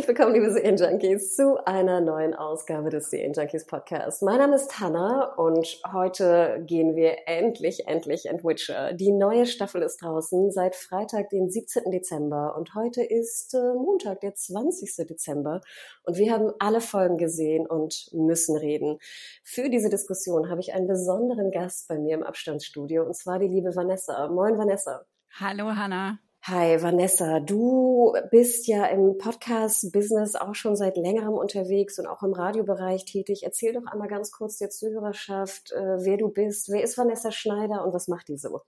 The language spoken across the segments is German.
Herzlich willkommen, liebe Serienjunkies, zu einer neuen Ausgabe des Serienjunkies Podcasts. Mein Name ist Hannah und heute gehen wir endlich, endlich in Witcher. Die neue Staffel ist draußen seit Freitag, den 17. Dezember und heute ist äh, Montag, der 20. Dezember und wir haben alle Folgen gesehen und müssen reden. Für diese Diskussion habe ich einen besonderen Gast bei mir im Abstandsstudio und zwar die liebe Vanessa. Moin, Vanessa. Hallo, Hannah. Hi Vanessa, du bist ja im Podcast-Business auch schon seit längerem unterwegs und auch im Radiobereich tätig. Erzähl doch einmal ganz kurz der Zuhörerschaft, äh, wer du bist. Wer ist Vanessa Schneider und was macht die so?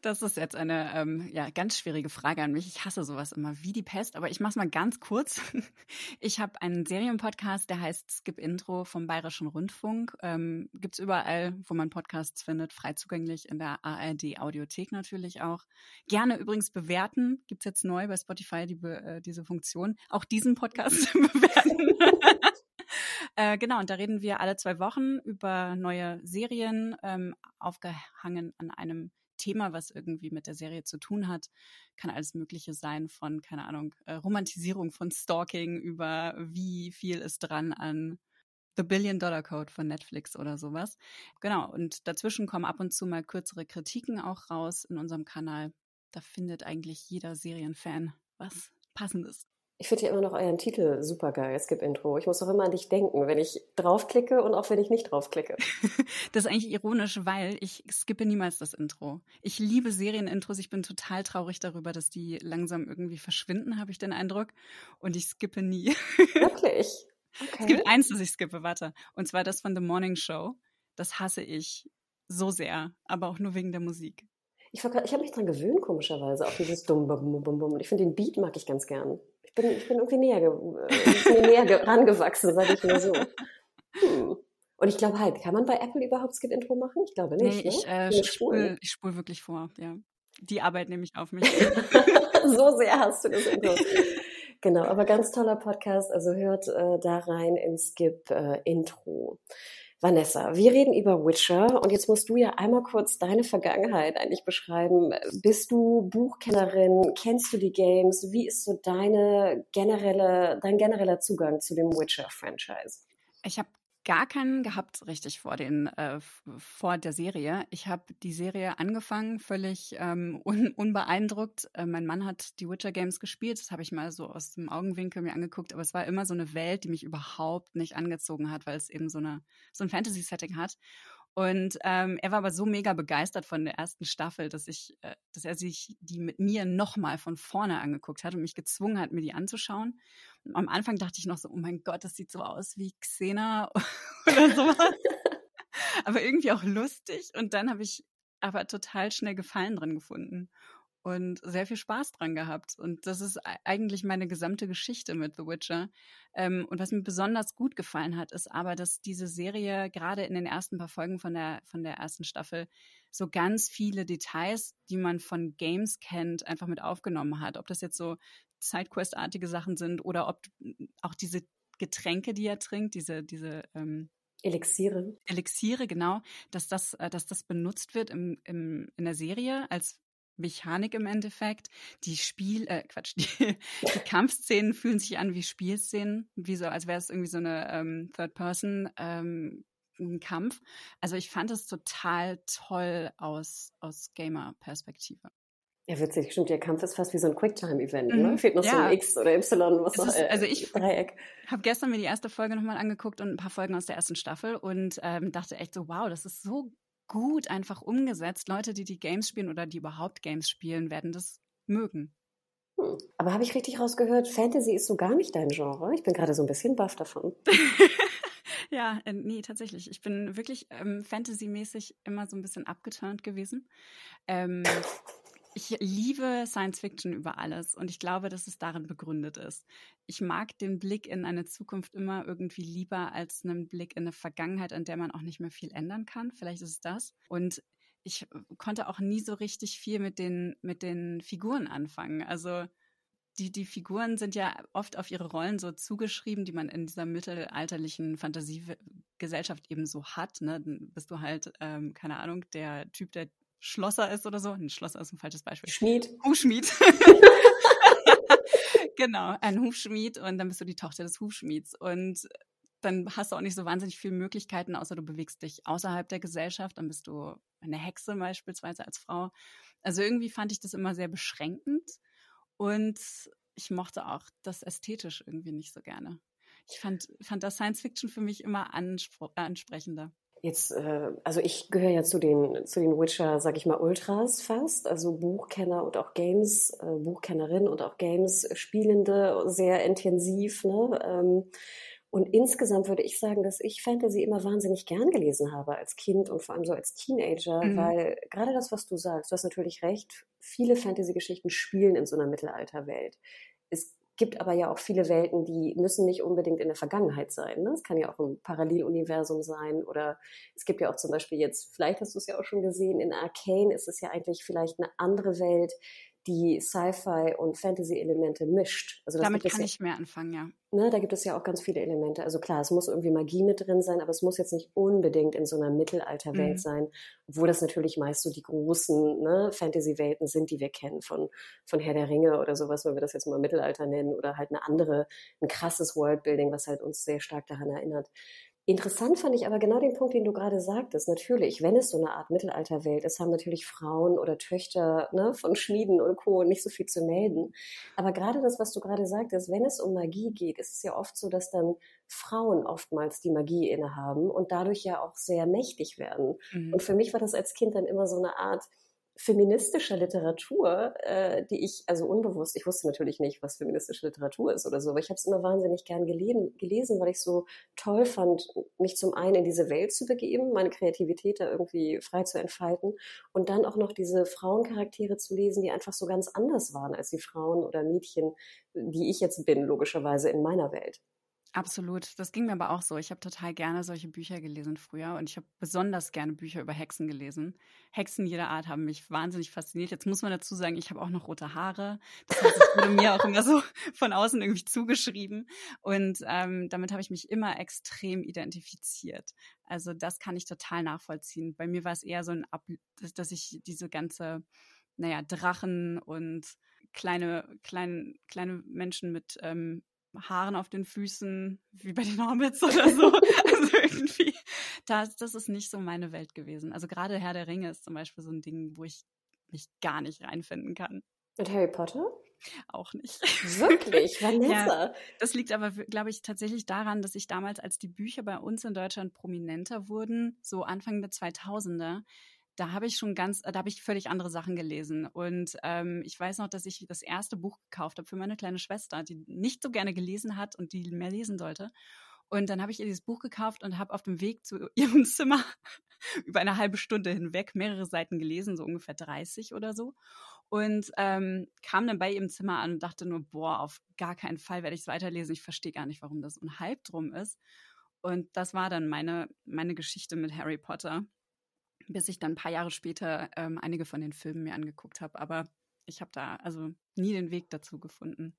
Das ist jetzt eine ähm, ja, ganz schwierige Frage an mich. Ich hasse sowas immer wie die Pest, aber ich mache es mal ganz kurz. Ich habe einen Serienpodcast, der heißt Skip Intro vom Bayerischen Rundfunk. Ähm, Gibt überall, wo man Podcasts findet, frei zugänglich, in der ARD Audiothek natürlich auch. Gerne übrigens bewerten. Gibt es jetzt neu bei Spotify die, äh, diese Funktion. Auch diesen Podcast bewerten. Äh, genau, und da reden wir alle zwei Wochen über neue Serien, ähm, aufgehangen an einem Thema, was irgendwie mit der Serie zu tun hat. Kann alles Mögliche sein, von, keine Ahnung, äh, Romantisierung von Stalking über wie viel ist dran an The Billion Dollar Code von Netflix oder sowas. Genau, und dazwischen kommen ab und zu mal kürzere Kritiken auch raus in unserem Kanal. Da findet eigentlich jeder Serienfan was Passendes. Ich finde ja immer noch euren Titel super geil, Skip Intro. Ich muss auch immer an dich denken, wenn ich draufklicke und auch wenn ich nicht draufklicke. das ist eigentlich ironisch, weil ich skippe niemals das Intro. Ich liebe Serienintros. Ich bin total traurig darüber, dass die langsam irgendwie verschwinden, habe ich den Eindruck. Und ich skippe nie. Wirklich? Okay. Es gibt eins, das ich skippe, warte. Und zwar das von The Morning Show. Das hasse ich so sehr, aber auch nur wegen der Musik. Ich, ich habe mich dran gewöhnt, komischerweise, auf dieses Dumm, Bum, Bum, Bum. Ich finde den Beat mag ich ganz gern. Ich bin, ich bin irgendwie näher, ich bin näher rangewachsen, sage ich mal so. Hm. Und ich glaube halt, kann man bei Apple überhaupt Skip-Intro machen? Ich glaube nicht. Nee, ich, ne? äh, spule spul wirklich vor, ja. Die Arbeit nehme ich auf mich. so sehr hast du das Intro. Genau, aber ganz toller Podcast. Also hört äh, da rein in Skip äh, Intro. Vanessa, wir reden über Witcher und jetzt musst du ja einmal kurz deine Vergangenheit eigentlich beschreiben. Bist du Buchkennerin? Kennst du die Games? Wie ist so deine generelle, dein genereller Zugang zu dem Witcher-Franchise? Ich habe gar keinen gehabt, richtig vor den äh, vor der Serie. Ich habe die Serie angefangen, völlig ähm, un, unbeeindruckt. Äh, mein Mann hat die Witcher Games gespielt, das habe ich mal so aus dem Augenwinkel mir angeguckt, aber es war immer so eine Welt, die mich überhaupt nicht angezogen hat, weil es eben so eine so ein Fantasy-Setting hat. Und ähm, er war aber so mega begeistert von der ersten Staffel, dass ich, äh, dass er sich die mit mir nochmal von vorne angeguckt hat und mich gezwungen hat, mir die anzuschauen. Und am Anfang dachte ich noch so, oh mein Gott, das sieht so aus wie Xena oder sowas. aber irgendwie auch lustig. Und dann habe ich aber total schnell Gefallen drin gefunden und sehr viel Spaß dran gehabt. Und das ist eigentlich meine gesamte Geschichte mit The Witcher. Ähm, und was mir besonders gut gefallen hat, ist aber, dass diese Serie gerade in den ersten paar Folgen von der, von der ersten Staffel so ganz viele Details, die man von Games kennt, einfach mit aufgenommen hat. Ob das jetzt so Sidequest-artige Sachen sind oder ob auch diese Getränke, die er trinkt, diese, diese ähm, Elixiere. Elixiere, genau, dass das, äh, dass das benutzt wird im, im, in der Serie als Mechanik im Endeffekt. Die Spiel, äh, Quatsch, die, die Kampfszenen fühlen sich an wie Spielszenen, wie so, als wäre es irgendwie so eine ähm, Third-Person. Ähm, Kampf. Also ich fand es total toll aus, aus Gamer-Perspektive. Ja, witzig, stimmt. Der Kampf ist fast wie so ein Quicktime-Event. Ne? Mhm. Fehlt noch ja. so ein X oder Y, was ist, äh, Also ich habe gestern mir die erste Folge nochmal angeguckt und ein paar Folgen aus der ersten Staffel und ähm, dachte echt so, wow, das ist so gut einfach umgesetzt. Leute, die die Games spielen oder die überhaupt Games spielen, werden das mögen. Hm. Aber habe ich richtig rausgehört, Fantasy ist so gar nicht dein Genre? Ich bin gerade so ein bisschen baff davon. ja, äh, nee, tatsächlich. Ich bin wirklich ähm, Fantasy-mäßig immer so ein bisschen abgeturnt gewesen. Ähm, Ich liebe Science Fiction über alles und ich glaube, dass es darin begründet ist. Ich mag den Blick in eine Zukunft immer irgendwie lieber als einen Blick in eine Vergangenheit, an der man auch nicht mehr viel ändern kann. Vielleicht ist es das. Und ich konnte auch nie so richtig viel mit den, mit den Figuren anfangen. Also die, die Figuren sind ja oft auf ihre Rollen so zugeschrieben, die man in dieser mittelalterlichen Fantasiegesellschaft eben so hat. Ne? Dann bist du halt, ähm, keine Ahnung, der Typ, der Schlosser ist oder so. Ein Schlosser ist ein falsches Beispiel. Schmied. Hufschmied. genau, ein Hufschmied und dann bist du die Tochter des Hufschmieds. Und dann hast du auch nicht so wahnsinnig viele Möglichkeiten, außer du bewegst dich außerhalb der Gesellschaft. Dann bist du eine Hexe beispielsweise als Frau. Also irgendwie fand ich das immer sehr beschränkend und ich mochte auch das ästhetisch irgendwie nicht so gerne. Ich fand, fand das Science Fiction für mich immer ansprechender. Jetzt, äh, also ich gehöre ja zu den, zu den Witcher, sag ich mal, Ultras fast, also Buchkenner und auch Games, äh, Buchkennerin und auch Games-Spielende sehr intensiv. Ne? Ähm, und insgesamt würde ich sagen, dass ich Fantasy immer wahnsinnig gern gelesen habe als Kind und vor allem so als Teenager, mhm. weil gerade das, was du sagst, du hast natürlich recht, viele Fantasy-Geschichten spielen in so einer Mittelalterwelt. Es gibt aber ja auch viele Welten, die müssen nicht unbedingt in der Vergangenheit sein. Ne? Es kann ja auch ein Paralleluniversum sein oder es gibt ja auch zum Beispiel jetzt, vielleicht hast du es ja auch schon gesehen, in Arcane ist es ja eigentlich vielleicht eine andere Welt, die Sci-Fi und Fantasy-Elemente mischt. Also Damit kann ja, ich mehr anfangen, ja. Ne, da gibt es ja auch ganz viele Elemente. Also klar, es muss irgendwie Magie mit drin sein, aber es muss jetzt nicht unbedingt in so einer Mittelalterwelt mhm. sein, obwohl das natürlich meist so die großen ne, Fantasy-Welten sind, die wir kennen, von, von Herr der Ringe oder sowas, wenn wir das jetzt mal Mittelalter nennen, oder halt eine andere, ein krasses Worldbuilding, was halt uns sehr stark daran erinnert. Interessant fand ich aber genau den Punkt, den du gerade sagtest. Natürlich, wenn es so eine Art Mittelalterwelt ist, haben natürlich Frauen oder Töchter ne, von Schmieden und Co. nicht so viel zu melden. Aber gerade das, was du gerade sagtest, wenn es um Magie geht, ist es ja oft so, dass dann Frauen oftmals die Magie innehaben und dadurch ja auch sehr mächtig werden. Mhm. Und für mich war das als Kind dann immer so eine Art, feministischer Literatur, äh, die ich, also unbewusst, ich wusste natürlich nicht, was feministische Literatur ist oder so, aber ich habe es immer wahnsinnig gern gelesen, gelesen, weil ich so toll fand, mich zum einen in diese Welt zu begeben, meine Kreativität da irgendwie frei zu entfalten und dann auch noch diese Frauencharaktere zu lesen, die einfach so ganz anders waren als die Frauen oder Mädchen, die ich jetzt bin, logischerweise in meiner Welt. Absolut. Das ging mir aber auch so. Ich habe total gerne solche Bücher gelesen früher und ich habe besonders gerne Bücher über Hexen gelesen. Hexen jeder Art haben mich wahnsinnig fasziniert. Jetzt muss man dazu sagen, ich habe auch noch rote Haare. Das heißt, wurde mir auch immer so von außen irgendwie zugeschrieben. Und ähm, damit habe ich mich immer extrem identifiziert. Also das kann ich total nachvollziehen. Bei mir war es eher so ein Ab dass ich diese ganze, naja, Drachen und kleine, kleine, kleine Menschen mit ähm, Haaren auf den Füßen, wie bei den Hobbits oder so. also irgendwie, das, das ist nicht so meine Welt gewesen. Also gerade Herr der Ringe ist zum Beispiel so ein Ding, wo ich mich gar nicht reinfinden kann. Und Harry Potter? Auch nicht. Wirklich? Vanessa? Ja, das liegt aber, glaube ich, tatsächlich daran, dass ich damals, als die Bücher bei uns in Deutschland prominenter wurden, so Anfang der 2000er, da habe ich schon ganz, da habe ich völlig andere Sachen gelesen. Und ähm, ich weiß noch, dass ich das erste Buch gekauft habe für meine kleine Schwester, die nicht so gerne gelesen hat und die mehr lesen sollte. Und dann habe ich ihr dieses Buch gekauft und habe auf dem Weg zu ihrem Zimmer über eine halbe Stunde hinweg mehrere Seiten gelesen, so ungefähr 30 oder so. Und ähm, kam dann bei ihrem Zimmer an und dachte nur, boah, auf gar keinen Fall werde ich es weiterlesen. Ich verstehe gar nicht, warum das ein Hype drum ist. Und das war dann meine, meine Geschichte mit Harry Potter bis ich dann ein paar Jahre später ähm, einige von den Filmen mir angeguckt habe. Aber ich habe da also nie den Weg dazu gefunden.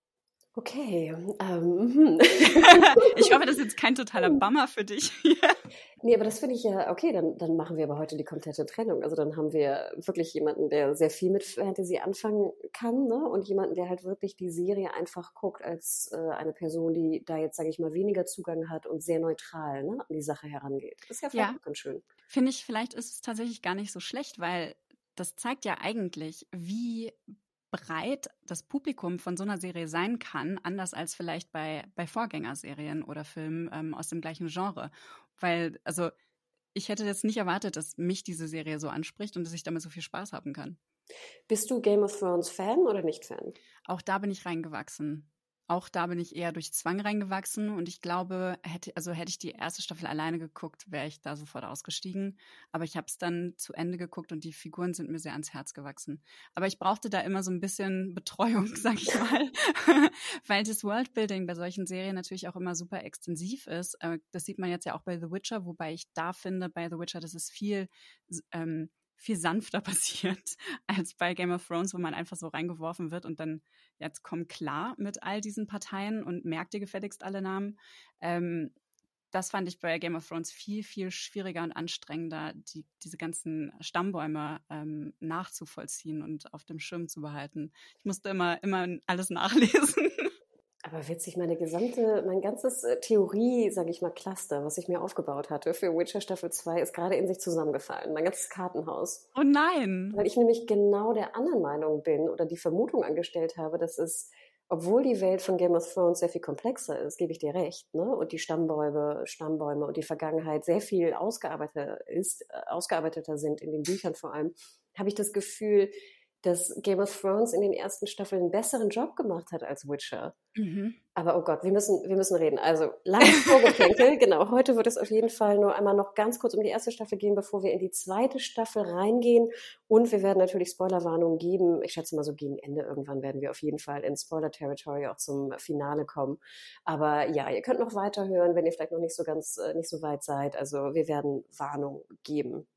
Okay. Ähm. ich hoffe, das ist jetzt kein totaler Bummer für dich. nee, aber das finde ich ja, okay, dann, dann machen wir aber heute die komplette Trennung. Also dann haben wir wirklich jemanden, der sehr viel mit Fantasy anfangen kann, ne? Und jemanden, der halt wirklich die Serie einfach guckt als äh, eine Person, die da jetzt, sage ich mal, weniger Zugang hat und sehr neutral ne, an die Sache herangeht. Das ist ja vielleicht ja. ganz schön. Finde ich, vielleicht ist es tatsächlich gar nicht so schlecht, weil das zeigt ja eigentlich, wie breit das Publikum von so einer Serie sein kann, anders als vielleicht bei, bei Vorgängerserien oder Filmen ähm, aus dem gleichen Genre. Weil, also, ich hätte jetzt nicht erwartet, dass mich diese Serie so anspricht und dass ich damit so viel Spaß haben kann. Bist du Game of Thrones Fan oder nicht Fan? Auch da bin ich reingewachsen. Auch da bin ich eher durch Zwang reingewachsen und ich glaube, hätte, also hätte ich die erste Staffel alleine geguckt, wäre ich da sofort ausgestiegen. Aber ich habe es dann zu Ende geguckt und die Figuren sind mir sehr ans Herz gewachsen. Aber ich brauchte da immer so ein bisschen Betreuung, sag ich mal, weil das Worldbuilding bei solchen Serien natürlich auch immer super extensiv ist. Äh, das sieht man jetzt ja auch bei The Witcher, wobei ich da finde, bei The Witcher, das ist viel ähm, viel sanfter passiert als bei Game of Thrones, wo man einfach so reingeworfen wird und dann jetzt komm klar mit all diesen Parteien und merkt dir gefälligst alle Namen. Ähm, das fand ich bei Game of Thrones viel, viel schwieriger und anstrengender, die, diese ganzen Stammbäume ähm, nachzuvollziehen und auf dem Schirm zu behalten. Ich musste immer, immer alles nachlesen. Aber witzig, meine gesamte, mein ganzes äh, Theorie, sage ich mal, Cluster, was ich mir aufgebaut hatte für Witcher Staffel 2, ist gerade in sich zusammengefallen. Mein ganzes Kartenhaus. Oh nein! Weil ich nämlich genau der anderen Meinung bin oder die Vermutung angestellt habe, dass es, obwohl die Welt von Game of Thrones sehr viel komplexer ist, gebe ich dir recht, ne? Und die Stammbäume, Stammbäume und die Vergangenheit sehr viel ausgearbeiteter ist, äh, ausgearbeiteter sind in den Büchern vor allem, habe ich das Gefühl, dass Game of Thrones in den ersten Staffeln einen besseren Job gemacht hat als Witcher. Mhm. Aber oh Gott, wir müssen, wir müssen reden. Also, langes Vorgeplänkel, genau. Heute wird es auf jeden Fall nur einmal noch ganz kurz um die erste Staffel gehen, bevor wir in die zweite Staffel reingehen. Und wir werden natürlich Spoilerwarnungen geben. Ich schätze mal so gegen Ende irgendwann werden wir auf jeden Fall in Spoiler-Territory auch zum Finale kommen. Aber ja, ihr könnt noch weiterhören, wenn ihr vielleicht noch nicht so ganz, äh, nicht so weit seid. Also, wir werden Warnung geben.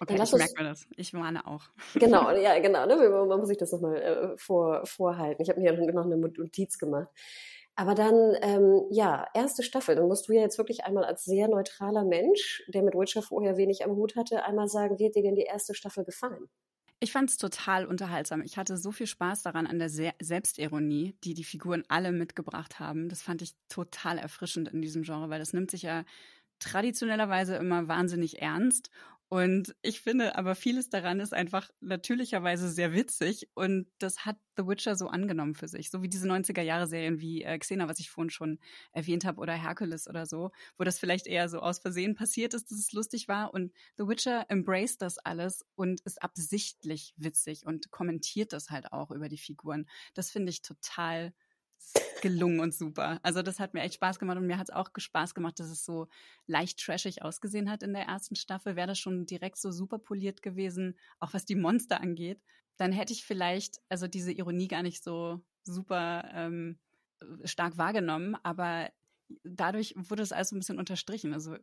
Okay, ich merke mir das. Ich warne auch. Genau, ja, genau. Ne? Man muss sich das nochmal äh, vor, vorhalten. Ich habe mir ja noch eine Notiz gemacht. Aber dann, ähm, ja, erste Staffel. Dann musst du ja jetzt wirklich einmal als sehr neutraler Mensch, der mit Witcher vorher wenig am Hut hatte, einmal sagen, wie hat dir denn die erste Staffel gefallen? Ich fand es total unterhaltsam. Ich hatte so viel Spaß daran an der Se Selbstironie, die die Figuren alle mitgebracht haben. Das fand ich total erfrischend in diesem Genre, weil das nimmt sich ja traditionellerweise immer wahnsinnig ernst und ich finde aber vieles daran ist einfach natürlicherweise sehr witzig und das hat The Witcher so angenommen für sich. So wie diese 90er-Jahre-Serien wie äh, Xena, was ich vorhin schon erwähnt habe, oder Hercules oder so, wo das vielleicht eher so aus Versehen passiert ist, dass es lustig war. Und The Witcher embraced das alles und ist absichtlich witzig und kommentiert das halt auch über die Figuren. Das finde ich total gelungen und super. Also das hat mir echt Spaß gemacht und mir hat es auch Spaß gemacht, dass es so leicht trashig ausgesehen hat in der ersten Staffel. Wäre das schon direkt so super poliert gewesen, auch was die Monster angeht, dann hätte ich vielleicht also diese Ironie gar nicht so super ähm, stark wahrgenommen, aber dadurch wurde es alles so ein bisschen unterstrichen. Also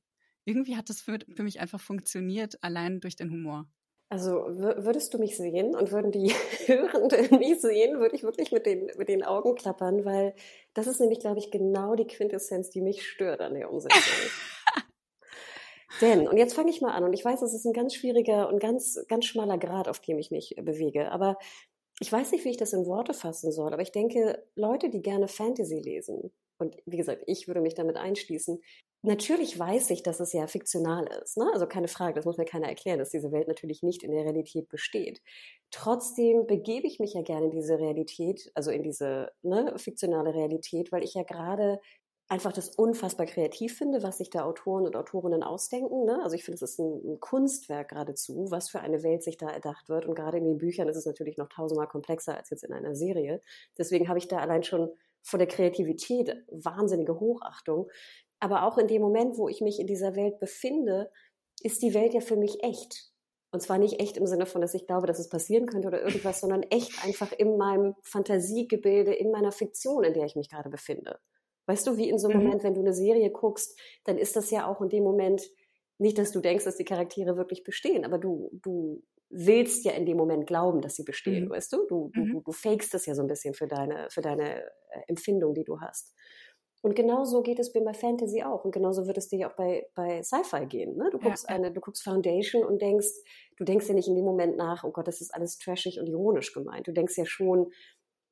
irgendwie hat das für, für mich einfach funktioniert, allein durch den Humor. Also würdest du mich sehen und würden die Hörenden mich sehen, würde ich wirklich mit den, mit den Augen klappern, weil das ist nämlich, glaube ich, genau die Quintessenz, die mich stört an der Umsetzung. Denn, und jetzt fange ich mal an, und ich weiß, es ist ein ganz schwieriger und ganz, ganz schmaler Grad, auf dem ich mich bewege, aber ich weiß nicht, wie ich das in Worte fassen soll, aber ich denke, Leute, die gerne Fantasy lesen, und wie gesagt, ich würde mich damit einschließen, Natürlich weiß ich, dass es ja fiktional ist. Ne? Also keine Frage, das muss mir keiner erklären, dass diese Welt natürlich nicht in der Realität besteht. Trotzdem begebe ich mich ja gerne in diese Realität, also in diese ne, fiktionale Realität, weil ich ja gerade einfach das unfassbar kreativ finde, was sich da Autoren und Autorinnen ausdenken. Ne? Also ich finde, es ist ein, ein, Kunstwerk geradezu, was für eine Welt sich da erdacht wird. Und gerade in den Büchern ist es natürlich noch tausendmal komplexer als jetzt in einer Serie. Deswegen habe ich da allein schon vor der Kreativität wahnsinnige Hochachtung. Aber auch in dem Moment, wo ich mich in dieser Welt befinde, ist die Welt ja für mich echt. Und zwar nicht echt im Sinne von, dass ich glaube, dass es passieren könnte oder irgendwas, sondern echt einfach in meinem Fantasiegebilde, in meiner Fiktion, in der ich mich gerade befinde. Weißt du, wie in so einem mhm. Moment, wenn du eine Serie guckst, dann ist das ja auch in dem Moment nicht, dass du denkst, dass die Charaktere wirklich bestehen, aber du, du willst ja in dem Moment glauben, dass sie bestehen, mhm. weißt du? Du, du, mhm. du fakest das ja so ein bisschen für deine, für deine äh, Empfindung, die du hast. Und genauso geht es mir bei Fantasy auch. Und genauso wird es dir auch bei, bei Sci-Fi gehen. Ne? Du guckst ja. eine, du guckst Foundation und denkst, du denkst ja nicht in dem Moment nach, oh Gott, das ist alles trashig und ironisch gemeint. Du denkst ja schon,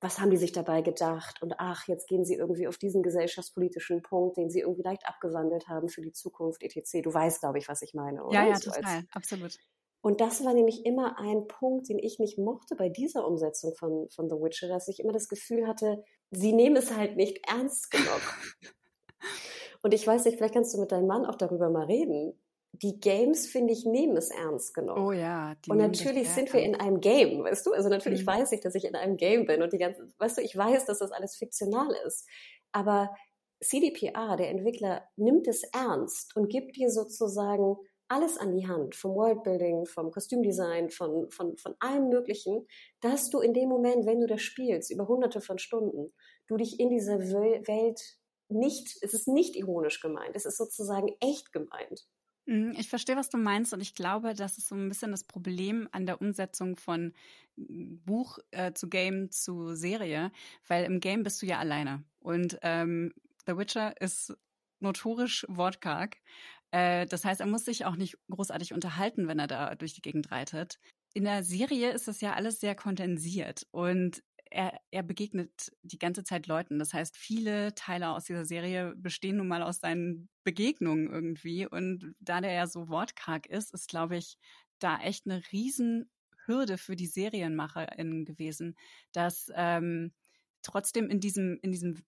was haben die sich dabei gedacht? Und ach, jetzt gehen sie irgendwie auf diesen gesellschaftspolitischen Punkt, den sie irgendwie leicht abgewandelt haben für die Zukunft, etc. Du weißt, glaube ich, was ich meine, oder? Ja, ja, so total, absolut. Und das war nämlich immer ein Punkt, den ich nicht mochte bei dieser Umsetzung von, von The Witcher, dass ich immer das Gefühl hatte, sie nehmen es halt nicht ernst genug. Und ich weiß nicht, vielleicht kannst du mit deinem Mann auch darüber mal reden. die Games, finde ich, nehmen es ernst genug. Oh ja. und natürlich sind wir in einem Game, weißt du? Also natürlich mhm. weiß ich, dass ich in einem Game bin und die ganze, weißt du, ich weiß, dass das alles fiktional ist. Aber CDPR, der Entwickler, nimmt es ernst und gibt dir sozusagen alles an die Hand, vom Worldbuilding, vom Kostümdesign, von, von, von allem Möglichen, dass du in dem Moment, wenn du das spielst, über hunderte von Stunden, du dich in dieser Welt nicht, es ist nicht ironisch gemeint, es ist sozusagen echt gemeint. Mhm, ich verstehe, was du meinst und ich glaube, das ist so ein bisschen das Problem an der Umsetzung von Buch äh, zu Game zu Serie, weil im Game bist du ja alleine und ähm, The Witcher ist notorisch wortkarg. Äh, das heißt, er muss sich auch nicht großartig unterhalten, wenn er da durch die Gegend reitet. In der Serie ist das ja alles sehr kondensiert und er, er begegnet die ganze Zeit Leuten. Das heißt, viele Teile aus dieser Serie bestehen nun mal aus seinen Begegnungen irgendwie. Und da der ja so wortkarg ist, ist, glaube ich, da echt eine Riesenhürde für die SerienmacherInnen gewesen, dass ähm, trotzdem in diesem, in diesem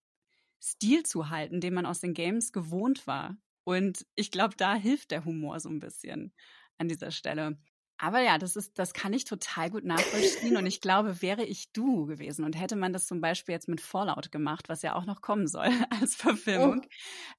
Stil zu halten, den man aus den Games gewohnt war. Und ich glaube, da hilft der Humor so ein bisschen an dieser Stelle. Aber ja, das ist, das kann ich total gut nachvollziehen. und ich glaube, wäre ich du gewesen und hätte man das zum Beispiel jetzt mit Fallout gemacht, was ja auch noch kommen soll als Verfilmung, oh.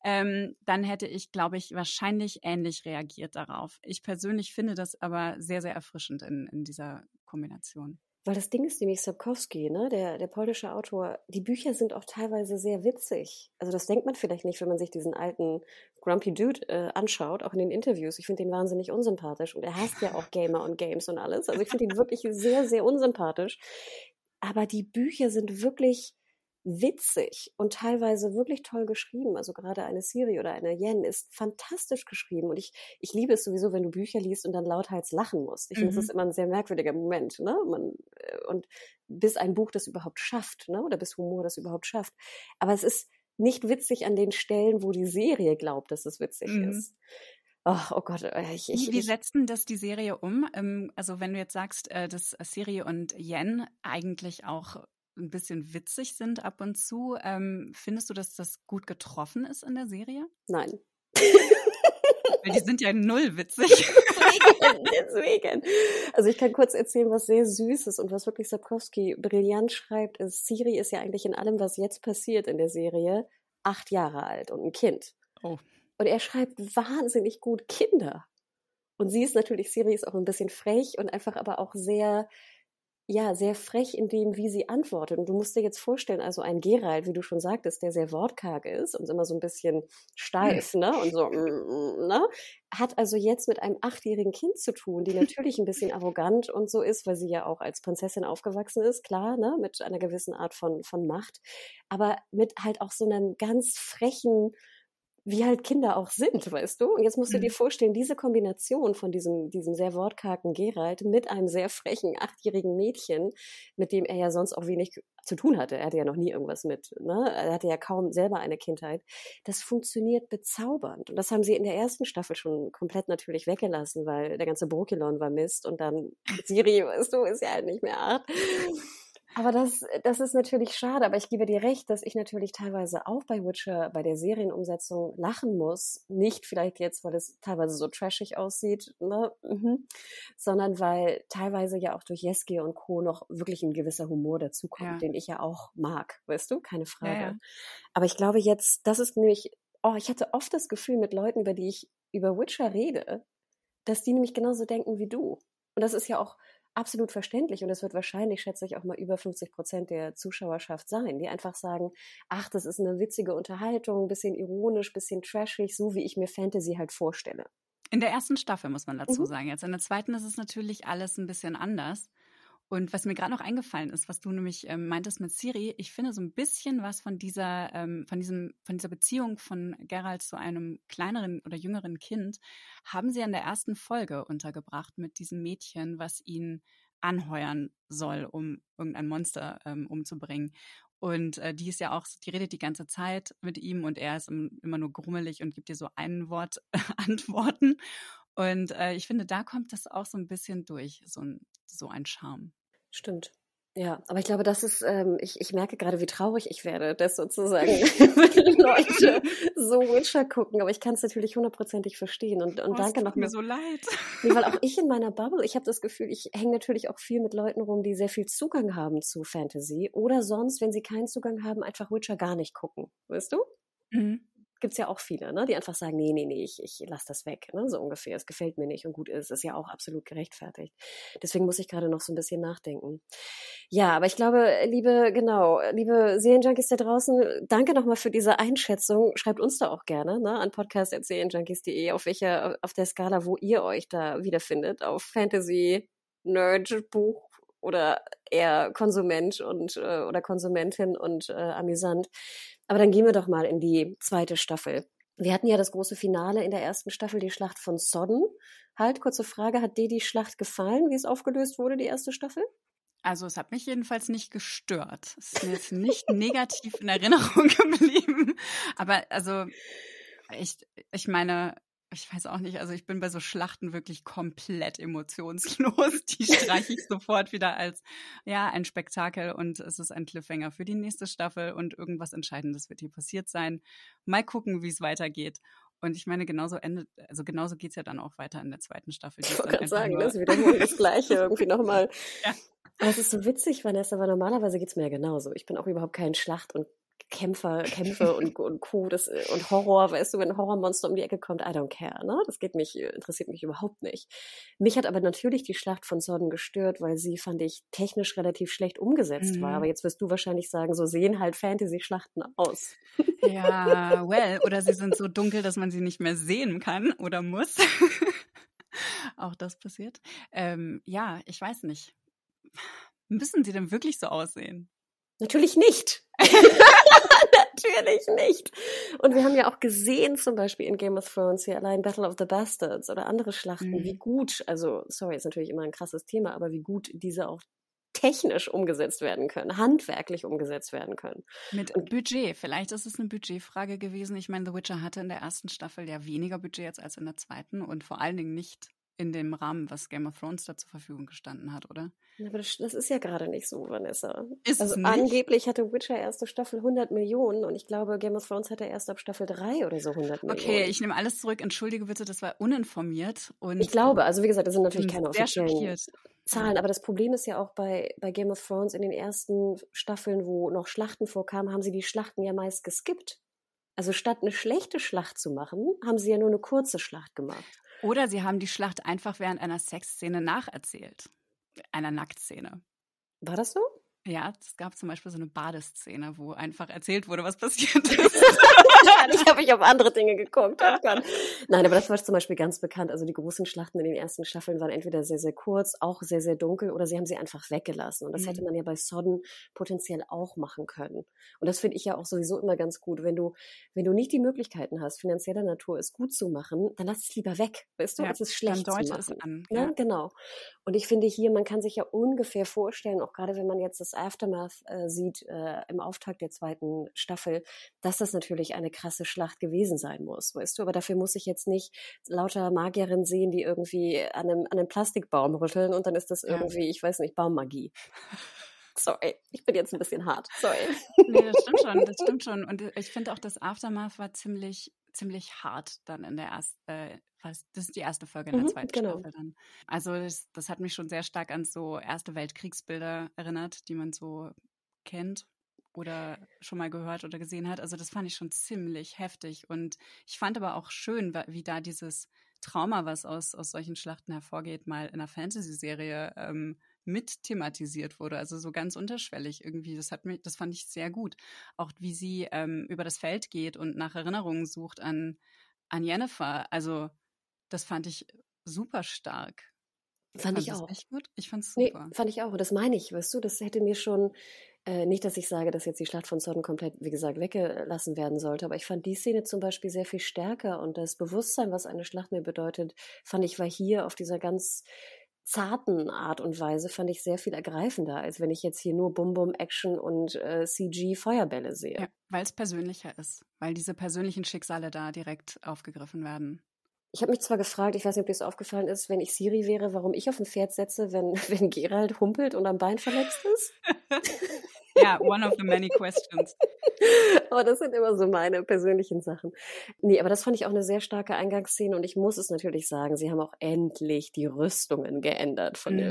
ähm, dann hätte ich, glaube ich, wahrscheinlich ähnlich reagiert darauf. Ich persönlich finde das aber sehr, sehr erfrischend in, in dieser Kombination. Weil das Ding ist nämlich Sapkowski, ne, der, der polnische Autor, die Bücher sind auch teilweise sehr witzig. Also das denkt man vielleicht nicht, wenn man sich diesen alten Grumpy Dude äh, anschaut, auch in den Interviews. Ich finde ihn wahnsinnig unsympathisch und er hasst ja auch Gamer und Games und alles. Also ich finde ihn wirklich sehr, sehr unsympathisch. Aber die Bücher sind wirklich witzig und teilweise wirklich toll geschrieben. Also gerade eine Siri oder eine Yen ist fantastisch geschrieben und ich, ich liebe es sowieso, wenn du Bücher liest und dann lauthals lachen musst. Ich mhm. finde, das ist immer ein sehr merkwürdiger Moment, ne? Man, äh, und bis ein Buch das überhaupt schafft, ne? Oder bis Humor das überhaupt schafft. Aber es ist nicht witzig an den Stellen, wo die Serie glaubt, dass es witzig mhm. ist. Ach, oh Gott, äh, ich, ich, Wie setzen das die Serie um? Ähm, also wenn du jetzt sagst, äh, dass Siri und Yen eigentlich auch ein bisschen witzig sind ab und zu. Ähm, findest du, dass das gut getroffen ist in der Serie? Nein. Weil die sind ja null witzig. deswegen, deswegen. Also ich kann kurz erzählen, was sehr süß ist und was wirklich Sapkowski brillant schreibt, ist, Siri ist ja eigentlich in allem, was jetzt passiert in der Serie, acht Jahre alt und ein Kind. Oh. Und er schreibt wahnsinnig gut Kinder. Und sie ist natürlich, Siri ist auch ein bisschen frech und einfach aber auch sehr, ja, sehr frech in dem, wie sie antwortet. Und du musst dir jetzt vorstellen, also ein Gerald, wie du schon sagtest, der sehr wortkarg ist und immer so ein bisschen steif, ne, und so, mm, mm, ne, hat also jetzt mit einem achtjährigen Kind zu tun, die natürlich ein bisschen arrogant und so ist, weil sie ja auch als Prinzessin aufgewachsen ist, klar, ne, mit einer gewissen Art von, von Macht, aber mit halt auch so einem ganz frechen, wie halt Kinder auch sind, weißt du? Und jetzt musst du dir mhm. vorstellen, diese Kombination von diesem, diesem sehr wortkargen Gerald mit einem sehr frechen achtjährigen Mädchen, mit dem er ja sonst auch wenig zu tun hatte. Er hatte ja noch nie irgendwas mit, ne? Er hatte ja kaum selber eine Kindheit. Das funktioniert bezaubernd. Und das haben sie in der ersten Staffel schon komplett natürlich weggelassen, weil der ganze Brokilon war Mist und dann Siri, weißt du, ist ja halt nicht mehr acht. Aber das, das ist natürlich schade, aber ich gebe dir recht, dass ich natürlich teilweise auch bei Witcher, bei der Serienumsetzung lachen muss. Nicht vielleicht jetzt, weil es teilweise so trashig aussieht, ne? Mhm. sondern weil teilweise ja auch durch Jeske und Co. noch wirklich ein gewisser Humor dazukommt, ja. den ich ja auch mag, weißt du, keine Frage. Ja, ja. Aber ich glaube jetzt, das ist nämlich, oh, ich hatte oft das Gefühl mit Leuten, über die ich über Witcher rede, dass die nämlich genauso denken wie du. Und das ist ja auch absolut verständlich und es wird wahrscheinlich, schätze ich, auch mal über 50 Prozent der Zuschauerschaft sein, die einfach sagen, ach, das ist eine witzige Unterhaltung, bisschen ironisch, bisschen trashig, so wie ich mir Fantasy halt vorstelle. In der ersten Staffel muss man dazu mhm. sagen. Jetzt in der zweiten ist es natürlich alles ein bisschen anders. Und was mir gerade noch eingefallen ist, was du nämlich ähm, meintest mit Siri, ich finde so ein bisschen was von dieser, ähm, von diesem, von dieser Beziehung von Geralt zu einem kleineren oder jüngeren Kind, haben sie an der ersten Folge untergebracht mit diesem Mädchen, was ihn anheuern soll, um irgendein Monster ähm, umzubringen. Und äh, die ist ja auch, die redet die ganze Zeit mit ihm und er ist immer nur grummelig und gibt ihr so ein Wort Antworten. Und äh, ich finde, da kommt das auch so ein bisschen durch, so ein, so ein Charme. Stimmt. Ja, aber ich glaube, das ist, ähm, ich, ich merke gerade, wie traurig ich werde, dass sozusagen Leute so Witcher gucken, aber ich kann es natürlich hundertprozentig verstehen und, und oh, danke noch mir so leid. Nee, weil auch ich in meiner Bubble, ich habe das Gefühl, ich hänge natürlich auch viel mit Leuten rum, die sehr viel Zugang haben zu Fantasy oder sonst, wenn sie keinen Zugang haben, einfach Witcher gar nicht gucken, weißt du? Mhm gibt's ja auch viele, ne, die einfach sagen, nee, nee, nee, ich, ich lasse das weg, ne, so ungefähr. Es gefällt mir nicht und gut ist, ist ja auch absolut gerechtfertigt. Deswegen muss ich gerade noch so ein bisschen nachdenken. Ja, aber ich glaube, liebe, genau, liebe Serienjunkies da draußen, danke nochmal für diese Einschätzung. Schreibt uns da auch gerne, ne, an podcast.serienjunkies.de, auf welcher, auf der Skala, wo ihr euch da wiederfindet, auf Fantasy, Nerd, Buch, oder eher Konsument und äh, oder Konsumentin und äh, amüsant. Aber dann gehen wir doch mal in die zweite Staffel. Wir hatten ja das große Finale in der ersten Staffel, die Schlacht von Sodden. Halt, kurze Frage, hat dir die Schlacht gefallen, wie es aufgelöst wurde, die erste Staffel? Also es hat mich jedenfalls nicht gestört. Es ist mir jetzt nicht negativ in Erinnerung geblieben. Aber also ich, ich meine, ich weiß auch nicht, also ich bin bei so Schlachten wirklich komplett emotionslos. Die streiche ich sofort wieder als, ja, ein Spektakel und es ist ein Cliffhanger für die nächste Staffel und irgendwas Entscheidendes wird hier passiert sein. Mal gucken, wie es weitergeht. Und ich meine, genauso endet, also genauso geht es ja dann auch weiter in der zweiten Staffel. Ich wollte gerade sagen, das wiederholt das Gleiche irgendwie nochmal. Ja. Aber es ist so witzig, Vanessa, weil normalerweise geht es mir ja genauso. Ich bin auch überhaupt kein Schlacht- und Kämpfer, Kämpfe und, und Co. Das, äh, und Horror, weißt du, wenn ein Horrormonster um die Ecke kommt, I don't care, ne? Das geht mich, interessiert mich überhaupt nicht. Mich hat aber natürlich die Schlacht von Sodden gestört, weil sie, fand ich, technisch relativ schlecht umgesetzt mhm. war. Aber jetzt wirst du wahrscheinlich sagen, so sehen halt Fantasy-Schlachten aus. Ja, well, oder sie sind so dunkel, dass man sie nicht mehr sehen kann oder muss. Auch das passiert. Ähm, ja, ich weiß nicht. Müssen sie denn wirklich so aussehen? Natürlich nicht. Natürlich nicht. Und wir haben ja auch gesehen, zum Beispiel in Game of Thrones, hier allein Battle of the Bastards oder andere Schlachten, mhm. wie gut, also, sorry, ist natürlich immer ein krasses Thema, aber wie gut diese auch technisch umgesetzt werden können, handwerklich umgesetzt werden können. Mit und Budget. Vielleicht ist es eine Budgetfrage gewesen. Ich meine, The Witcher hatte in der ersten Staffel ja weniger Budget jetzt als in der zweiten und vor allen Dingen nicht in dem Rahmen, was Game of Thrones da zur Verfügung gestanden hat, oder? Aber das, das ist ja gerade nicht so, Vanessa. Ist also es angeblich hatte Witcher erste Staffel 100 Millionen und ich glaube, Game of Thrones hatte erst ab Staffel 3 oder so 100 Millionen. Okay, ich nehme alles zurück. Entschuldige bitte, das war uninformiert. Und ich glaube, also wie gesagt, das sind natürlich keine offiziellen Zahlen, aber das Problem ist ja auch bei, bei Game of Thrones in den ersten Staffeln, wo noch Schlachten vorkamen, haben sie die Schlachten ja meist geskippt. Also statt eine schlechte Schlacht zu machen, haben sie ja nur eine kurze Schlacht gemacht. Oder sie haben die Schlacht einfach während einer Sexszene nacherzählt. Einer Nacktszene. War das so? Ja, es gab zum Beispiel so eine Badeszene, wo einfach erzählt wurde, was passiert ist. ich habe mich auf andere Dinge geguckt. Oh Nein, aber das war zum Beispiel ganz bekannt. Also die großen Schlachten in den ersten Staffeln waren entweder sehr, sehr kurz, auch sehr, sehr dunkel, oder sie haben sie einfach weggelassen. Und das mhm. hätte man ja bei Sodden potenziell auch machen können. Und das finde ich ja auch sowieso immer ganz gut. Wenn du, wenn du nicht die Möglichkeiten hast, finanzieller Natur es gut zu machen, dann lass es lieber weg, weißt du, ja, als es schlecht dann zu machen. Es an. Ja. ja, genau. Und ich finde hier, man kann sich ja ungefähr vorstellen, auch gerade wenn man jetzt das Aftermath äh, sieht äh, im Auftakt der zweiten Staffel, dass das natürlich eine krasse Schlacht gewesen sein muss, weißt du? Aber dafür muss ich jetzt nicht lauter Magierinnen sehen, die irgendwie an einem, an einem Plastikbaum rütteln und dann ist das irgendwie, ja. ich weiß nicht, Baummagie. Sorry, ich bin jetzt ein bisschen hart. Sorry. Nee, das stimmt schon, das stimmt schon. Und ich finde auch, das Aftermath war ziemlich, ziemlich hart dann in der ersten, äh, das ist die erste Folge in der mhm, zweiten genau. Staffel dann. Also das, das hat mich schon sehr stark an so Erste Weltkriegsbilder erinnert, die man so kennt oder schon mal gehört oder gesehen hat. Also das fand ich schon ziemlich heftig. Und ich fand aber auch schön, wie da dieses Trauma, was aus, aus solchen Schlachten hervorgeht, mal in einer Fantasy-Serie ähm, mit thematisiert wurde. Also so ganz unterschwellig irgendwie. Das hat mich, das fand ich sehr gut. Auch wie sie ähm, über das Feld geht und nach Erinnerungen sucht an, an Jennifer. Also das fand ich super stark. Fand ich auch. Echt gut? Ich fand's super. Nee, fand ich auch. Und das meine ich, weißt du, das hätte mir schon, äh, nicht, dass ich sage, dass jetzt die Schlacht von Sodden komplett, wie gesagt, weggelassen werden sollte, aber ich fand die Szene zum Beispiel sehr viel stärker und das Bewusstsein, was eine Schlacht mir bedeutet, fand ich war hier auf dieser ganz zarten Art und Weise, fand ich sehr viel ergreifender, als wenn ich jetzt hier nur Bum-Bum-Action und äh, CG-Feuerbälle sehe. Ja, weil es persönlicher ist, weil diese persönlichen Schicksale da direkt aufgegriffen werden. Ich habe mich zwar gefragt, ich weiß nicht, ob dir das aufgefallen ist, wenn ich Siri wäre, warum ich auf ein Pferd setze, wenn, wenn Gerald humpelt und am Bein verletzt ist. Ja, one of the many questions. aber das sind immer so meine persönlichen Sachen. Nee, aber das fand ich auch eine sehr starke Eingangsszene und ich muss es natürlich sagen, sie haben auch endlich die Rüstungen geändert von mhm.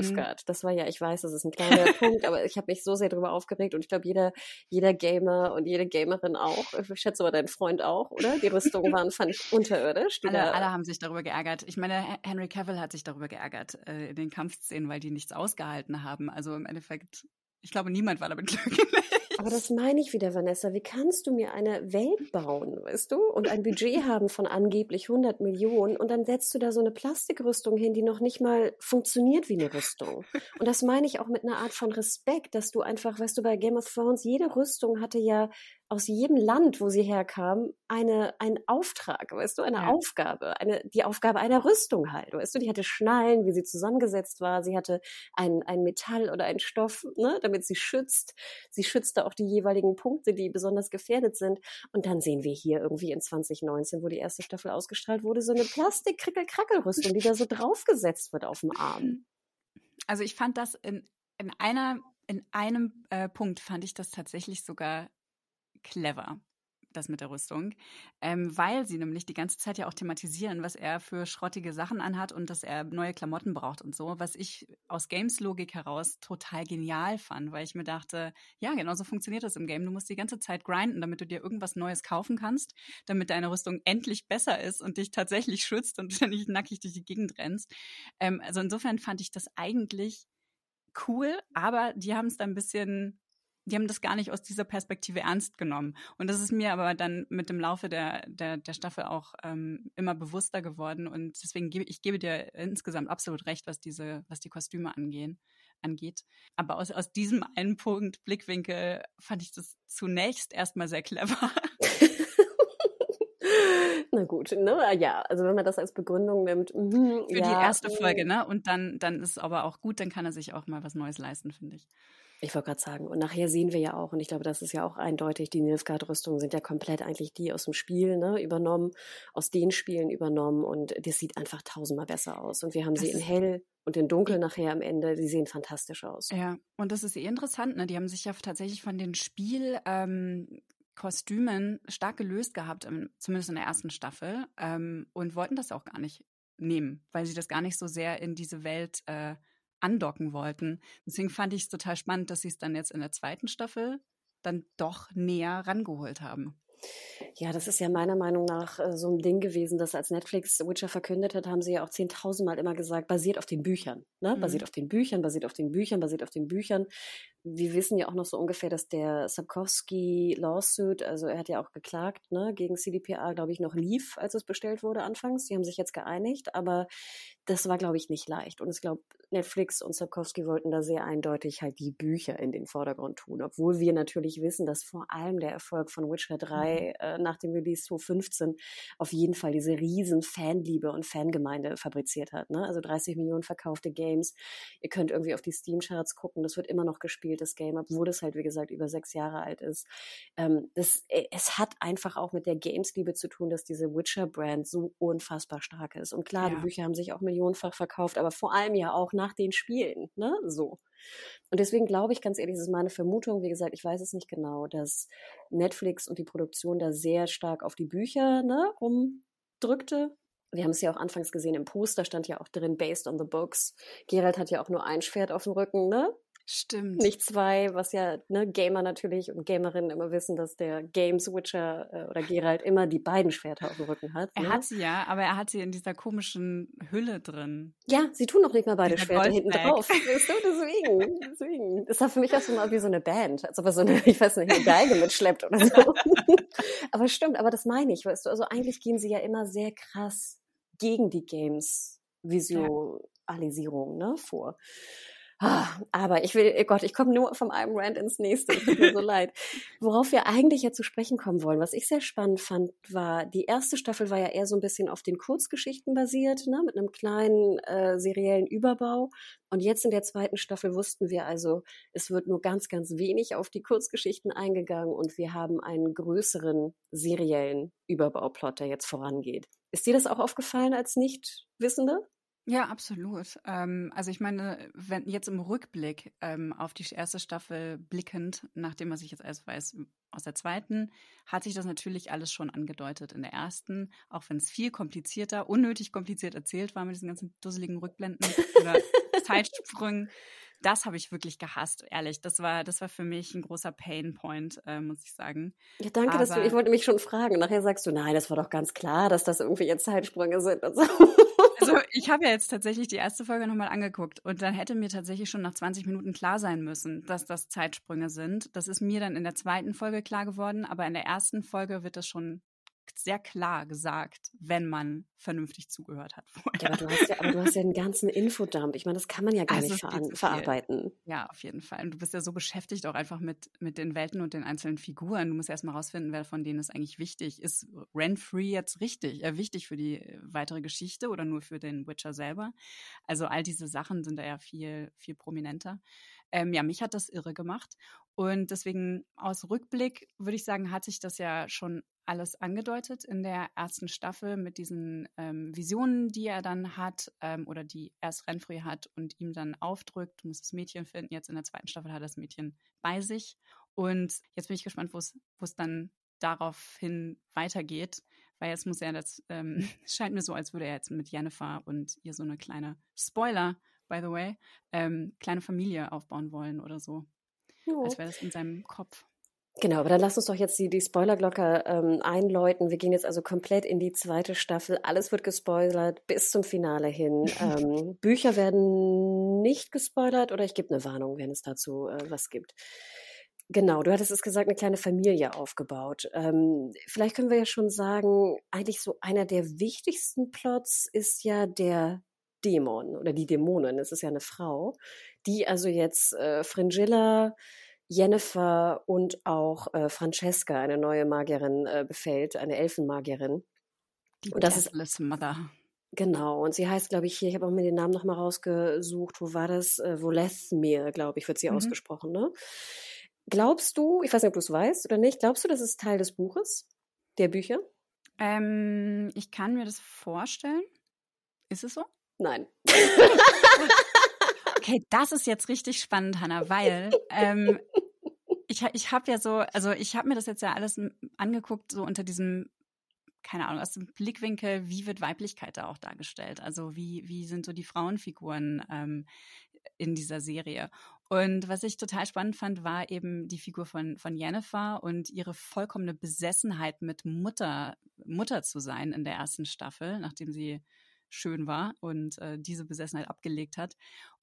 Das war ja, ich weiß, das ist ein kleiner Punkt, aber ich habe mich so sehr darüber aufgeregt und ich glaube, jeder, jeder Gamer und jede Gamerin auch, ich schätze aber dein Freund auch, oder? Die Rüstungen waren, fand ich, unterirdisch. Alle, alle, haben sich darüber geärgert. Ich meine, Henry Cavill hat sich darüber geärgert äh, in den Kampfszenen, weil die nichts ausgehalten haben. Also im Endeffekt ich glaube, niemand war damit glücklich. Aber das meine ich wieder, Vanessa. Wie kannst du mir eine Welt bauen, weißt du? Und ein Budget haben von angeblich 100 Millionen und dann setzt du da so eine Plastikrüstung hin, die noch nicht mal funktioniert wie eine Rüstung. Und das meine ich auch mit einer Art von Respekt, dass du einfach, weißt du, bei Game of Thrones, jede Rüstung hatte ja aus jedem Land, wo sie herkam, eine, ein Auftrag, weißt du, eine ja. Aufgabe, eine, die Aufgabe einer Rüstung halt, weißt du, die hatte Schnallen, wie sie zusammengesetzt war, sie hatte ein, ein Metall oder ein Stoff, ne, damit sie schützt. Sie schützte auch die jeweiligen Punkte, die besonders gefährdet sind. Und dann sehen wir hier irgendwie in 2019, wo die erste Staffel ausgestrahlt wurde, so eine Plastik-Krickel-Krackel-Rüstung, die da so draufgesetzt wird auf dem Arm. Also ich fand das in, in einer in einem äh, Punkt fand ich das tatsächlich sogar clever, das mit der Rüstung, ähm, weil sie nämlich die ganze Zeit ja auch thematisieren, was er für schrottige Sachen anhat und dass er neue Klamotten braucht und so, was ich aus Games-Logik heraus total genial fand, weil ich mir dachte, ja, genau so funktioniert das im Game. Du musst die ganze Zeit grinden, damit du dir irgendwas Neues kaufen kannst, damit deine Rüstung endlich besser ist und dich tatsächlich schützt und du nicht nackig durch die Gegend rennst. Ähm, also insofern fand ich das eigentlich cool, aber die haben es da ein bisschen die haben das gar nicht aus dieser Perspektive ernst genommen. Und das ist mir aber dann mit dem Laufe der, der, der Staffel auch ähm, immer bewusster geworden. Und deswegen gebe ich gebe dir insgesamt absolut recht, was diese, was die Kostüme angehen, angeht. Aber aus, aus diesem einen Punkt, Blickwinkel, fand ich das zunächst erstmal sehr clever. Na gut, ne? Ja, also wenn man das als Begründung nimmt. Mh, Für ja, die erste Folge, ne? Und dann, dann ist es aber auch gut, dann kann er sich auch mal was Neues leisten, finde ich. Ich wollte gerade sagen, und nachher sehen wir ja auch, und ich glaube, das ist ja auch eindeutig, die Nilfgaard-Rüstungen sind ja komplett eigentlich die aus dem Spiel ne, übernommen, aus den Spielen übernommen und das sieht einfach tausendmal besser aus. Und wir haben das sie in hell und in dunkel nachher am Ende, die sehen fantastisch aus. Ja, und das ist eh interessant, ne? Die haben sich ja tatsächlich von den Spiel. Ähm, Kostümen stark gelöst gehabt, zumindest in der ersten Staffel, ähm, und wollten das auch gar nicht nehmen, weil sie das gar nicht so sehr in diese Welt äh, andocken wollten. Deswegen fand ich es total spannend, dass sie es dann jetzt in der zweiten Staffel dann doch näher rangeholt haben. Ja, das ist ja meiner Meinung nach äh, so ein Ding gewesen, dass als Netflix Witcher verkündet hat, haben sie ja auch zehntausendmal immer gesagt, basiert auf den Büchern. Ne? Mhm. Basiert auf den Büchern, basiert auf den Büchern, basiert auf den Büchern wir wissen ja auch noch so ungefähr, dass der Sapkowski Lawsuit, also er hat ja auch geklagt, ne, gegen CDPA, glaube ich, noch lief, als es bestellt wurde anfangs. Die haben sich jetzt geeinigt, aber das war, glaube ich, nicht leicht. Und ich glaube, Netflix und Sapkowski wollten da sehr eindeutig halt die Bücher in den Vordergrund tun, obwohl wir natürlich wissen, dass vor allem der Erfolg von Witcher 3 mhm. äh, nach dem Release 2015 auf jeden Fall diese riesen Fanliebe und Fangemeinde fabriziert hat. Ne? Also 30 Millionen verkaufte Games. Ihr könnt irgendwie auf die Steam-Charts gucken, das wird immer noch gespielt gespielt, das Game, obwohl es halt, wie gesagt, über sechs Jahre alt ist. Ähm, das, äh, es hat einfach auch mit der Games-Liebe zu tun, dass diese Witcher-Brand so unfassbar stark ist. Und klar, ja. die Bücher haben sich auch millionenfach verkauft, aber vor allem ja auch nach den Spielen, ne, so. Und deswegen glaube ich ganz ehrlich, das ist meine Vermutung, wie gesagt, ich weiß es nicht genau, dass Netflix und die Produktion da sehr stark auf die Bücher ne, rumdrückte, wir haben es ja auch anfangs gesehen im Poster, stand ja auch drin, based on the books. Gerald hat ja auch nur ein Schwert auf dem Rücken, ne? Stimmt. Nicht zwei, was ja ne, Gamer natürlich und Gamerinnen immer wissen, dass der Game Switcher äh, oder Geralt immer die beiden Schwerter auf dem Rücken hat. Er ne? hat sie ja, aber er hat sie in dieser komischen Hülle drin. Ja, sie tun noch nicht mal beide Schwerter hinten drauf. Weißt du, deswegen, deswegen. Das war für mich auch so mal wie so eine Band, als ob er so eine, ich weiß nicht, eine Geige mitschleppt oder so. aber stimmt, aber das meine ich, weißt du, also eigentlich gehen sie ja immer sehr krass gegen die Games Visualisierung ne, vor. Ah, aber ich will, oh Gott, ich komme nur vom einem Rant ins nächste. Tut mir so leid. Worauf wir eigentlich ja zu sprechen kommen wollen, was ich sehr spannend fand, war, die erste Staffel war ja eher so ein bisschen auf den Kurzgeschichten basiert, ne, mit einem kleinen äh, seriellen Überbau. Und jetzt in der zweiten Staffel wussten wir also, es wird nur ganz, ganz wenig auf die Kurzgeschichten eingegangen und wir haben einen größeren seriellen Überbauplot, der jetzt vorangeht. Ist dir das auch aufgefallen als Nichtwissende? Ja, absolut. Ähm, also ich meine, wenn jetzt im Rückblick ähm, auf die erste Staffel blickend, nachdem was ich jetzt erst weiß aus der zweiten, hat sich das natürlich alles schon angedeutet in der ersten, auch wenn es viel komplizierter, unnötig kompliziert erzählt war mit diesen ganzen dusseligen Rückblenden oder Zeitsprüngen das habe ich wirklich gehasst, ehrlich. Das war, das war für mich ein großer Painpoint, äh, muss ich sagen. Ja, danke, Aber, dass du, ich wollte mich schon fragen. Nachher sagst du, nein, das war doch ganz klar, dass das irgendwie jetzt Zeitsprünge sind und so. Also ich habe ja jetzt tatsächlich die erste Folge nochmal angeguckt und dann hätte mir tatsächlich schon nach 20 Minuten klar sein müssen, dass das Zeitsprünge sind. Das ist mir dann in der zweiten Folge klar geworden, aber in der ersten Folge wird das schon sehr klar gesagt, wenn man vernünftig zugehört hat. Ja, aber, du hast ja, aber du hast ja einen ganzen Infodump. Ich meine, das kann man ja gar also nicht ver verarbeiten. Ja, auf jeden Fall. Und du bist ja so beschäftigt auch einfach mit, mit den Welten und den einzelnen Figuren. Du musst erst mal rausfinden, wer von denen ist eigentlich wichtig. Ist Renfrey jetzt richtig, äh, wichtig für die äh, weitere Geschichte oder nur für den Witcher selber? Also all diese Sachen sind da ja viel, viel prominenter. Ähm, ja, mich hat das irre gemacht. Und deswegen aus Rückblick würde ich sagen, hat sich das ja schon alles angedeutet in der ersten Staffel mit diesen ähm, Visionen, die er dann hat ähm, oder die erst Renfrey hat und ihm dann aufdrückt, du musst das Mädchen finden. Jetzt in der zweiten Staffel hat er das Mädchen bei sich. Und jetzt bin ich gespannt, wo es dann daraufhin weitergeht, weil jetzt muss er das, ähm, scheint mir so, als würde er jetzt mit Jennifer und ihr so eine kleine Spoiler, by the way, ähm, kleine Familie aufbauen wollen oder so. Jo. Als wäre das in seinem Kopf. Genau, aber dann lass uns doch jetzt die, die Spoilerglocke ähm, einläuten. Wir gehen jetzt also komplett in die zweite Staffel. Alles wird gespoilert bis zum Finale hin. ähm, Bücher werden nicht gespoilert oder ich gebe eine Warnung, wenn es dazu äh, was gibt. Genau, du hattest es gesagt, eine kleine Familie aufgebaut. Ähm, vielleicht können wir ja schon sagen, eigentlich so einer der wichtigsten Plots ist ja der Dämon oder die Dämonin. Es ist ja eine Frau, die also jetzt äh, Fringilla Jennifer und auch äh, Francesca, eine neue Magierin, äh, befällt, eine Elfenmagierin. Die und das ist Mother. Genau, und sie heißt, glaube ich, hier, ich habe auch mir den Namen nochmal rausgesucht, wo war das? Äh, Volethmir, glaube ich, wird sie mhm. ausgesprochen, ne? Glaubst du, ich weiß nicht, ob du es weißt oder nicht, glaubst du, das ist Teil des Buches, der Bücher? Ähm, ich kann mir das vorstellen. Ist es so? Nein. Okay, das ist jetzt richtig spannend, Hanna, weil ähm, ich, ich habe ja so, also ich habe mir das jetzt ja alles angeguckt, so unter diesem, keine Ahnung, aus dem Blickwinkel, wie wird Weiblichkeit da auch dargestellt? Also wie, wie sind so die Frauenfiguren ähm, in dieser Serie? Und was ich total spannend fand, war eben die Figur von, von Jennifer und ihre vollkommene Besessenheit mit Mutter, Mutter zu sein in der ersten Staffel, nachdem sie schön war und äh, diese Besessenheit abgelegt hat.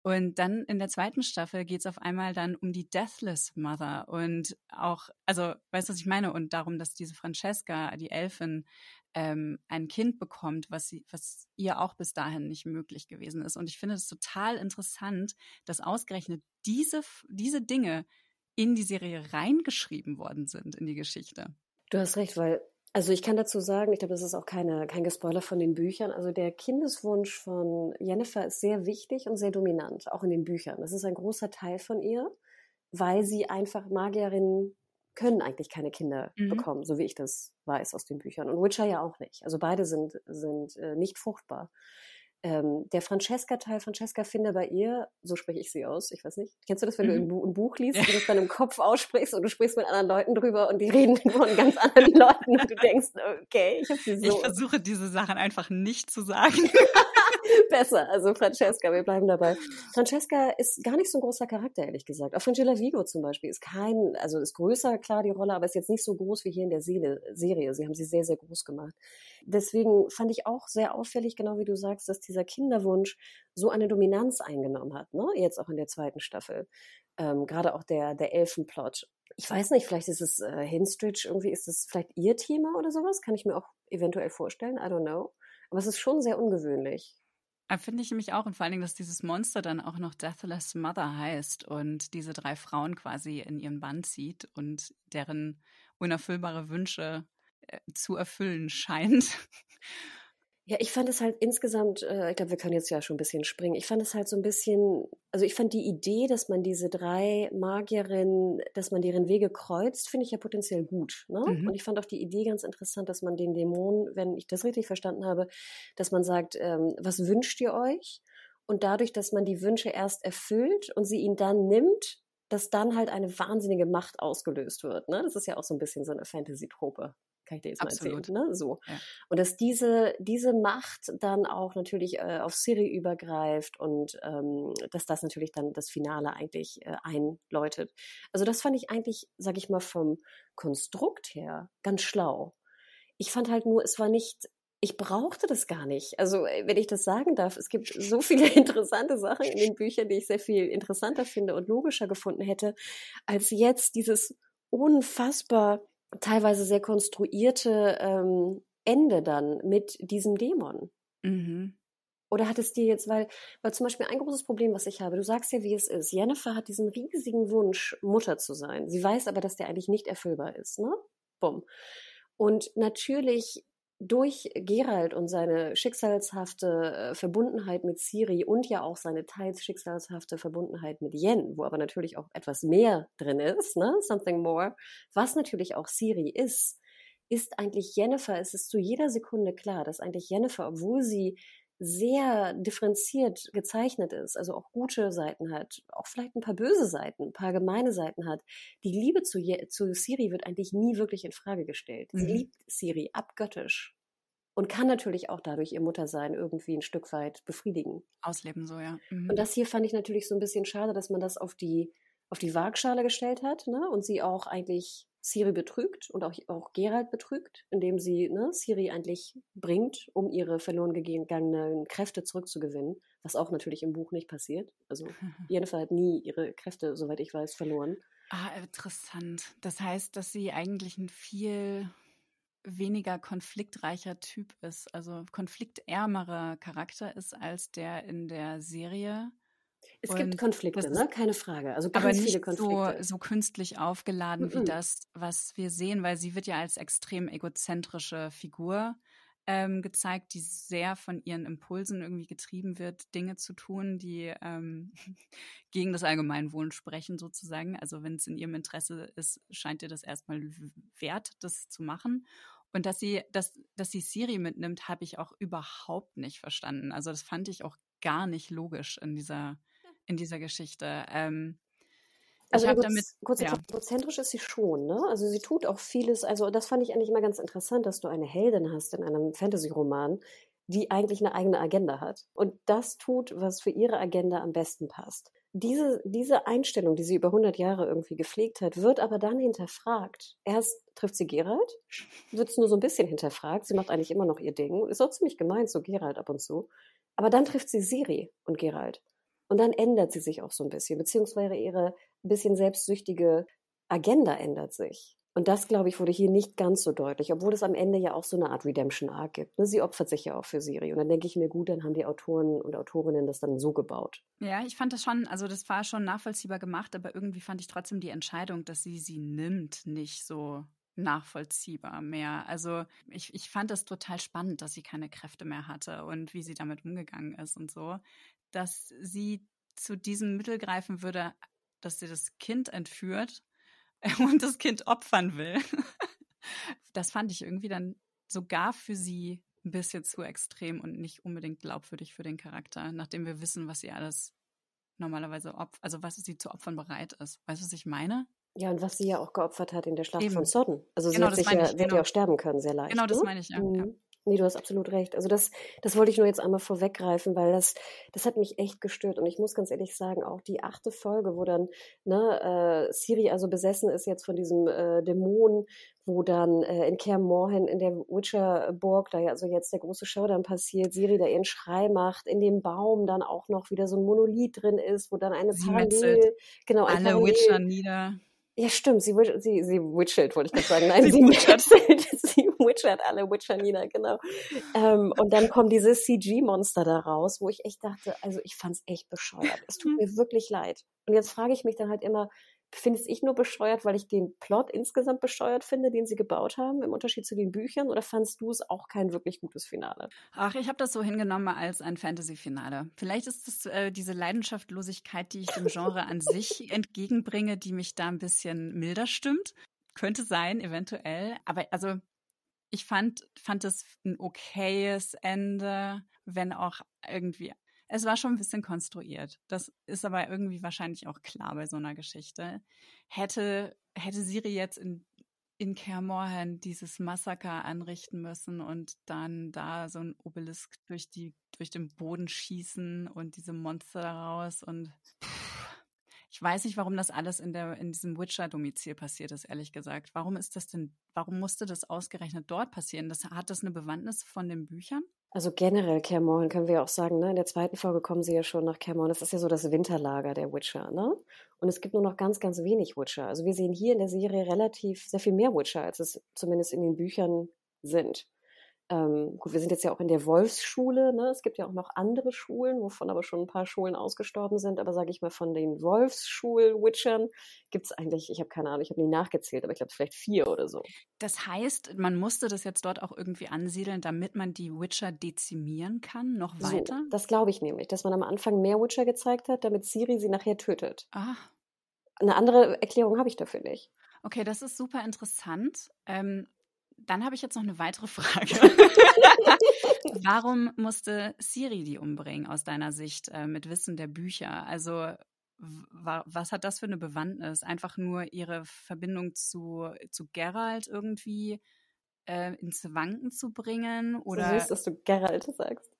Und dann in der zweiten Staffel geht es auf einmal dann um die Deathless Mother und auch, also weißt du, was ich meine? Und darum, dass diese Francesca, die Elfin, ähm, ein Kind bekommt, was, sie, was ihr auch bis dahin nicht möglich gewesen ist. Und ich finde es total interessant, dass ausgerechnet diese, diese Dinge in die Serie reingeschrieben worden sind, in die Geschichte. Du hast recht, weil also ich kann dazu sagen, ich glaube, das ist auch keine, kein Gespoiler von den Büchern. Also der Kindeswunsch von Jennifer ist sehr wichtig und sehr dominant, auch in den Büchern. Das ist ein großer Teil von ihr, weil sie einfach Magierinnen können eigentlich keine Kinder mhm. bekommen, so wie ich das weiß aus den Büchern. Und Witcher ja auch nicht. Also beide sind, sind äh, nicht fruchtbar ähm, der Francesca-Teil, Francesca finde bei ihr, so spreche ich sie aus, ich weiß nicht. Kennst du das, wenn mhm. du ein, ein, Buch liest und du das dann im Kopf aussprichst und du sprichst mit anderen Leuten drüber und die reden von ganz anderen Leuten und du denkst, okay, ich habe sie so. Ich versuche diese Sachen einfach nicht zu sagen. Besser, also Francesca, wir bleiben dabei. Francesca ist gar nicht so ein großer Charakter, ehrlich gesagt. Auch Frangela Vigo zum Beispiel ist kein, also ist größer, klar, die Rolle, aber ist jetzt nicht so groß wie hier in der Serie. Sie haben sie sehr, sehr groß gemacht. Deswegen fand ich auch sehr auffällig, genau wie du sagst, dass dieser Kinderwunsch so eine Dominanz eingenommen hat, ne? jetzt auch in der zweiten Staffel. Ähm, Gerade auch der, der Elfenplot. Ich weiß nicht, vielleicht ist es äh, Hinstridge, irgendwie ist es vielleicht ihr Thema oder sowas, kann ich mir auch eventuell vorstellen, I don't know. Aber es ist schon sehr ungewöhnlich. Finde ich nämlich auch. Und vor allen Dingen, dass dieses Monster dann auch noch Deathless Mother heißt und diese drei Frauen quasi in ihren Bann zieht und deren unerfüllbare Wünsche äh, zu erfüllen scheint. Ja, ich fand es halt insgesamt, äh, ich glaube, wir können jetzt ja schon ein bisschen springen. Ich fand es halt so ein bisschen, also ich fand die Idee, dass man diese drei Magierinnen, dass man deren Wege kreuzt, finde ich ja potenziell gut. Ne? Mhm. Und ich fand auch die Idee ganz interessant, dass man den Dämonen, wenn ich das richtig verstanden habe, dass man sagt, ähm, was wünscht ihr euch? Und dadurch, dass man die Wünsche erst erfüllt und sie ihn dann nimmt, dass dann halt eine wahnsinnige Macht ausgelöst wird. Ne? Das ist ja auch so ein bisschen so eine Fantasy-Trope kann ich dir jetzt Absolut. mal erzählen. Ne? So. Ja. Und dass diese, diese Macht dann auch natürlich äh, auf Siri übergreift und ähm, dass das natürlich dann das Finale eigentlich äh, einläutet. Also das fand ich eigentlich, sag ich mal, vom Konstrukt her ganz schlau. Ich fand halt nur, es war nicht ich brauchte das gar nicht. Also, äh, wenn ich das sagen darf, es gibt so viele interessante Sachen in den Büchern, die ich sehr viel interessanter finde und logischer gefunden hätte, als jetzt dieses unfassbar teilweise sehr konstruierte ähm, Ende dann mit diesem Dämon. Mhm. Oder hat es dir jetzt, weil, weil zum Beispiel ein großes Problem, was ich habe, du sagst ja, wie es ist. Jennifer hat diesen riesigen Wunsch, Mutter zu sein. Sie weiß aber, dass der eigentlich nicht erfüllbar ist, ne? Bumm. Und natürlich durch Gerald und seine schicksalshafte äh, Verbundenheit mit Siri und ja auch seine teils schicksalshafte Verbundenheit mit Yen, wo aber natürlich auch etwas mehr drin ist, ne? Something more, was natürlich auch Siri ist, ist eigentlich Jennifer, es ist zu jeder Sekunde klar, dass eigentlich Jennifer, obwohl sie sehr differenziert gezeichnet ist, also auch gute Seiten hat, auch vielleicht ein paar böse Seiten, ein paar gemeine Seiten hat. Die Liebe zu, zu Siri wird eigentlich nie wirklich in Frage gestellt. Sie mhm. liebt Siri abgöttisch und kann natürlich auch dadurch ihr Muttersein irgendwie ein Stück weit befriedigen. Ausleben so, ja. Mhm. Und das hier fand ich natürlich so ein bisschen schade, dass man das auf die auf die Waagschale gestellt hat, ne? Und sie auch eigentlich Siri betrügt und auch, auch Gerald betrügt, indem sie ne, Siri eigentlich bringt, um ihre verloren gegangenen Kräfte zurückzugewinnen, was auch natürlich im Buch nicht passiert. Also Jennifer hat nie ihre Kräfte, soweit ich weiß, verloren. Ah, interessant. Das heißt, dass sie eigentlich ein viel weniger konfliktreicher Typ ist, also konfliktärmerer Charakter ist als der in der Serie. Es und gibt Konflikte, ne? keine Frage. Also ganz aber nicht viele Konflikte. So, so künstlich aufgeladen mhm. wie das, was wir sehen, weil sie wird ja als extrem egozentrische Figur ähm, gezeigt, die sehr von ihren Impulsen irgendwie getrieben wird, Dinge zu tun, die ähm, gegen das Allgemeinwohl sprechen, sozusagen. Also wenn es in ihrem Interesse ist, scheint ihr das erstmal wert, das zu machen. Und dass sie, dass, dass sie Siri mitnimmt, habe ich auch überhaupt nicht verstanden. Also das fand ich auch gar nicht logisch in dieser in dieser Geschichte. Ähm, also ich damit, kurz ja. egozentrisch ist sie schon, ne? Also sie tut auch vieles, also das fand ich eigentlich immer ganz interessant, dass du eine Heldin hast in einem Fantasy-Roman, die eigentlich eine eigene Agenda hat und das tut, was für ihre Agenda am besten passt. Diese, diese Einstellung, die sie über 100 Jahre irgendwie gepflegt hat, wird aber dann hinterfragt. Erst trifft sie Gerald, wird es nur so ein bisschen hinterfragt. Sie macht eigentlich immer noch ihr Ding. Ist auch ziemlich gemeint, so Gerald ab und zu. Aber dann trifft sie Siri und Gerald. Und dann ändert sie sich auch so ein bisschen, beziehungsweise ihre bisschen selbstsüchtige Agenda ändert sich. Und das, glaube ich, wurde hier nicht ganz so deutlich, obwohl es am Ende ja auch so eine Art Redemption Arc gibt. Ne? Sie opfert sich ja auch für Siri. Und dann denke ich mir, gut, dann haben die Autoren und Autorinnen das dann so gebaut. Ja, ich fand das schon, also das war schon nachvollziehbar gemacht, aber irgendwie fand ich trotzdem die Entscheidung, dass sie sie nimmt, nicht so nachvollziehbar mehr. Also ich, ich fand das total spannend, dass sie keine Kräfte mehr hatte und wie sie damit umgegangen ist und so dass sie zu diesem Mittel greifen würde, dass sie das Kind entführt und das Kind opfern will. Das fand ich irgendwie dann sogar für sie ein bisschen zu extrem und nicht unbedingt glaubwürdig für den Charakter, nachdem wir wissen, was sie alles normalerweise opfert, also was sie zu opfern bereit ist. Weißt du, was ich meine? Ja, und was sie ja auch geopfert hat in der Schlacht Eben. von Sodden. Also sie genau, hat sich ja, ich, genau. ja auch sterben können, sehr leicht. Genau, das ne? meine ich, ja. Mhm. ja. Nee, du hast absolut recht. Also das, das wollte ich nur jetzt einmal vorweggreifen, weil das, das hat mich echt gestört. Und ich muss ganz ehrlich sagen, auch die achte Folge, wo dann ne, äh, Siri also besessen ist jetzt von diesem äh, Dämon, wo dann äh, in Kaer Morhen in der Witcher-Burg, da ja also jetzt der große Showdown passiert, Siri da ihren Schrei macht, in dem Baum dann auch noch wieder so ein Monolith drin ist, wo dann eine Parallel, genau, ein alle Parallel, Witcher nieder. Ja, stimmt, sie, sie, sie witchelt, wollte ich gerade sagen. Nein, sie, sie witchert. sie witchert alle Witcher nieder, genau. Ähm, und dann kommen diese CG-Monster da raus, wo ich echt dachte, also ich fand's echt bescheuert. Es tut mir wirklich leid. Und jetzt frage ich mich dann halt immer, finde ich nur bescheuert, weil ich den Plot insgesamt bescheuert finde, den sie gebaut haben, im Unterschied zu den Büchern? Oder fandst du es auch kein wirklich gutes Finale? Ach, ich habe das so hingenommen als ein Fantasy-Finale. Vielleicht ist es äh, diese Leidenschaftlosigkeit, die ich dem Genre an sich entgegenbringe, die mich da ein bisschen milder stimmt. Könnte sein, eventuell. Aber also, ich fand, fand es ein okayes Ende, wenn auch irgendwie es war schon ein bisschen konstruiert. Das ist aber irgendwie wahrscheinlich auch klar bei so einer Geschichte. Hätte, hätte Siri jetzt in, in Kermorhen dieses Massaker anrichten müssen und dann da so ein Obelisk durch, die, durch den Boden schießen und diese Monster daraus und ich weiß nicht, warum das alles in, der, in diesem Witcher-Domizil passiert ist, ehrlich gesagt. Warum ist das denn, warum musste das ausgerechnet dort passieren? Das, hat das eine Bewandtnis von den Büchern? Also generell Kermorn können wir auch sagen, ne? In der zweiten Folge kommen sie ja schon nach Kermorn. Das ist ja so das Winterlager der Witcher, ne? Und es gibt nur noch ganz, ganz wenig Witcher. Also wir sehen hier in der Serie relativ sehr viel mehr Witcher, als es zumindest in den Büchern sind. Ähm, gut, wir sind jetzt ja auch in der Wolfsschule. Ne? Es gibt ja auch noch andere Schulen, wovon aber schon ein paar Schulen ausgestorben sind. Aber sage ich mal, von den Wolfsschul-Witchern gibt es eigentlich, ich habe keine Ahnung, ich habe nie nachgezählt, aber ich glaube vielleicht vier oder so. Das heißt, man musste das jetzt dort auch irgendwie ansiedeln, damit man die Witcher dezimieren kann, noch weiter? So, das glaube ich nämlich, dass man am Anfang mehr Witcher gezeigt hat, damit Siri sie nachher tötet. Ah. Eine andere Erklärung habe ich dafür nicht. Okay, das ist super interessant. Ähm, dann habe ich jetzt noch eine weitere Frage. Warum musste Siri die umbringen aus deiner Sicht äh, mit Wissen der Bücher? Also was hat das für eine Bewandtnis? Einfach nur ihre Verbindung zu, zu Geralt irgendwie äh, ins Wanken zu bringen? Oder so süß, dass du Geralt sagst.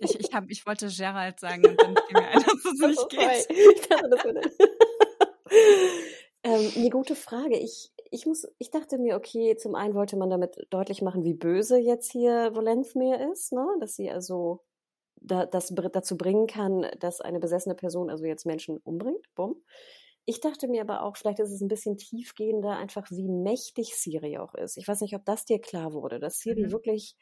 Ich, ich, hab, ich wollte Gerald sagen und dann fiel mir ein, dass es nicht oh, geht. Ich dachte, das würde. ähm, eine gute Frage. Ich, ich muss, ich dachte mir, okay, zum einen wollte man damit deutlich machen, wie böse jetzt hier Volensmeer ist, ne? Dass sie also da, das dazu bringen kann, dass eine besessene Person also jetzt Menschen umbringt. Bumm. Ich dachte mir aber auch, vielleicht ist es ein bisschen tiefgehender, einfach wie mächtig Siri auch ist. Ich weiß nicht, ob das dir klar wurde, dass Siri mhm. wirklich,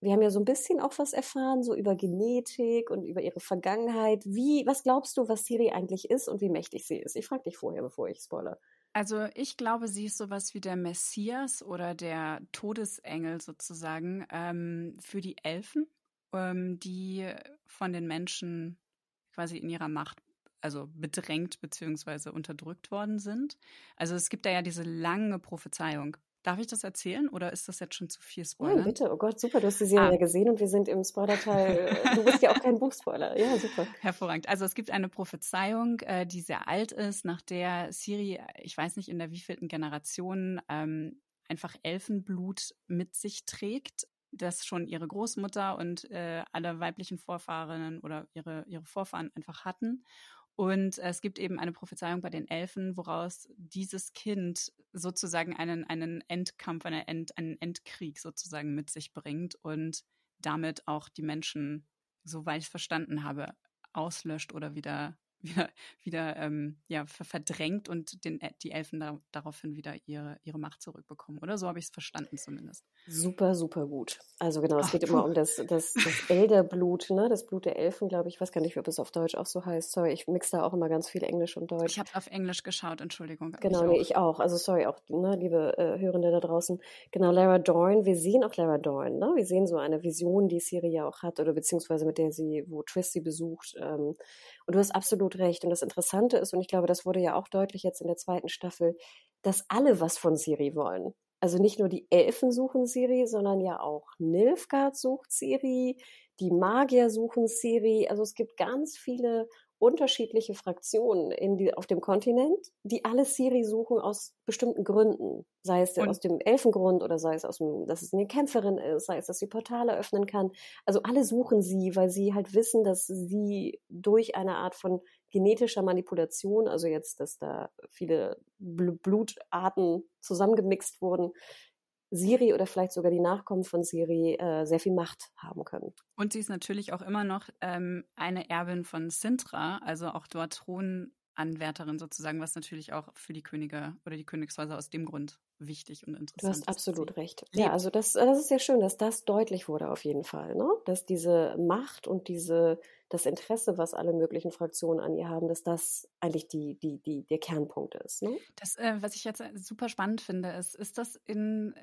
wir haben ja so ein bisschen auch was erfahren, so über Genetik und über ihre Vergangenheit. Wie, was glaubst du, was Siri eigentlich ist und wie mächtig sie ist? Ich frage dich vorher, bevor ich spoilere. Also ich glaube, sie ist sowas wie der Messias oder der Todesengel sozusagen ähm, für die Elfen, ähm, die von den Menschen quasi in ihrer Macht also bedrängt bzw. unterdrückt worden sind. Also es gibt da ja diese lange Prophezeiung. Darf ich das erzählen oder ist das jetzt schon zu viel Spoiler? Nein, bitte. Oh Gott, super. Du hast die Serie ah. gesehen und wir sind im Spoiler-Teil. du bist ja auch kein Buchspoiler. Ja, super. Hervorragend. Also es gibt eine Prophezeiung, äh, die sehr alt ist, nach der Siri, ich weiß nicht in der wievielten Generation, ähm, einfach Elfenblut mit sich trägt das schon ihre Großmutter und äh, alle weiblichen Vorfahrinnen oder ihre, ihre Vorfahren einfach hatten. Und es gibt eben eine Prophezeiung bei den Elfen, woraus dieses Kind sozusagen einen, einen Endkampf, eine End, einen Endkrieg sozusagen mit sich bringt und damit auch die Menschen, soweit ich verstanden habe, auslöscht oder wieder wieder, wieder ähm, ja, verdrängt und den, die Elfen da, daraufhin wieder ihre, ihre Macht zurückbekommen. Oder so habe ich es verstanden zumindest. Super, super gut. Also genau, es geht puh. immer um das, das, das Elderblut, ne? das Blut der Elfen, glaube ich. Ich weiß gar nicht, ob es auf Deutsch auch so heißt. Sorry, ich mixe da auch immer ganz viel Englisch und Deutsch. Ich habe auf Englisch geschaut, Entschuldigung. Genau, ich nee, ich auch. Also sorry, auch ne, liebe äh, Hörende da draußen. Genau, Lara Dorn, wir sehen auch Lara Dorn. Ne? Wir sehen so eine Vision, die Siri ja auch hat oder beziehungsweise mit der sie, wo Triss sie besucht. Ähm, und du hast absolut recht. Und das Interessante ist, und ich glaube, das wurde ja auch deutlich jetzt in der zweiten Staffel, dass alle was von Siri wollen. Also nicht nur die Elfen suchen Siri, sondern ja auch Nilfgaard sucht Siri, die Magier suchen Siri. Also es gibt ganz viele unterschiedliche Fraktionen in die, auf dem Kontinent, die alle Siri suchen aus bestimmten Gründen. Sei es und aus dem Elfengrund oder sei es aus dem, dass es eine Kämpferin ist, sei es, dass sie Portale öffnen kann. Also alle suchen sie, weil sie halt wissen, dass sie durch eine Art von genetischer Manipulation, also jetzt, dass da viele Blutarten zusammengemixt wurden, Siri oder vielleicht sogar die Nachkommen von Siri äh, sehr viel Macht haben können. Und sie ist natürlich auch immer noch ähm, eine Erbin von Sintra, also auch dort Thronanwärterin sozusagen, was natürlich auch für die Könige oder die Königshäuser aus dem Grund wichtig und interessant ist. Du hast absolut recht. Ja, also das, das ist sehr schön, dass das deutlich wurde auf jeden Fall, ne? dass diese Macht und diese das Interesse, was alle möglichen Fraktionen an ihr haben, dass das eigentlich die, die, die, der Kernpunkt ist. Ne? Das, äh, was ich jetzt äh, super spannend finde, ist, ist das in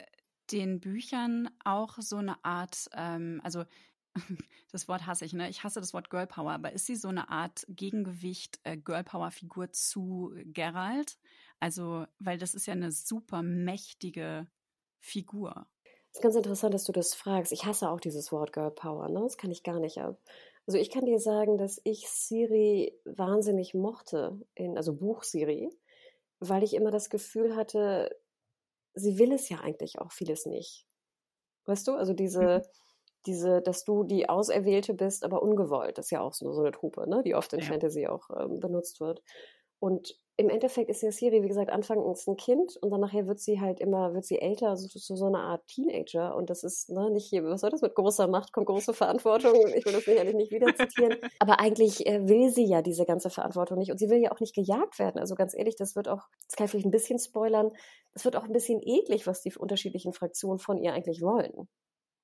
den Büchern auch so eine Art, ähm, also das Wort hasse ich, ne? Ich hasse das Wort Girl Power, aber ist sie so eine Art Gegengewicht äh, Girl Power Figur zu Geralt? Also, weil das ist ja eine super mächtige Figur. Es ist ganz interessant, dass du das fragst. Ich hasse auch dieses Wort Girl Power, ne? Das kann ich gar nicht ab. Also ich kann dir sagen, dass ich Siri wahnsinnig mochte, in, also Buch Siri, weil ich immer das Gefühl hatte, sie will es ja eigentlich auch vieles nicht. Weißt du, also diese, mhm. diese, dass du die Auserwählte bist, aber ungewollt, das ist ja auch so, so eine Truppe, ne, die oft in ja. Fantasy auch ähm, benutzt wird. Und im Endeffekt ist ja Siri, wie gesagt, anfangs ein Kind und dann nachher wird sie halt immer, wird sie älter, so, so, so eine Art Teenager. Und das ist ne, nicht hier, was soll das mit großer Macht kommt große Verantwortung. Ich will das sicherlich nicht wieder zitieren. Aber eigentlich äh, will sie ja diese ganze Verantwortung nicht und sie will ja auch nicht gejagt werden. Also ganz ehrlich, das wird auch, das kann ich vielleicht ein bisschen spoilern, es wird auch ein bisschen eklig, was die unterschiedlichen Fraktionen von ihr eigentlich wollen.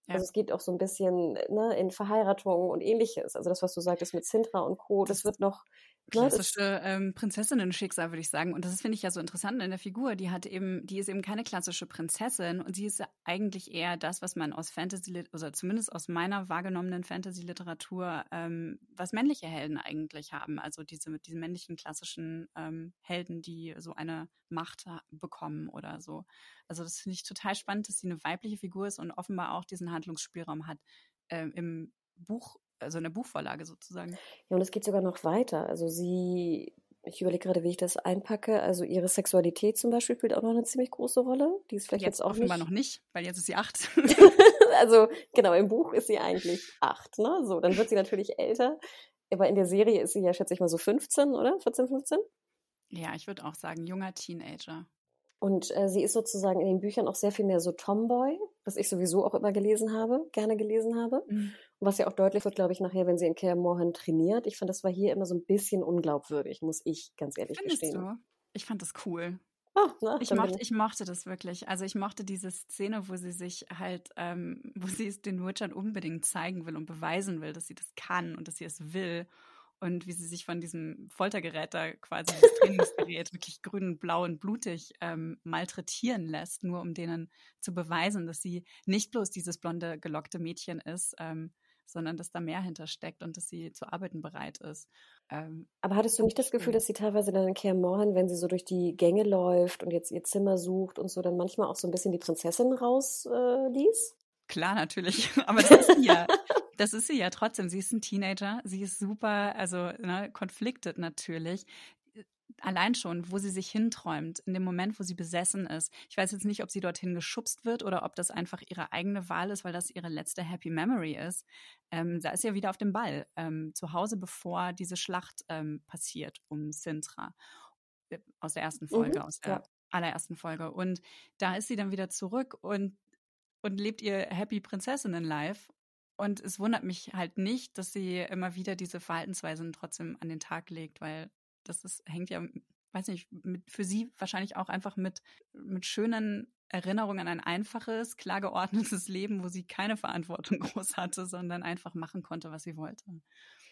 Ja. Also es geht auch so ein bisschen ne, in Verheiratung und ähnliches. Also das, was du sagtest mit Sintra und Co., das, das wird noch klassische ähm, Prinzessinnen-Schicksal, würde ich sagen. Und das finde ich ja so interessant in der Figur. Die hat eben, die ist eben keine klassische Prinzessin und sie ist eigentlich eher das, was man aus Fantasy, oder zumindest aus meiner wahrgenommenen Fantasy-Literatur, ähm, was männliche Helden eigentlich haben. Also diese, diese männlichen klassischen ähm, Helden, die so eine Macht bekommen oder so. Also das finde ich total spannend, dass sie eine weibliche Figur ist und offenbar auch diesen Handlungsspielraum hat. Äh, Im Buch also eine Buchvorlage sozusagen. Ja, und es geht sogar noch weiter. Also sie, ich überlege gerade, wie ich das einpacke. Also ihre Sexualität zum Beispiel spielt auch noch eine ziemlich große Rolle. Die ist vielleicht jetzt, jetzt auch offenbar nicht. noch nicht, weil jetzt ist sie acht. also genau, im Buch ist sie eigentlich acht. Ne? So, dann wird sie natürlich älter. Aber in der Serie ist sie ja, schätze ich mal, so 15, oder? 14, 15? Ja, ich würde auch sagen, junger Teenager. Und äh, sie ist sozusagen in den Büchern auch sehr viel mehr so Tomboy, was ich sowieso auch immer gelesen habe, gerne gelesen habe. Mhm. Was ja auch deutlich wird, glaube ich, nachher, wenn sie in Care Morhan trainiert. Ich fand, das war hier immer so ein bisschen unglaubwürdig, muss ich ganz ehrlich Findest gestehen. Du? Ich fand das cool. Oh, na, ich, mochte, ich mochte das wirklich. Also ich mochte diese Szene, wo sie sich halt, ähm, wo sie es den Witchern unbedingt zeigen will und beweisen will, dass sie das kann und dass sie es will und wie sie sich von diesem Foltergerät da quasi das Trainingsgerät wirklich grün, blau und blutig ähm, malträtieren lässt, nur um denen zu beweisen, dass sie nicht bloß dieses blonde, gelockte Mädchen ist, ähm, sondern dass da mehr hintersteckt und dass sie zu arbeiten bereit ist. Ähm, Aber hattest du nicht das Gefühl, dass sie teilweise dann in Care Morhan, wenn sie so durch die Gänge läuft und jetzt ihr Zimmer sucht und so, dann manchmal auch so ein bisschen die Prinzessin rausließ? Äh, Klar, natürlich. Aber das ist sie ja. Das ist sie ja trotzdem. Sie ist ein Teenager. Sie ist super, also ne, conflicted natürlich allein schon, wo sie sich hinträumt, in dem Moment, wo sie besessen ist. Ich weiß jetzt nicht, ob sie dorthin geschubst wird oder ob das einfach ihre eigene Wahl ist, weil das ihre letzte Happy Memory ist. Ähm, da ist sie ja wieder auf dem Ball, ähm, zu Hause, bevor diese Schlacht ähm, passiert um Sintra. Äh, aus der ersten Folge, mhm, aus der ja. allerersten Folge. Und da ist sie dann wieder zurück und und lebt ihr Happy Prinzessinnen-Life. Und es wundert mich halt nicht, dass sie immer wieder diese Verhaltensweisen trotzdem an den Tag legt, weil das ist, hängt ja, weiß nicht, mit, für sie wahrscheinlich auch einfach mit, mit schönen Erinnerungen an ein einfaches, klar geordnetes Leben, wo sie keine Verantwortung groß hatte, sondern einfach machen konnte, was sie wollte.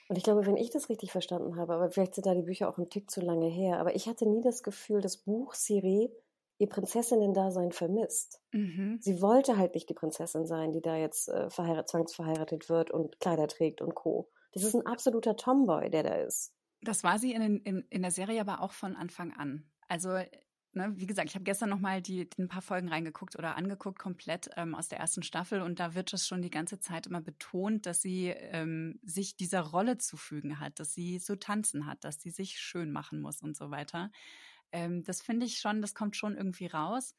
Und ich glaube, wenn ich das richtig verstanden habe, aber vielleicht sind da die Bücher auch ein Tick zu lange her, aber ich hatte nie das Gefühl, das Buch Siri ihr Prinzessinnen-Dasein vermisst. Mhm. Sie wollte halt nicht die Prinzessin sein, die da jetzt äh, zwangsverheiratet wird und Kleider trägt und Co. Das ist ein absoluter Tomboy, der da ist. Das war sie in, in, in der Serie aber auch von Anfang an. Also, ne, wie gesagt, ich habe gestern nochmal die, die ein paar Folgen reingeguckt oder angeguckt, komplett ähm, aus der ersten Staffel. Und da wird es schon die ganze Zeit immer betont, dass sie ähm, sich dieser Rolle zu fügen hat, dass sie so tanzen hat, dass sie sich schön machen muss und so weiter. Ähm, das finde ich schon, das kommt schon irgendwie raus.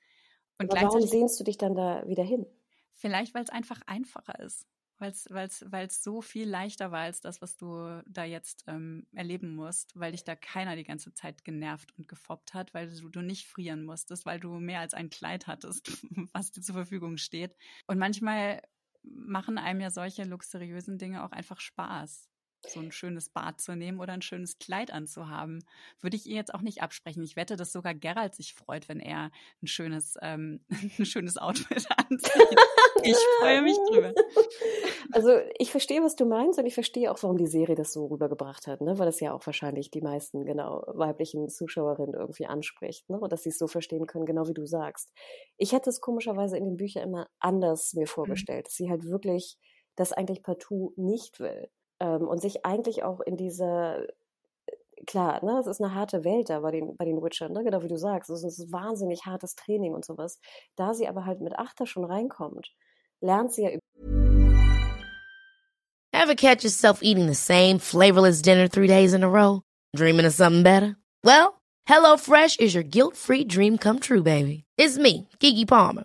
Und warum sehnst du dich dann da wieder hin? Vielleicht, weil es einfach einfacher ist. Weil es so viel leichter war als das, was du da jetzt ähm, erleben musst, weil dich da keiner die ganze Zeit genervt und gefoppt hat, weil du, du nicht frieren musstest, weil du mehr als ein Kleid hattest, was dir zur Verfügung steht. Und manchmal machen einem ja solche luxuriösen Dinge auch einfach Spaß. So ein schönes Bad zu nehmen oder ein schönes Kleid anzuhaben. Würde ich ihr jetzt auch nicht absprechen. Ich wette, dass sogar Gerald sich freut, wenn er ein schönes, ähm, ein schönes Outfit anzieht. Ich freue mich drüber. Also ich verstehe, was du meinst und ich verstehe auch, warum die Serie das so rübergebracht hat, ne? weil das ja auch wahrscheinlich die meisten genau weiblichen Zuschauerinnen irgendwie anspricht ne? und dass sie es so verstehen können, genau wie du sagst. Ich hätte es komischerweise in den Büchern immer anders mir mhm. vorgestellt, dass sie halt wirklich das eigentlich partout nicht will ähm, und sich eigentlich auch in dieser klar, ne, es ist eine harte Welt da bei den, bei den Witchern, ne, genau wie du sagst. Es ist ein wahnsinnig hartes Training und sowas. Da sie aber halt mit Achter schon reinkommt, lernt sie ja Ever catch yourself eating the same flavorless dinner three days in a row? Dreaming of something better? Well, HelloFresh is your guilt-free dream come true, baby. It's me, Kiki Palmer.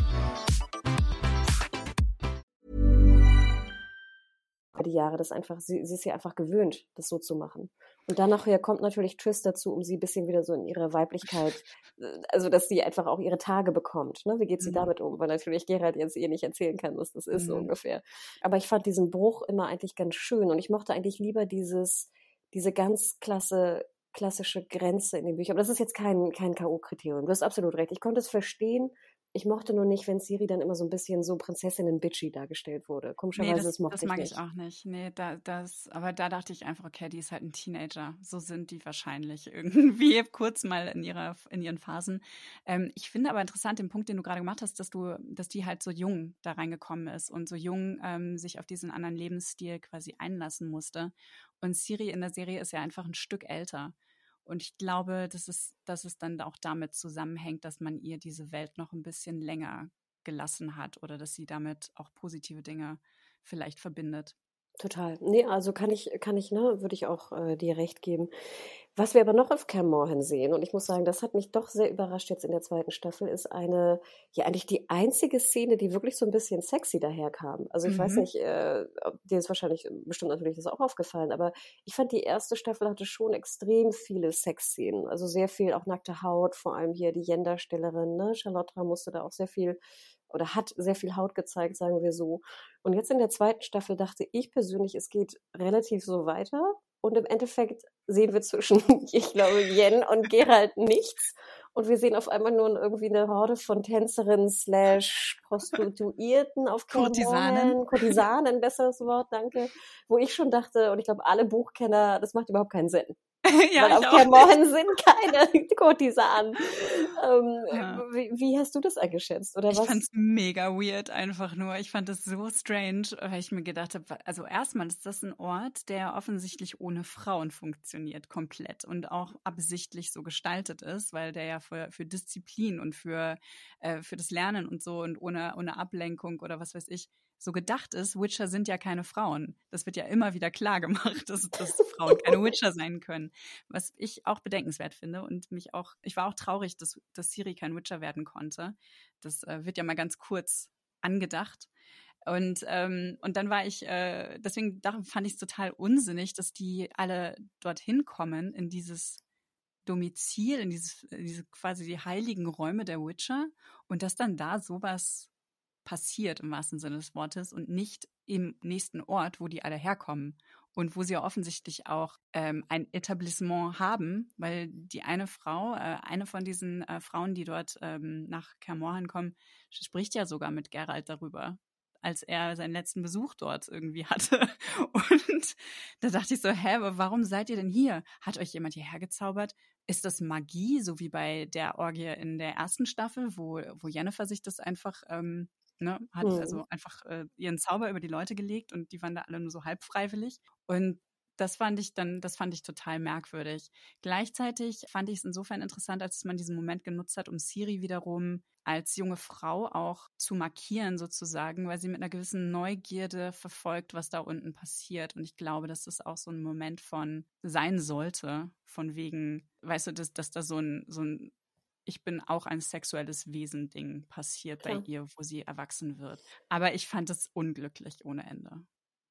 Die Jahre das einfach, sie, sie ist ja einfach gewöhnt, das so zu machen. Und dann nachher kommt natürlich Triss dazu, um sie ein bisschen wieder so in ihre Weiblichkeit, äh, also dass sie einfach auch ihre Tage bekommt. Ne? Wie geht sie mhm. damit um? Weil natürlich Gerald jetzt ihr nicht erzählen kann, was das ist, mhm. so ungefähr. Aber ich fand diesen Bruch immer eigentlich ganz schön und ich mochte eigentlich lieber dieses, diese ganz klasse, klassische Grenze in den Büchern. Aber das ist jetzt kein, kein K.O.-Kriterium. Du hast absolut recht. Ich konnte es verstehen, ich mochte nur nicht, wenn Siri dann immer so ein bisschen so Prinzessinnen-bitchy dargestellt wurde. Komischerweise, nee, das, das mochte das mag ich, ich auch nicht. Nee, da, das, aber da dachte ich einfach, okay, die ist halt ein Teenager. So sind die wahrscheinlich irgendwie kurz mal in ihrer, in ihren Phasen. Ähm, ich finde aber interessant den Punkt, den du gerade gemacht hast, dass du, dass die halt so jung da reingekommen ist und so jung ähm, sich auf diesen anderen Lebensstil quasi einlassen musste. Und Siri in der Serie ist ja einfach ein Stück älter. Und ich glaube, dass es, dass es dann auch damit zusammenhängt, dass man ihr diese Welt noch ein bisschen länger gelassen hat oder dass sie damit auch positive Dinge vielleicht verbindet. Total. Nee, also kann ich, kann ich, ne, würde ich auch äh, dir recht geben. Was wir aber noch auf Cam Morhan sehen, und ich muss sagen, das hat mich doch sehr überrascht jetzt in der zweiten Staffel, ist eine, ja eigentlich die einzige Szene, die wirklich so ein bisschen sexy daherkam. Also ich mhm. weiß nicht, äh, dir ist wahrscheinlich bestimmt natürlich das auch aufgefallen, aber ich fand die erste Staffel hatte schon extrem viele Sexszenen. Also sehr viel auch nackte Haut, vor allem hier die Yen-Darstellerin, ne? Charlotte musste da auch sehr viel oder hat sehr viel Haut gezeigt, sagen wir so. Und jetzt in der zweiten Staffel dachte ich persönlich, es geht relativ so weiter. Und im Endeffekt sehen wir zwischen, ich glaube, Jen und Gerald nichts. Und wir sehen auf einmal nur irgendwie eine Horde von Tänzerinnen slash Prostituierten auf Kurtisanen. Kurtisanen, besseres Wort, danke. Wo ich schon dachte, und ich glaube, alle Buchkenner, das macht überhaupt keinen Sinn. ja, Weil auf Kermorhen sind keine Kurtisanen. Ähm, ja. wie, wie, hast du das eingeschätzt? Oder ich was? fand es mega weird einfach nur. Ich fand es so strange, weil ich mir gedacht habe, also erstmal ist das ein Ort, der offensichtlich ohne Frauen funktioniert, komplett und auch absichtlich so gestaltet ist, weil der ja für, für Disziplin und für, äh, für das Lernen und so und ohne, ohne Ablenkung oder was weiß ich so gedacht ist, Witcher sind ja keine Frauen. Das wird ja immer wieder klar gemacht, dass, dass Frauen keine Witcher sein können. Was ich auch bedenkenswert finde und mich auch, ich war auch traurig, dass, dass Siri kein Witcher werden konnte. Das äh, wird ja mal ganz kurz angedacht. Und, ähm, und dann war ich, äh, deswegen darum fand ich es total unsinnig, dass die alle dorthin kommen, in dieses Domizil, in, dieses, diese quasi die heiligen Räume der Witcher und dass dann da sowas passiert im wahrsten Sinne des Wortes und nicht im nächsten Ort, wo die alle herkommen und wo sie ja offensichtlich auch ähm, ein Etablissement haben, weil die eine Frau, äh, eine von diesen äh, Frauen, die dort ähm, nach Kermorhan kommen, spricht ja sogar mit Gerald darüber, als er seinen letzten Besuch dort irgendwie hatte. Und da dachte ich so, hä, warum seid ihr denn hier? Hat euch jemand hierher gezaubert? Ist das Magie, so wie bei der Orgie in der ersten Staffel, wo, wo Jennifer sich das einfach ähm, ne, hat mhm. also einfach äh, ihren Zauber über die Leute gelegt und die waren da alle nur so halb freiwillig. Und das fand ich dann, das fand ich total merkwürdig. Gleichzeitig fand ich es insofern interessant, als man diesen Moment genutzt hat, um Siri wiederum als junge Frau auch zu markieren sozusagen, weil sie mit einer gewissen Neugierde verfolgt, was da unten passiert. Und ich glaube, dass das auch so ein Moment von sein sollte, von wegen, weißt du, dass, dass da so ein, so ein ich bin auch ein sexuelles Wesen-Ding passiert Klar. bei ihr, wo sie erwachsen wird. Aber ich fand es unglücklich ohne Ende.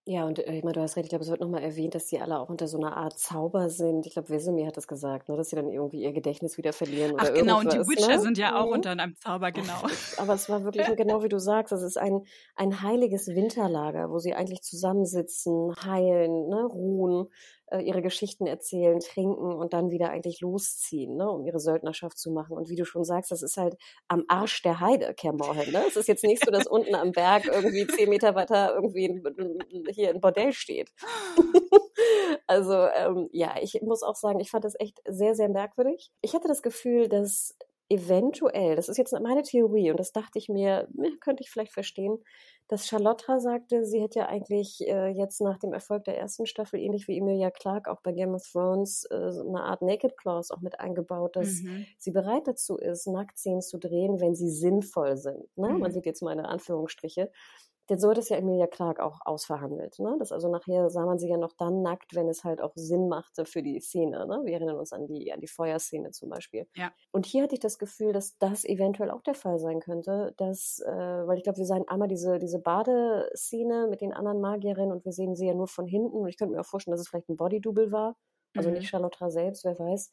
Ja, und äh, ich meine, du hast recht, ich glaube, es wird nochmal erwähnt, dass die alle auch unter so einer Art Zauber sind. Ich glaube, Wesemir hat das gesagt, ne, dass sie dann irgendwie ihr Gedächtnis wieder verlieren. Ach oder genau, und die Witcher ne? sind ja auch Mhm. unter einem Zauber, genau. Aber es war wirklich genau wie du sagst, es ist ein, ein heiliges Winterlager, wo sie eigentlich zusammensitzen, heilen, ne, ruhen, äh, ihre Geschichten erzählen, trinken und dann wieder eigentlich losziehen, ne, um ihre Söldnerschaft zu machen. Und wie du schon sagst, das ist halt am Arsch der Heide, Kermorhen. Ne? Es ist jetzt nicht so, dass unten am Berg irgendwie zehn Meter weiter irgendwie ein, hier ein Bordell steht. also ähm, ja, ich muss auch sagen, ich fand das echt sehr, sehr merkwürdig. Ich hatte das Gefühl, dass eventuell, das ist jetzt meine Theorie und das dachte ich mir, ne, könnte ich vielleicht verstehen, dass Charlotta sagte, sie hätte ja eigentlich äh, jetzt nach dem Erfolg der ersten Staffel, ähnlich wie Emilia Clarke auch bei Game of Thrones, äh, so eine Art Naked Clause auch mit eingebaut, dass Mhm. sie bereit dazu ist, Nacktszenen zu drehen, wenn sie sinnvoll sind. Ne? Man Mhm. sieht jetzt meine Anführungsstriche. Denn so hat es ja Emilia Clarke auch ausverhandelt. Ne? Das also nachher sah man sie ja noch dann nackt, wenn es halt auch Sinn machte für die Szene. Ne? Wir erinnern uns an die, an die Feuerszene zum Beispiel. Ja. Und hier hatte ich das Gefühl, dass das eventuell auch der Fall sein könnte, dass, äh, weil ich glaube, wir sehen einmal diese, diese Badeszene mit den anderen Magierinnen und wir sehen sie ja nur von hinten. Und ich könnte mir auch vorstellen, dass es vielleicht ein Bodydouble war. Also Mhm. nicht Charlotte selbst, wer weiß.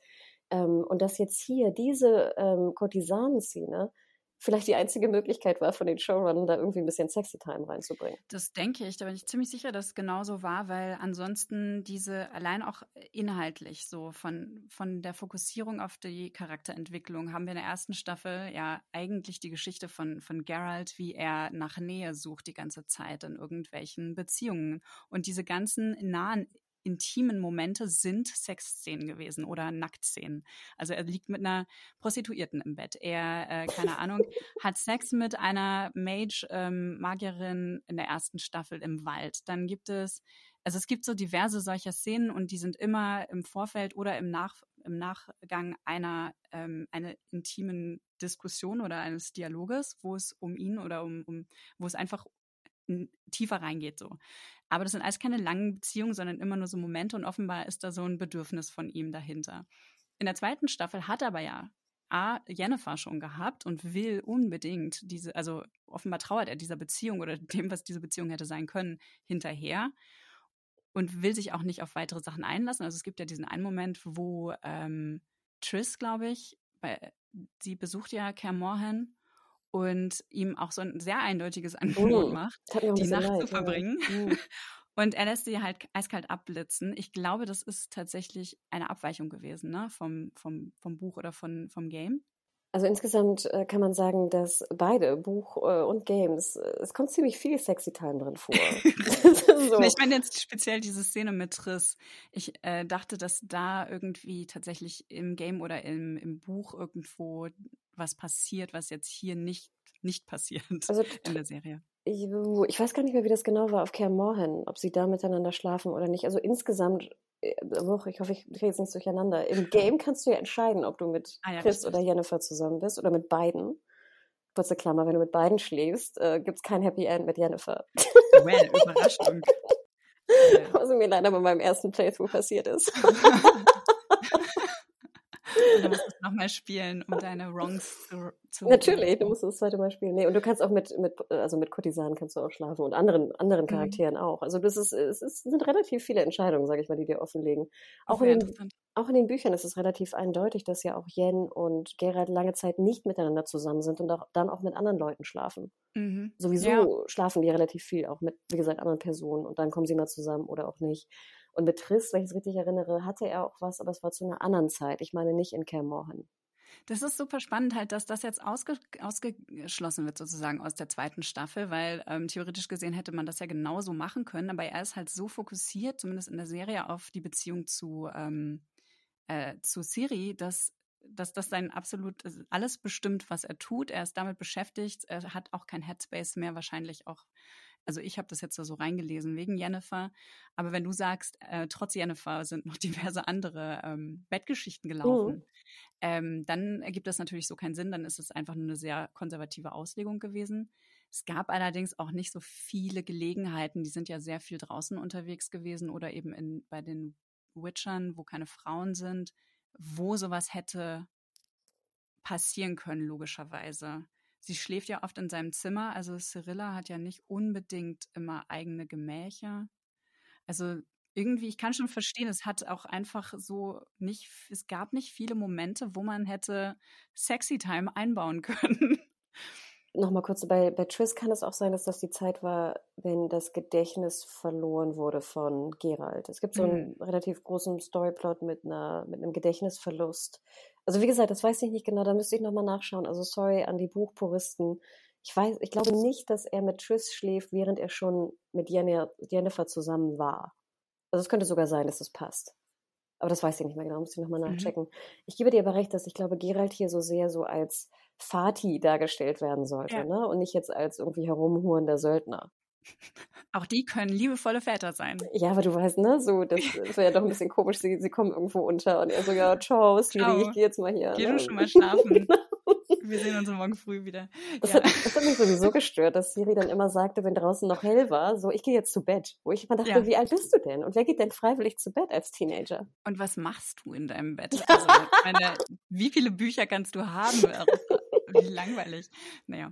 Ähm, und dass jetzt hier diese ähm, Kurtisanenszene vielleicht die einzige Möglichkeit war, von den Showrunnern da irgendwie ein bisschen Sexy Time reinzubringen. Das denke ich, da bin ich ziemlich sicher, dass es genauso war, weil ansonsten diese allein auch inhaltlich so von, von der Fokussierung auf die Charakterentwicklung haben wir in der ersten Staffel ja eigentlich die Geschichte von, von Geralt, wie er nach Nähe sucht die ganze Zeit in irgendwelchen Beziehungen. Und diese ganzen nahen intimen Momente sind Sexszenen gewesen oder Nacktszenen. Also er liegt mit einer Prostituierten im Bett. Er, äh, keine Ahnung, hat Sex mit einer Mage-Magierin in der ersten Staffel im Wald. Dann gibt es, also es gibt so diverse solcher Szenen und die sind immer im Vorfeld oder im, Nach, im Nachgang einer, ähm, einer intimen Diskussion oder eines Dialoges, wo es um ihn oder um, um wo es einfach tiefer reingeht so. Aber das sind alles keine langen Beziehungen, sondern immer nur so Momente und offenbar ist da so ein Bedürfnis von ihm dahinter. In der zweiten Staffel hat aber ja A, Jennifer schon gehabt und will unbedingt diese, also offenbar trauert er dieser Beziehung oder dem, was diese Beziehung hätte sein können, hinterher und will sich auch nicht auf weitere Sachen einlassen. Also es gibt ja diesen einen Moment, wo ähm, Triss, glaube ich, bei, sie besucht ja Kaer Morhen und ihm auch so ein sehr eindeutiges Angebot Mm, macht, die Nacht leid, zu ja. verbringen. Mm. Und er lässt sie halt eiskalt abblitzen. Ich glaube, das ist tatsächlich eine Abweichung gewesen, ne? Vom, vom, vom Buch oder von, vom Game. Also insgesamt äh, kann man sagen, dass beide, Buch äh, und Games, äh, es kommt ziemlich viel Sexy Time drin vor. so. Ich meine jetzt speziell diese Szene mit Triss. Ich dachte, dass da irgendwie tatsächlich im Game oder im, im Buch irgendwo was passiert, was jetzt hier nicht, nicht passiert Also in der Serie. ich, ich weiß gar nicht mehr, wie das genau war auf Kaer Morhen, ob sie da miteinander schlafen oder nicht. Also insgesamt, äh, ich hoffe, ich kriege jetzt nichts durcheinander. Im Game kannst du ja entscheiden, ob du mit Ah ja, Chris richtig. oder Jennifer zusammen bist oder mit beiden. Kurze Klammer, wenn du mit beiden schläfst, äh, gibt es kein Happy End mit Jennifer. Well, Überraschung. Was mir leider bei meinem ersten Playthrough passiert ist. Du musst es nochmal spielen, um deine Wrongs zu, zu Natürlich, du musst das zweite Mal spielen. Nee, und du kannst auch mit, mit also mit Kurtisanen kannst du auch schlafen und anderen, anderen Mhm. Charakteren auch. Also das ist, es ist, sind relativ viele Entscheidungen, sage ich mal, die dir offenlegen. Auch Sehr in, den, auch in den Büchern ist es relativ eindeutig, dass ja auch Jen und Geralt lange Zeit nicht miteinander zusammen sind und auch, dann auch mit anderen Leuten schlafen. Mhm. Sowieso Ja. schlafen die relativ viel, auch mit, wie gesagt, anderen Personen und dann kommen sie mal zusammen oder auch nicht. Und mit Triss, wenn ich es richtig erinnere, hatte er auch was, aber es war zu einer anderen Zeit. Ich meine nicht in Kaer Morhen. Das ist super spannend halt, dass das jetzt ausge ausgeschlossen wird sozusagen aus der zweiten Staffel, weil ähm, theoretisch gesehen hätte man das ja genauso machen können, aber er ist halt so fokussiert, zumindest in der Serie, auf die Beziehung zu, ähm, äh, zu Siri, dass dass das sein absolut also alles bestimmt, was er tut. Er ist damit beschäftigt. Er hat auch kein Headspace mehr, wahrscheinlich auch. Also ich habe das jetzt so reingelesen wegen Jennifer. Aber wenn du sagst, äh, trotz Jennifer sind noch diverse andere ähm, Bettgeschichten gelaufen, Mhm. ähm, dann ergibt das natürlich so keinen Sinn. Dann ist es einfach nur eine sehr konservative Auslegung gewesen. Es gab allerdings auch nicht so viele Gelegenheiten. Die sind ja sehr viel draußen unterwegs gewesen oder eben in, bei den Witchern, wo keine Frauen sind, wo sowas hätte passieren können, logischerweise. Sie schläft ja oft in seinem Zimmer. Also Cyrilla hat ja nicht unbedingt immer eigene Gemächer. Also irgendwie, ich kann schon verstehen, es hat auch einfach so nicht, es gab nicht viele Momente, wo man hätte Sexy Time einbauen können. Nochmal kurz, bei, bei Triss kann es auch sein, dass das die Zeit war, wenn das Gedächtnis verloren wurde von Gerald. Es gibt so einen mhm. relativ großen Storyplot mit, einer, mit einem Gedächtnisverlust. Also wie gesagt, das weiß ich nicht genau, da müsste ich nochmal nachschauen. Also sorry an die Buchpuristen. Ich weiß, ich glaube nicht, dass er mit Triss schläft, während er schon mit Jennifer zusammen war. Also es könnte sogar sein, dass das passt. Aber das weiß ich nicht mehr genau, muss ich nochmal mhm. nachchecken. Mhm. Ich gebe dir aber recht, dass ich glaube, Gerald hier so sehr so als Fati dargestellt werden sollte, ja. ne? Und nicht jetzt als irgendwie herumhurender Söldner. Auch die können liebevolle Väter sein. Ja, aber du weißt, ne, so, das wäre ja doch ein bisschen komisch, sie, sie kommen irgendwo unter und er so, ja, ciao, Sweetie, ich gehe jetzt mal hier. Geh ne? du schon mal schlafen. Wir sehen uns morgen früh wieder. Das, ja. hat, das, hat, mich sowieso gestört, dass Siri dann immer sagte, wenn draußen noch hell war, so, ich gehe jetzt zu Bett. Wo ich immer dachte, ja. wie alt bist du denn? Und wer geht denn freiwillig zu Bett als Teenager? Und was machst du in deinem Bett? Also, meine, wie viele Bücher kannst du haben? Wie langweilig. Naja.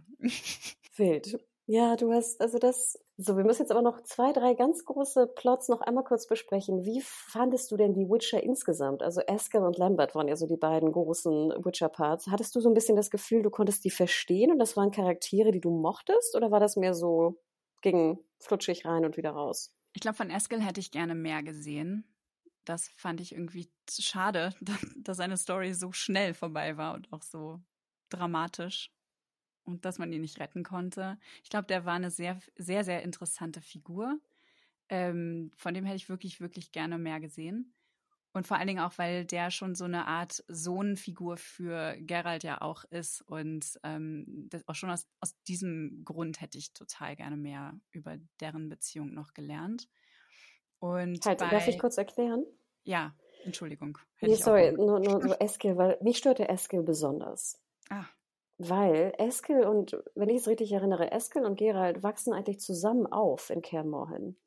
Wild. Ja, du hast, also das, so, wir müssen jetzt aber noch zwei, drei ganz große Plots noch einmal kurz besprechen. Wie fandest du denn die Witcher insgesamt? Also Eskel und Lambert waren ja so die beiden großen Witcher-Parts. Hattest du so ein bisschen das Gefühl, du konntest die verstehen und das waren Charaktere, die du mochtest? Oder war das mehr so, ging flutschig rein und wieder raus? Ich glaube, von Eskel hätte ich gerne mehr gesehen. Das fand ich irgendwie schade, dass seine Story so schnell vorbei war und auch so dramatisch und dass man ihn nicht retten konnte. Ich glaube, der war eine sehr, sehr, sehr interessante Figur. Ähm, von dem hätte ich wirklich, wirklich gerne mehr gesehen. Und vor allen Dingen auch, weil der schon so eine Art Sohnfigur für Gerald ja auch ist. Und ähm, auch schon aus, aus diesem Grund hätte ich total gerne mehr über deren Beziehung noch gelernt. Und halt, bei, darf ich kurz erklären? Ja, Entschuldigung. Nee, sorry, nur, nur so Eskil, weil mich störte Eskil besonders. Ah. Weil Eskel und, wenn ich es richtig erinnere, Eskel und Gerald wachsen eigentlich zusammen auf in Kermorhen.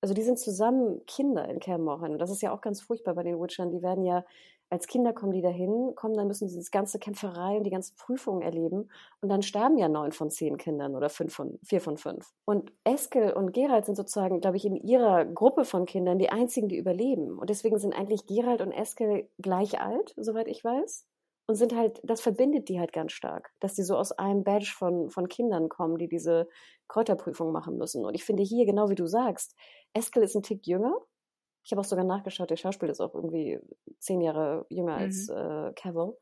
Also die sind zusammen Kinder in Kermorhen. Und das ist ja auch ganz furchtbar bei den Witchern. Die werden ja, als Kinder kommen die dahin, kommen, dann müssen sie das ganze Kämpferei und die ganzen Prüfungen erleben. Und dann sterben ja neun von zehn Kindern oder fünf von, vier von fünf. Und Eskel und Gerald sind sozusagen, glaube ich, in ihrer Gruppe von Kindern die einzigen, die überleben. Und deswegen sind eigentlich Gerald und Eskel gleich alt, soweit ich weiß und sind halt, das verbindet die halt ganz stark, dass die so aus einem Badge von, von Kindern kommen, die diese Kräuterprüfung machen müssen. Und ich finde hier, genau wie du sagst, Eskel ist ein Tick jünger. Ich habe auch sogar nachgeschaut, der Schauspieler ist auch irgendwie zehn Jahre jünger mhm. als äh, Cavill.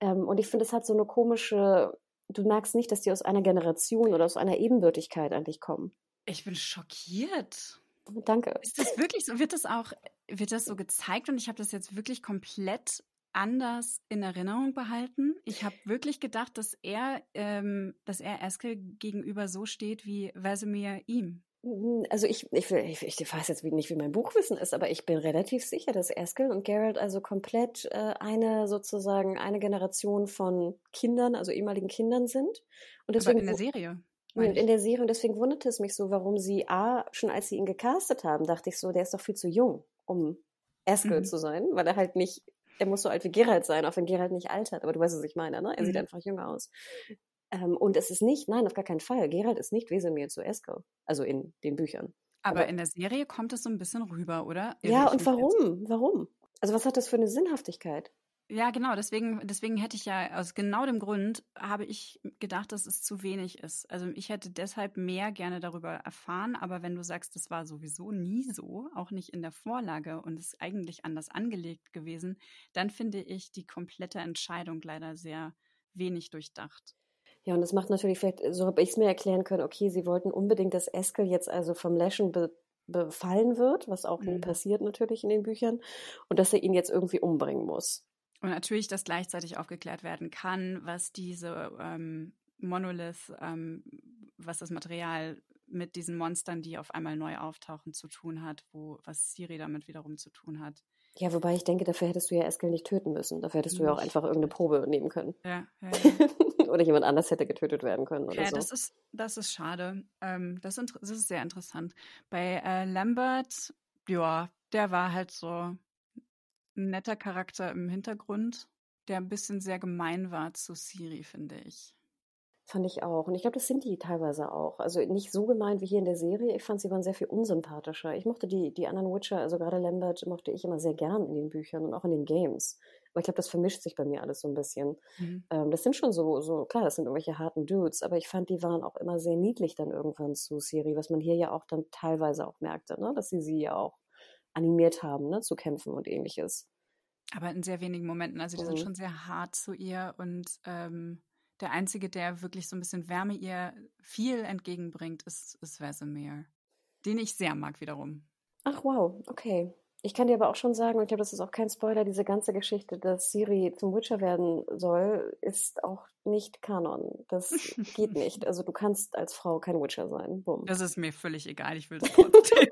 Ähm, und ich finde, es hat so eine komische, du merkst nicht, dass die aus einer Generation oder aus einer Ebenbürtigkeit eigentlich kommen. Ich bin schockiert. Danke. Ist das wirklich so? Wird das auch, wird das so gezeigt? Und ich habe das jetzt wirklich komplett anders in Erinnerung behalten. Ich habe wirklich gedacht, dass er, ähm, dass er Eskel gegenüber so steht wie Vesemir ihm. Hm, also ich, ich, ich, ich weiß jetzt nicht, wie mein Buchwissen ist, aber ich bin relativ sicher, dass Eskel und Geralt also komplett äh, eine sozusagen eine Generation von Kindern, also ehemaligen Kindern sind. Und deswegen aber in der Serie. In der Serie und deswegen wunderte es mich so, warum sie A, schon als sie ihn gecastet haben, dachte ich so, der ist doch viel zu jung, um Eskel mhm. zu sein, weil er halt nicht er muss so alt wie Gerald sein, auch wenn Gerald nicht altert. Aber du weißt, was ich meine, ne? Er mhm. sieht einfach jünger aus. Ähm, und es ist nicht, nein, auf gar keinen Fall. Gerald ist nicht Wesemir zu Eskel. Also in den Büchern. Aber, Aber, in der Serie kommt es so ein bisschen rüber, oder? Irre ja, und warum? Jetzt? Warum? Also was hat das für eine Sinnhaftigkeit? Ja, genau. Deswegen, deswegen hätte ich ja, aus genau dem Grund habe ich gedacht, dass es zu wenig ist. Also ich hätte deshalb mehr gerne darüber erfahren. Aber wenn du sagst, das war sowieso nie so, auch nicht in der Vorlage und ist eigentlich anders angelegt gewesen, dann finde ich die komplette Entscheidung leider sehr wenig durchdacht. Ja, und das macht natürlich vielleicht, so habe ich es mir erklären können, okay, sie wollten unbedingt, dass Eskel jetzt also vom Läschen be befallen wird, was auch mhm. passiert natürlich in den Büchern, und dass er ihn jetzt irgendwie umbringen muss. Und natürlich, dass gleichzeitig aufgeklärt werden kann, was diese ähm, Monolith, ähm, was das Material mit diesen Monstern, die auf einmal neu auftauchen, zu tun hat, wo was Siri damit wiederum zu tun hat. Ja, wobei ich denke, dafür hättest du ja Eskel nicht töten müssen. Dafür hättest du ja auch einfach irgendeine Probe nehmen können. Ja, ja, ja. oder jemand anders hätte getötet werden können oder ja, so. das ist, das ist schade. Ähm, das, das, ist sehr interessant. Bei äh, Lambert, ja, der war halt so, ein netter Charakter im Hintergrund, der ein bisschen sehr gemein war zu Siri, finde ich. Fand ich auch. Und ich glaube, das sind die teilweise auch. Also nicht so gemeint wie hier in der Serie. Ich fand, sie waren sehr viel unsympathischer. Ich mochte die, die anderen Witcher, also gerade Lambert, mochte ich immer sehr gern in den Büchern und auch in den Games. Aber ich glaube, das vermischt sich bei mir alles so ein bisschen. Mhm. Ähm, das sind schon so, so, klar, das sind irgendwelche harten Dudes, aber ich fand, die waren auch immer sehr niedlich dann irgendwann zu Siri, was man hier ja auch dann teilweise auch merkte, ne? dass sie sie ja auch animiert haben, ne? zu kämpfen und ähnliches. Aber in sehr wenigen Momenten. Also die mhm. sind schon sehr hart zu ihr und ähm, der Einzige, der wirklich so ein bisschen Wärme ihr viel entgegenbringt, ist, ist Vesemir. Den ich sehr mag wiederum. Ach wow, okay. Ich kann dir aber auch schon sagen, und ich glaube, das ist auch kein Spoiler, diese ganze Geschichte, dass Siri zum Witcher werden soll, ist auch nicht Kanon. Das geht nicht. Also du kannst als Frau kein Witcher sein. Bumm. Das ist mir völlig egal, ich will das trotzdem.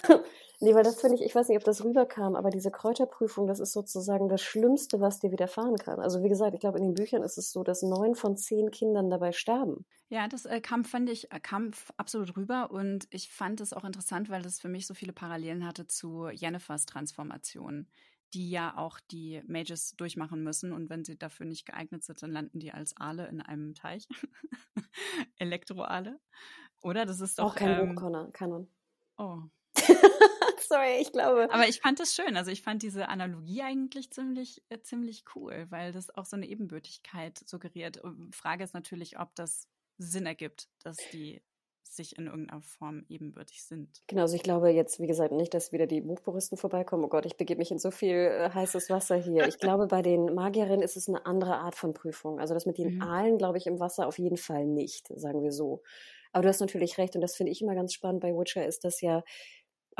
Nee, weil das finde ich, ich weiß nicht, ob das rüberkam, aber diese Kräuterprüfung, das ist sozusagen das Schlimmste, was dir widerfahren kann. Also wie gesagt, ich glaube, in den Büchern ist es so, dass neun von zehn Kindern dabei sterben. Ja, das äh, kam, fand ich, äh, kam absolut rüber und ich fand es auch interessant, weil das für mich so viele Parallelen hatte zu Jennifers Transformation, die ja auch die Mages durchmachen müssen und wenn sie dafür nicht geeignet sind, dann landen die als Aale in einem Teich. Elektroaale. Oder? Das ist doch. Auch kein ähm, Hochkanon. Oh. Sorry, ich glaube. Aber ich fand das schön. Also ich fand diese Analogie eigentlich ziemlich, äh, ziemlich cool, weil das auch so eine Ebenbürtigkeit suggeriert. Frage ist natürlich, ob das Sinn ergibt, dass die sich in irgendeiner Form ebenbürtig sind. Genau, also ich glaube jetzt, wie gesagt, nicht, dass wieder die Buchpuristen vorbeikommen. Oh Gott, ich begebe mich in so viel äh, heißes Wasser hier. Ich glaube, bei den Magierinnen ist es eine andere Art von Prüfung. Also das mit den mhm. Aalen, glaube ich, im Wasser auf jeden Fall nicht, sagen wir so. Aber du hast natürlich recht und das finde ich immer ganz spannend bei Witcher, ist, dass ja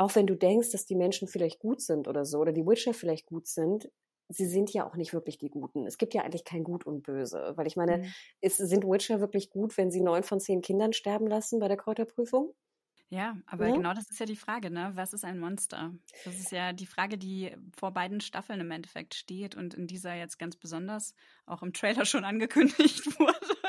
auch wenn du denkst, dass die Menschen vielleicht gut sind oder so, oder die Witcher vielleicht gut sind, sie sind ja auch nicht wirklich die Guten. Es gibt ja eigentlich kein Gut und Böse. Weil ich meine, mhm. ist, sind Witcher wirklich gut, wenn sie neun von zehn Kindern sterben lassen bei der Kräuterprüfung? Ja, aber ja? genau das ist ja die Frage, ne? Was ist ein Monster? Das ist ja die Frage, die vor beiden Staffeln im Endeffekt steht und in dieser jetzt ganz besonders auch im Trailer schon angekündigt wurde.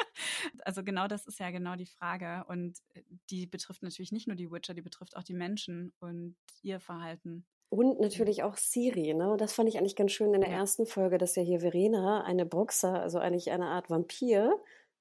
Also genau das ist ja genau die Frage. Und äh, die betrifft natürlich nicht nur die Witcher, die betrifft auch die Menschen und ihr Verhalten. Und natürlich auch Siri, ne? Das fand ich eigentlich ganz schön in der ja. ersten Folge, dass ja hier Verena, eine Bruxa, also eigentlich eine Art Vampir,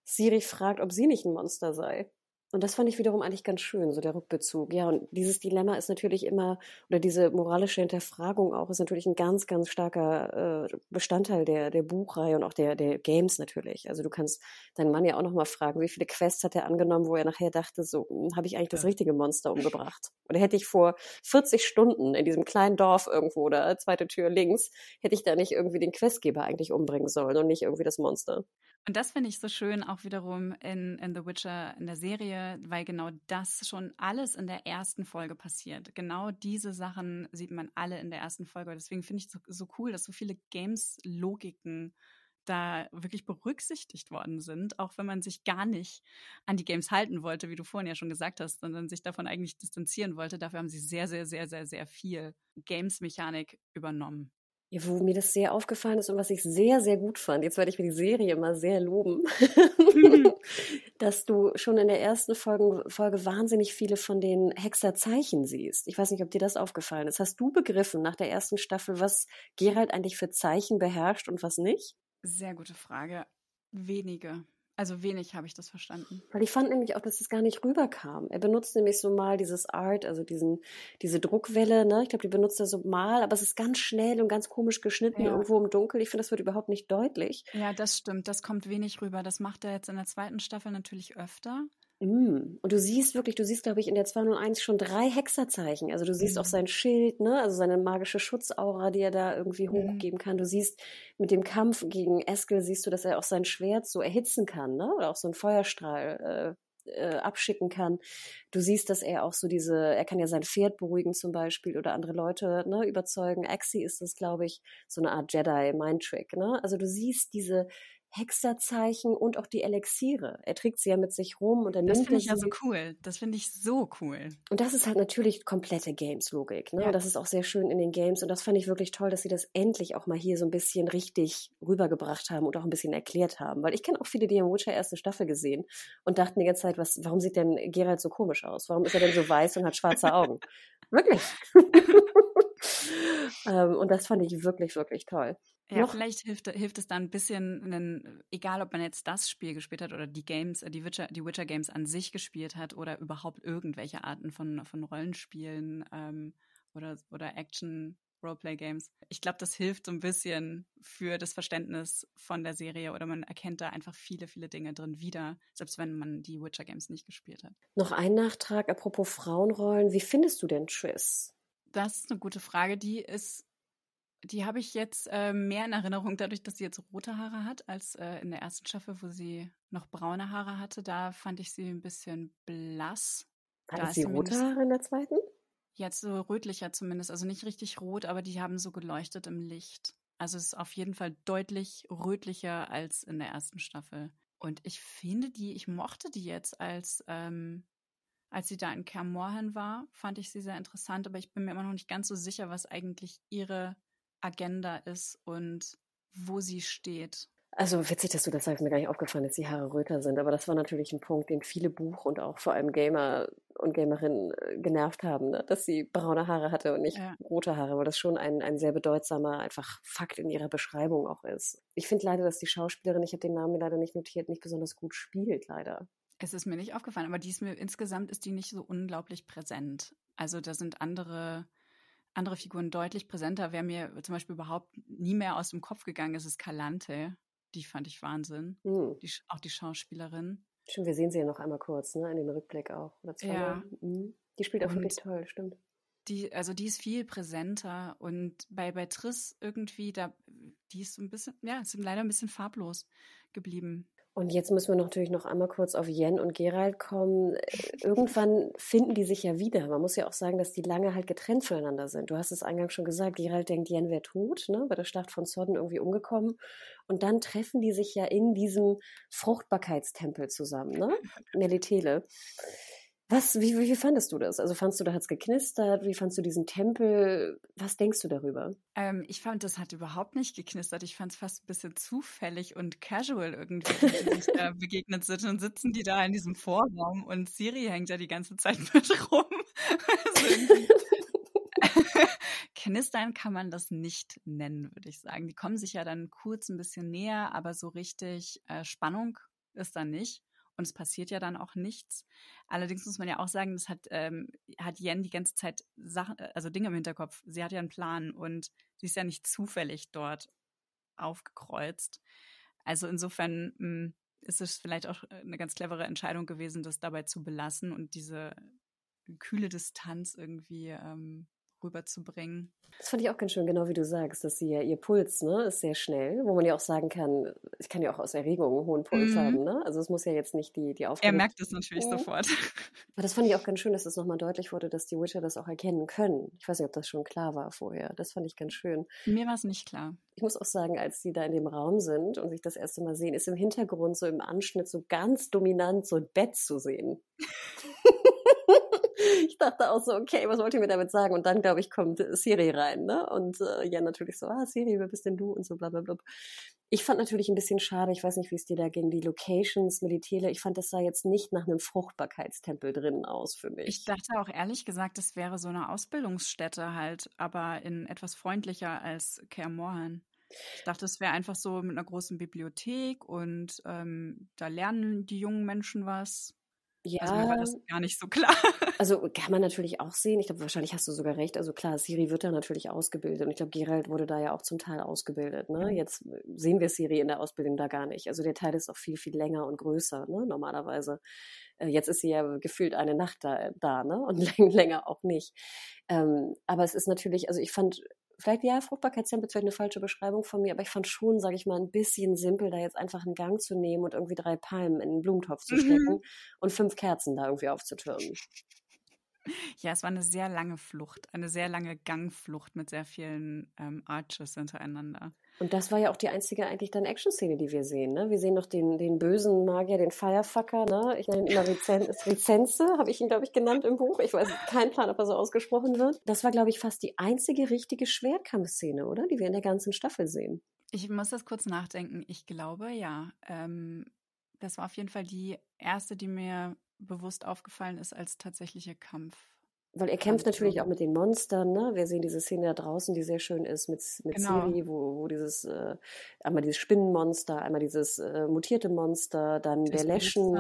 Siri fragt, ob sie nicht ein Monster sei. Und das fand ich wiederum eigentlich ganz schön, so der Rückbezug. Ja, und dieses Dilemma ist natürlich immer, oder diese moralische Hinterfragung auch, ist natürlich ein ganz, ganz starker äh, Bestandteil der, der Buchreihe und auch der, der Games natürlich. Also du kannst deinen Mann ja auch nochmal fragen, wie viele Quests hat er angenommen, wo er nachher dachte, so, hm, habe ich eigentlich das richtige Monster umgebracht? Oder hätte ich vor 40 Stunden in diesem kleinen Dorf irgendwo, oder zweite Tür links, hätte ich da nicht irgendwie den Questgeber eigentlich umbringen sollen und nicht irgendwie das Monster? Und das finde ich so schön auch wiederum in, in The Witcher in der Serie, weil genau das schon alles in der ersten Folge passiert. Genau diese Sachen sieht man alle in der ersten Folge. Deswegen finde ich es so, so cool, dass so viele Games-Logiken da wirklich berücksichtigt worden sind, auch wenn man sich gar nicht an die Games halten wollte, wie du vorhin ja schon gesagt hast, sondern sich davon eigentlich distanzieren wollte. Dafür haben sie sehr, sehr, sehr, sehr, sehr viel Games-Mechanik übernommen. Ja, wo mir das sehr aufgefallen ist und was ich sehr, sehr gut fand, jetzt werde ich mir die Serie immer sehr loben, dass du schon in der ersten Folge, Folge wahnsinnig viele von den Hexerzeichen siehst. Ich weiß nicht, ob dir das aufgefallen ist. Hast du begriffen nach der ersten Staffel, was Gerald eigentlich für Zeichen beherrscht und was nicht? Sehr gute Frage. Wenige. Also wenig habe ich das verstanden. Weil ich fand nämlich auch, dass es gar nicht rüberkam. Er benutzt nämlich so mal dieses Art, also diesen, diese Druckwelle, ne? Ich glaube, die benutzt er so mal, aber es ist ganz schnell und ganz komisch geschnitten, ja. irgendwo im Dunkel. Ich finde, das wird überhaupt nicht deutlich. Ja, das stimmt. Das kommt wenig rüber. Das macht er jetzt in der zweiten Staffel natürlich öfter. Mm. Und du siehst wirklich, du siehst, glaube ich, in der 201 schon drei Hexerzeichen. Also du siehst mhm. auch sein Schild, ne? also seine magische Schutzaura, die er da irgendwie mhm. hochgeben kann. Du siehst mit dem Kampf gegen Eskel, siehst du, dass er auch sein Schwert so erhitzen kann, ne? oder auch so einen Feuerstrahl äh, äh, abschicken kann. Du siehst, dass er auch so diese, er kann ja sein Pferd beruhigen zum Beispiel oder andere Leute ne, überzeugen. Axie ist das, glaube ich, so eine Art Jedi-Mind-Trick. Ne? Also du siehst diese Hexerzeichen und auch die Elixiere. Er trägt sie ja mit sich rum und dann das nimmt finde ich ja so cool. Das finde ich so cool. Und das ist halt natürlich komplette Games-Logik. Ne? Ja. Das ist auch sehr schön in den Games. Und das fand ich wirklich toll, dass sie das endlich auch mal hier so ein bisschen richtig rübergebracht haben und auch ein bisschen erklärt haben. Weil ich kenne auch viele, die im Witcher erste Staffel gesehen und dachten die ganze Zeit, was, warum sieht denn Geralt so komisch aus? Warum ist er denn so weiß und hat schwarze Augen? wirklich. ähm, und das fand ich wirklich, wirklich toll. Ja, Noch? vielleicht hilft, hilft es dann ein bisschen, einen, egal ob man jetzt das Spiel gespielt hat oder die Games, die Witcher, die Witcher Games an sich gespielt hat oder überhaupt irgendwelche Arten von, von Rollenspielen ähm, oder, oder Action Roleplay Games. Ich glaube, das hilft so ein bisschen für das Verständnis von der Serie oder man erkennt da einfach viele, viele Dinge drin wieder, selbst wenn man die Witcher Games nicht gespielt hat. Noch ein Nachtrag apropos Frauenrollen. Wie findest du denn Triss? Das ist eine gute Frage. Die ist die habe ich jetzt äh, mehr in Erinnerung, dadurch, dass sie jetzt rote Haare hat, als äh, in der ersten Staffel, wo sie noch braune Haare hatte. Da fand ich sie ein bisschen blass. Hatte sie rote Haare in der zweiten? Jetzt so rötlicher zumindest. Also nicht richtig rot, aber die haben so geleuchtet im Licht. Also es ist auf jeden Fall deutlich rötlicher als in der ersten Staffel. Und ich finde die, ich mochte die jetzt als, ähm, als sie da in Kermorhen war, fand ich sie sehr interessant, aber ich bin mir immer noch nicht ganz so sicher, was eigentlich ihre Agenda ist und wo sie steht. Also witzig, dass du das sagst, mir gar nicht aufgefallen, dass die Haare röter sind, aber das war natürlich ein Punkt, den viele Buch- und auch vor allem Gamer und Gamerinnen äh, genervt haben, ne? dass sie braune Haare hatte und nicht ja. rote Haare, weil das schon ein, ein sehr bedeutsamer einfach Fakt in ihrer Beschreibung auch ist. Ich finde leider, dass die Schauspielerin, ich habe den Namen leider nicht notiert, nicht besonders gut spielt, leider. Es ist mir nicht aufgefallen, aber die ist mir insgesamt ist die nicht so unglaublich präsent. Also da sind andere andere Figuren deutlich präsenter. Wer mir zum Beispiel überhaupt nie mehr aus dem Kopf gegangen ist, ist Calante. Die fand ich Wahnsinn. Hm. Die, auch die Schauspielerin. Stimmt, wir sehen sie ja noch einmal kurz, ne? In dem Rückblick auch. Ja. Mhm. Die spielt auch wirklich toll, stimmt. Die, also die ist viel präsenter und bei, bei Triss irgendwie, da, die ist so ein bisschen, ja, ist leider ein bisschen farblos geblieben. Und jetzt müssen wir natürlich noch einmal kurz auf Jen und Gerald kommen. Irgendwann finden die sich ja wieder. Man muss ja auch sagen, dass die lange halt getrennt voneinander sind. Du hast es eingangs schon gesagt, Gerald denkt, Jen wäre tot, ne, bei der Schlacht von Sodden irgendwie umgekommen. Und dann treffen die sich ja in diesem Fruchtbarkeitstempel zusammen, ne? Melitele. Was, wie, wie fandest du das? Also fandest du, da hat es geknistert? Wie fandest du diesen Tempel? Was denkst du darüber? Ähm, ich fand, das hat überhaupt nicht geknistert. Ich fand es fast ein bisschen zufällig und casual irgendwie, wie sich da begegnet sind. Und sitzen die da in diesem Vorraum und Siri hängt ja die ganze Zeit mit rum. Also Knistern kann man das nicht nennen, würde ich sagen. Die kommen sich ja dann kurz ein bisschen näher, aber so richtig äh, Spannung ist da nicht und es passiert ja dann auch nichts. Allerdings muss man ja auch sagen, das hat, ähm, hat Yen die ganze Zeit Sachen, äh, also Dinge im Hinterkopf. Sie hat ja einen Plan und sie ist ja nicht zufällig dort aufgekreuzt. Also insofern mh, hm, ist es vielleicht auch äh, eine ganz clevere Entscheidung gewesen, das dabei zu belassen und diese kühle Distanz irgendwie ähm, rüberzubringen. Das fand ich auch ganz schön, genau wie du sagst, dass sie ja ihr Puls ne, ist sehr schnell, wo man ja auch sagen kann, ich kann ja auch aus Erregung einen hohen Puls mhm. haben. Ne? Also es muss ja jetzt nicht die, die Aufgabe. Er merkt es natürlich ja. sofort. Aber das fand ich auch ganz schön, dass es nochmal deutlich wurde, dass die Witcher das auch erkennen können. Ich weiß nicht, ob das schon klar war vorher. Das fand ich ganz schön. Mir war es nicht klar. Ich muss auch sagen, als die da in dem Raum sind und sich das erste Mal sehen, ist im Hintergrund so im Anschnitt so ganz dominant so ein Bett zu sehen. ich dachte auch so, okay, was wollt ihr mir damit sagen? Und dann, glaube ich, kommt Siri rein, ne? Und äh, ja, natürlich so, ah, Siri, wer bist denn du? Und so bla bla bla. Ich fand natürlich ein bisschen schade, ich weiß nicht, wie es dir da ging, die Locations, Militäre, ich fand, das sah jetzt nicht nach einem Fruchtbarkeitstempel drinnen aus für mich. Ich dachte auch ehrlich gesagt, das wäre so eine Ausbildungsstätte halt, aber in etwas freundlicher als Kaer Morhen. Ich dachte, es wäre einfach so mit einer großen Bibliothek und ähm, da lernen die jungen Menschen was. Ja. Also mir war das gar nicht so klar. Also kann man natürlich auch sehen. Ich glaube, wahrscheinlich hast du sogar recht. Also klar, Siri wird da natürlich ausgebildet. Und ich glaube, Gerald wurde da ja auch zum Teil ausgebildet. Ne? Mhm. Jetzt sehen wir Siri in der Ausbildung da gar nicht. Also der Teil ist auch viel, viel länger und größer, ne? normalerweise. Äh, jetzt ist sie ja gefühlt eine Nacht da, da ne? und länger auch nicht. Ähm, aber es ist natürlich, also ich fand vielleicht ja, Fruchtbarkeitstempel ist vielleicht eine falsche Beschreibung von mir, aber ich fand schon, sage ich mal, ein bisschen simpel, da jetzt einfach einen Gang zu nehmen und irgendwie drei Palmen in einen Blumentopf zu stecken mhm. und fünf Kerzen da irgendwie aufzutürmen. Ja, es war eine sehr lange Flucht, eine sehr lange Gangflucht mit sehr vielen ähm, Arches hintereinander. Und das war ja auch die einzige eigentlich dann Action-Szene, die wir sehen. Ne? Wir sehen noch den, den bösen Magier, den Firefucker. Ne? Ich nenne ihn immer Rizenze, habe ich ihn, glaube ich, genannt im Buch. Ich weiß keinen Plan, ob er so ausgesprochen wird. Das war, glaube ich, fast die einzige richtige Schwertkampfszene, oder? Die wir in der ganzen Staffel sehen. Ich muss das kurz nachdenken. Ich glaube, ja. Ähm, das war auf jeden Fall die erste, die mir bewusst aufgefallen ist als tatsächlicher Kampf. Weil er kämpft natürlich auch mit den Monstern, ne? Wir sehen diese Szene da draußen, die sehr schön ist mit, mit genau. Siri, wo, wo dieses, äh, einmal dieses Spinnenmonster, einmal dieses äh, mutierte Monster, dann das der Läschen.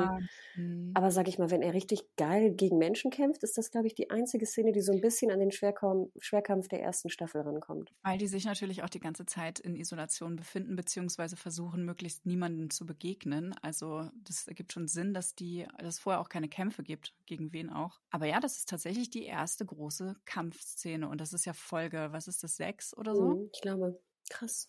Mhm. Aber sag ich mal, wenn er richtig geil gegen Menschen kämpft, ist das, glaube ich, die einzige Szene, die so ein bisschen an den Schwerkampf, Schwerkampf der ersten Staffel rankommt. Weil die sich natürlich auch die ganze Zeit in Isolation befinden, beziehungsweise versuchen, möglichst niemandem zu begegnen. Also das ergibt schon Sinn, dass die, dass es vorher auch keine Kämpfe gibt, gegen wen auch. Aber ja, das ist tatsächlich die die erste große Kampfszene und das ist ja Folge, was ist das, sechs oder so? Mhm, ich glaube, krass.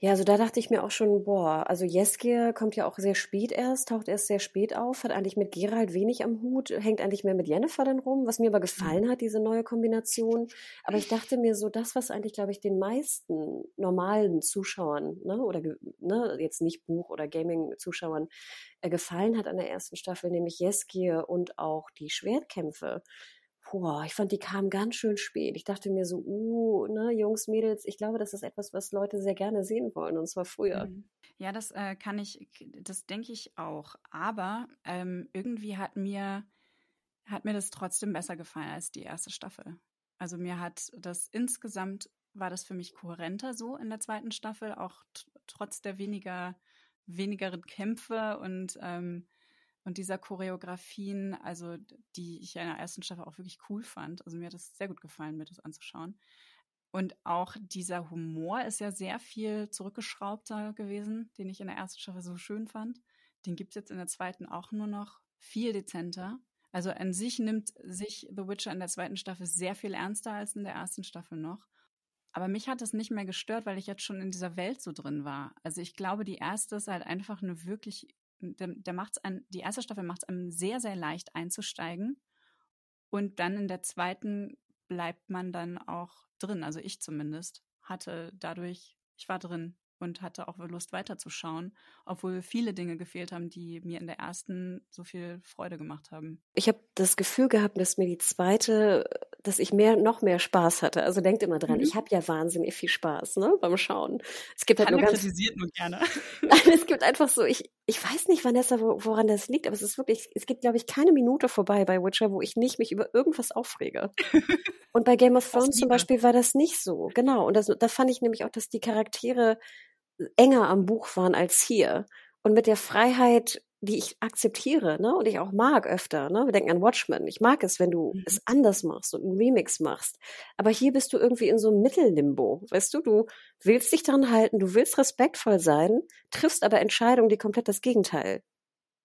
Ja, also da dachte ich mir auch schon, boah, also Jeske kommt ja auch sehr spät erst, taucht erst sehr spät auf, hat eigentlich mit Gerald wenig am Hut, hängt eigentlich mehr mit Jennifer dann rum, was mir aber gefallen mhm. hat, diese neue Kombination. Aber ich dachte mir so, das, was eigentlich, glaube ich, den meisten normalen Zuschauern, ne, oder ne, jetzt nicht Buch- oder Gaming-Zuschauern, äh, gefallen hat an der ersten Staffel, nämlich Jeske und auch die Schwertkämpfe boah, ich fand, die kamen ganz schön spät. Ich dachte mir so, uh, ne, Jungs, Mädels, ich glaube, das ist etwas, was Leute sehr gerne sehen wollen, und zwar früher. Mhm. Ja, das äh, kann ich, das denke ich auch. Aber ähm, irgendwie hat mir, hat mir das trotzdem besser gefallen als die erste Staffel. Also mir hat das insgesamt, war das für mich kohärenter so in der zweiten Staffel, auch trotz der weniger, wenigeren Kämpfe und ähm, und dieser Choreografien, also die ich in der ersten Staffel auch wirklich cool fand. Also mir hat es sehr gut gefallen, mir das anzuschauen. Und auch dieser Humor ist ja sehr viel zurückgeschraubter gewesen, den ich in der ersten Staffel so schön fand. Den gibt es jetzt in der zweiten auch nur noch viel dezenter. Also an sich nimmt sich The Witcher in der zweiten Staffel sehr viel ernster als in der ersten Staffel noch. Aber mich hat es nicht mehr gestört, weil ich jetzt schon in dieser Welt so drin war. Also ich glaube, die erste ist halt einfach eine wirklich der, der macht's an, die erste Staffel macht es einem sehr, sehr leicht einzusteigen. Und dann in der zweiten bleibt man dann auch drin. Also ich zumindest hatte dadurch, ich war drin und hatte auch Lust weiterzuschauen, obwohl viele Dinge gefehlt haben, die mir in der ersten so viel Freude gemacht haben. Ich habe das Gefühl gehabt, dass mir die zweite, dass ich mehr, noch mehr Spaß hatte. Also denkt immer dran, mhm. ich habe ja wahnsinnig viel Spaß ne, beim Schauen. Es gibt halt nur ganz, kritisiert nur gerne. es gibt einfach so, ich, ich weiß nicht, Vanessa, woran das liegt, aber es ist wirklich, es gibt, glaube ich, keine Minute vorbei bei Witcher, wo ich nicht mich über irgendwas aufrege. und bei Game of Thrones zum Beispiel war das nicht so. Genau. Und das, da fand ich nämlich auch, dass die Charaktere enger am Buch waren als hier. Und mit der Freiheit, die ich akzeptiere, ne, und ich auch mag öfter, ne, wir denken an Watchmen. Ich mag es, wenn du mhm. es anders machst und einen Remix machst. Aber hier bist du irgendwie in so einem Mittellimbo. Weißt du, du willst dich daran halten, du willst respektvoll sein, triffst aber Entscheidungen, die komplett das Gegenteil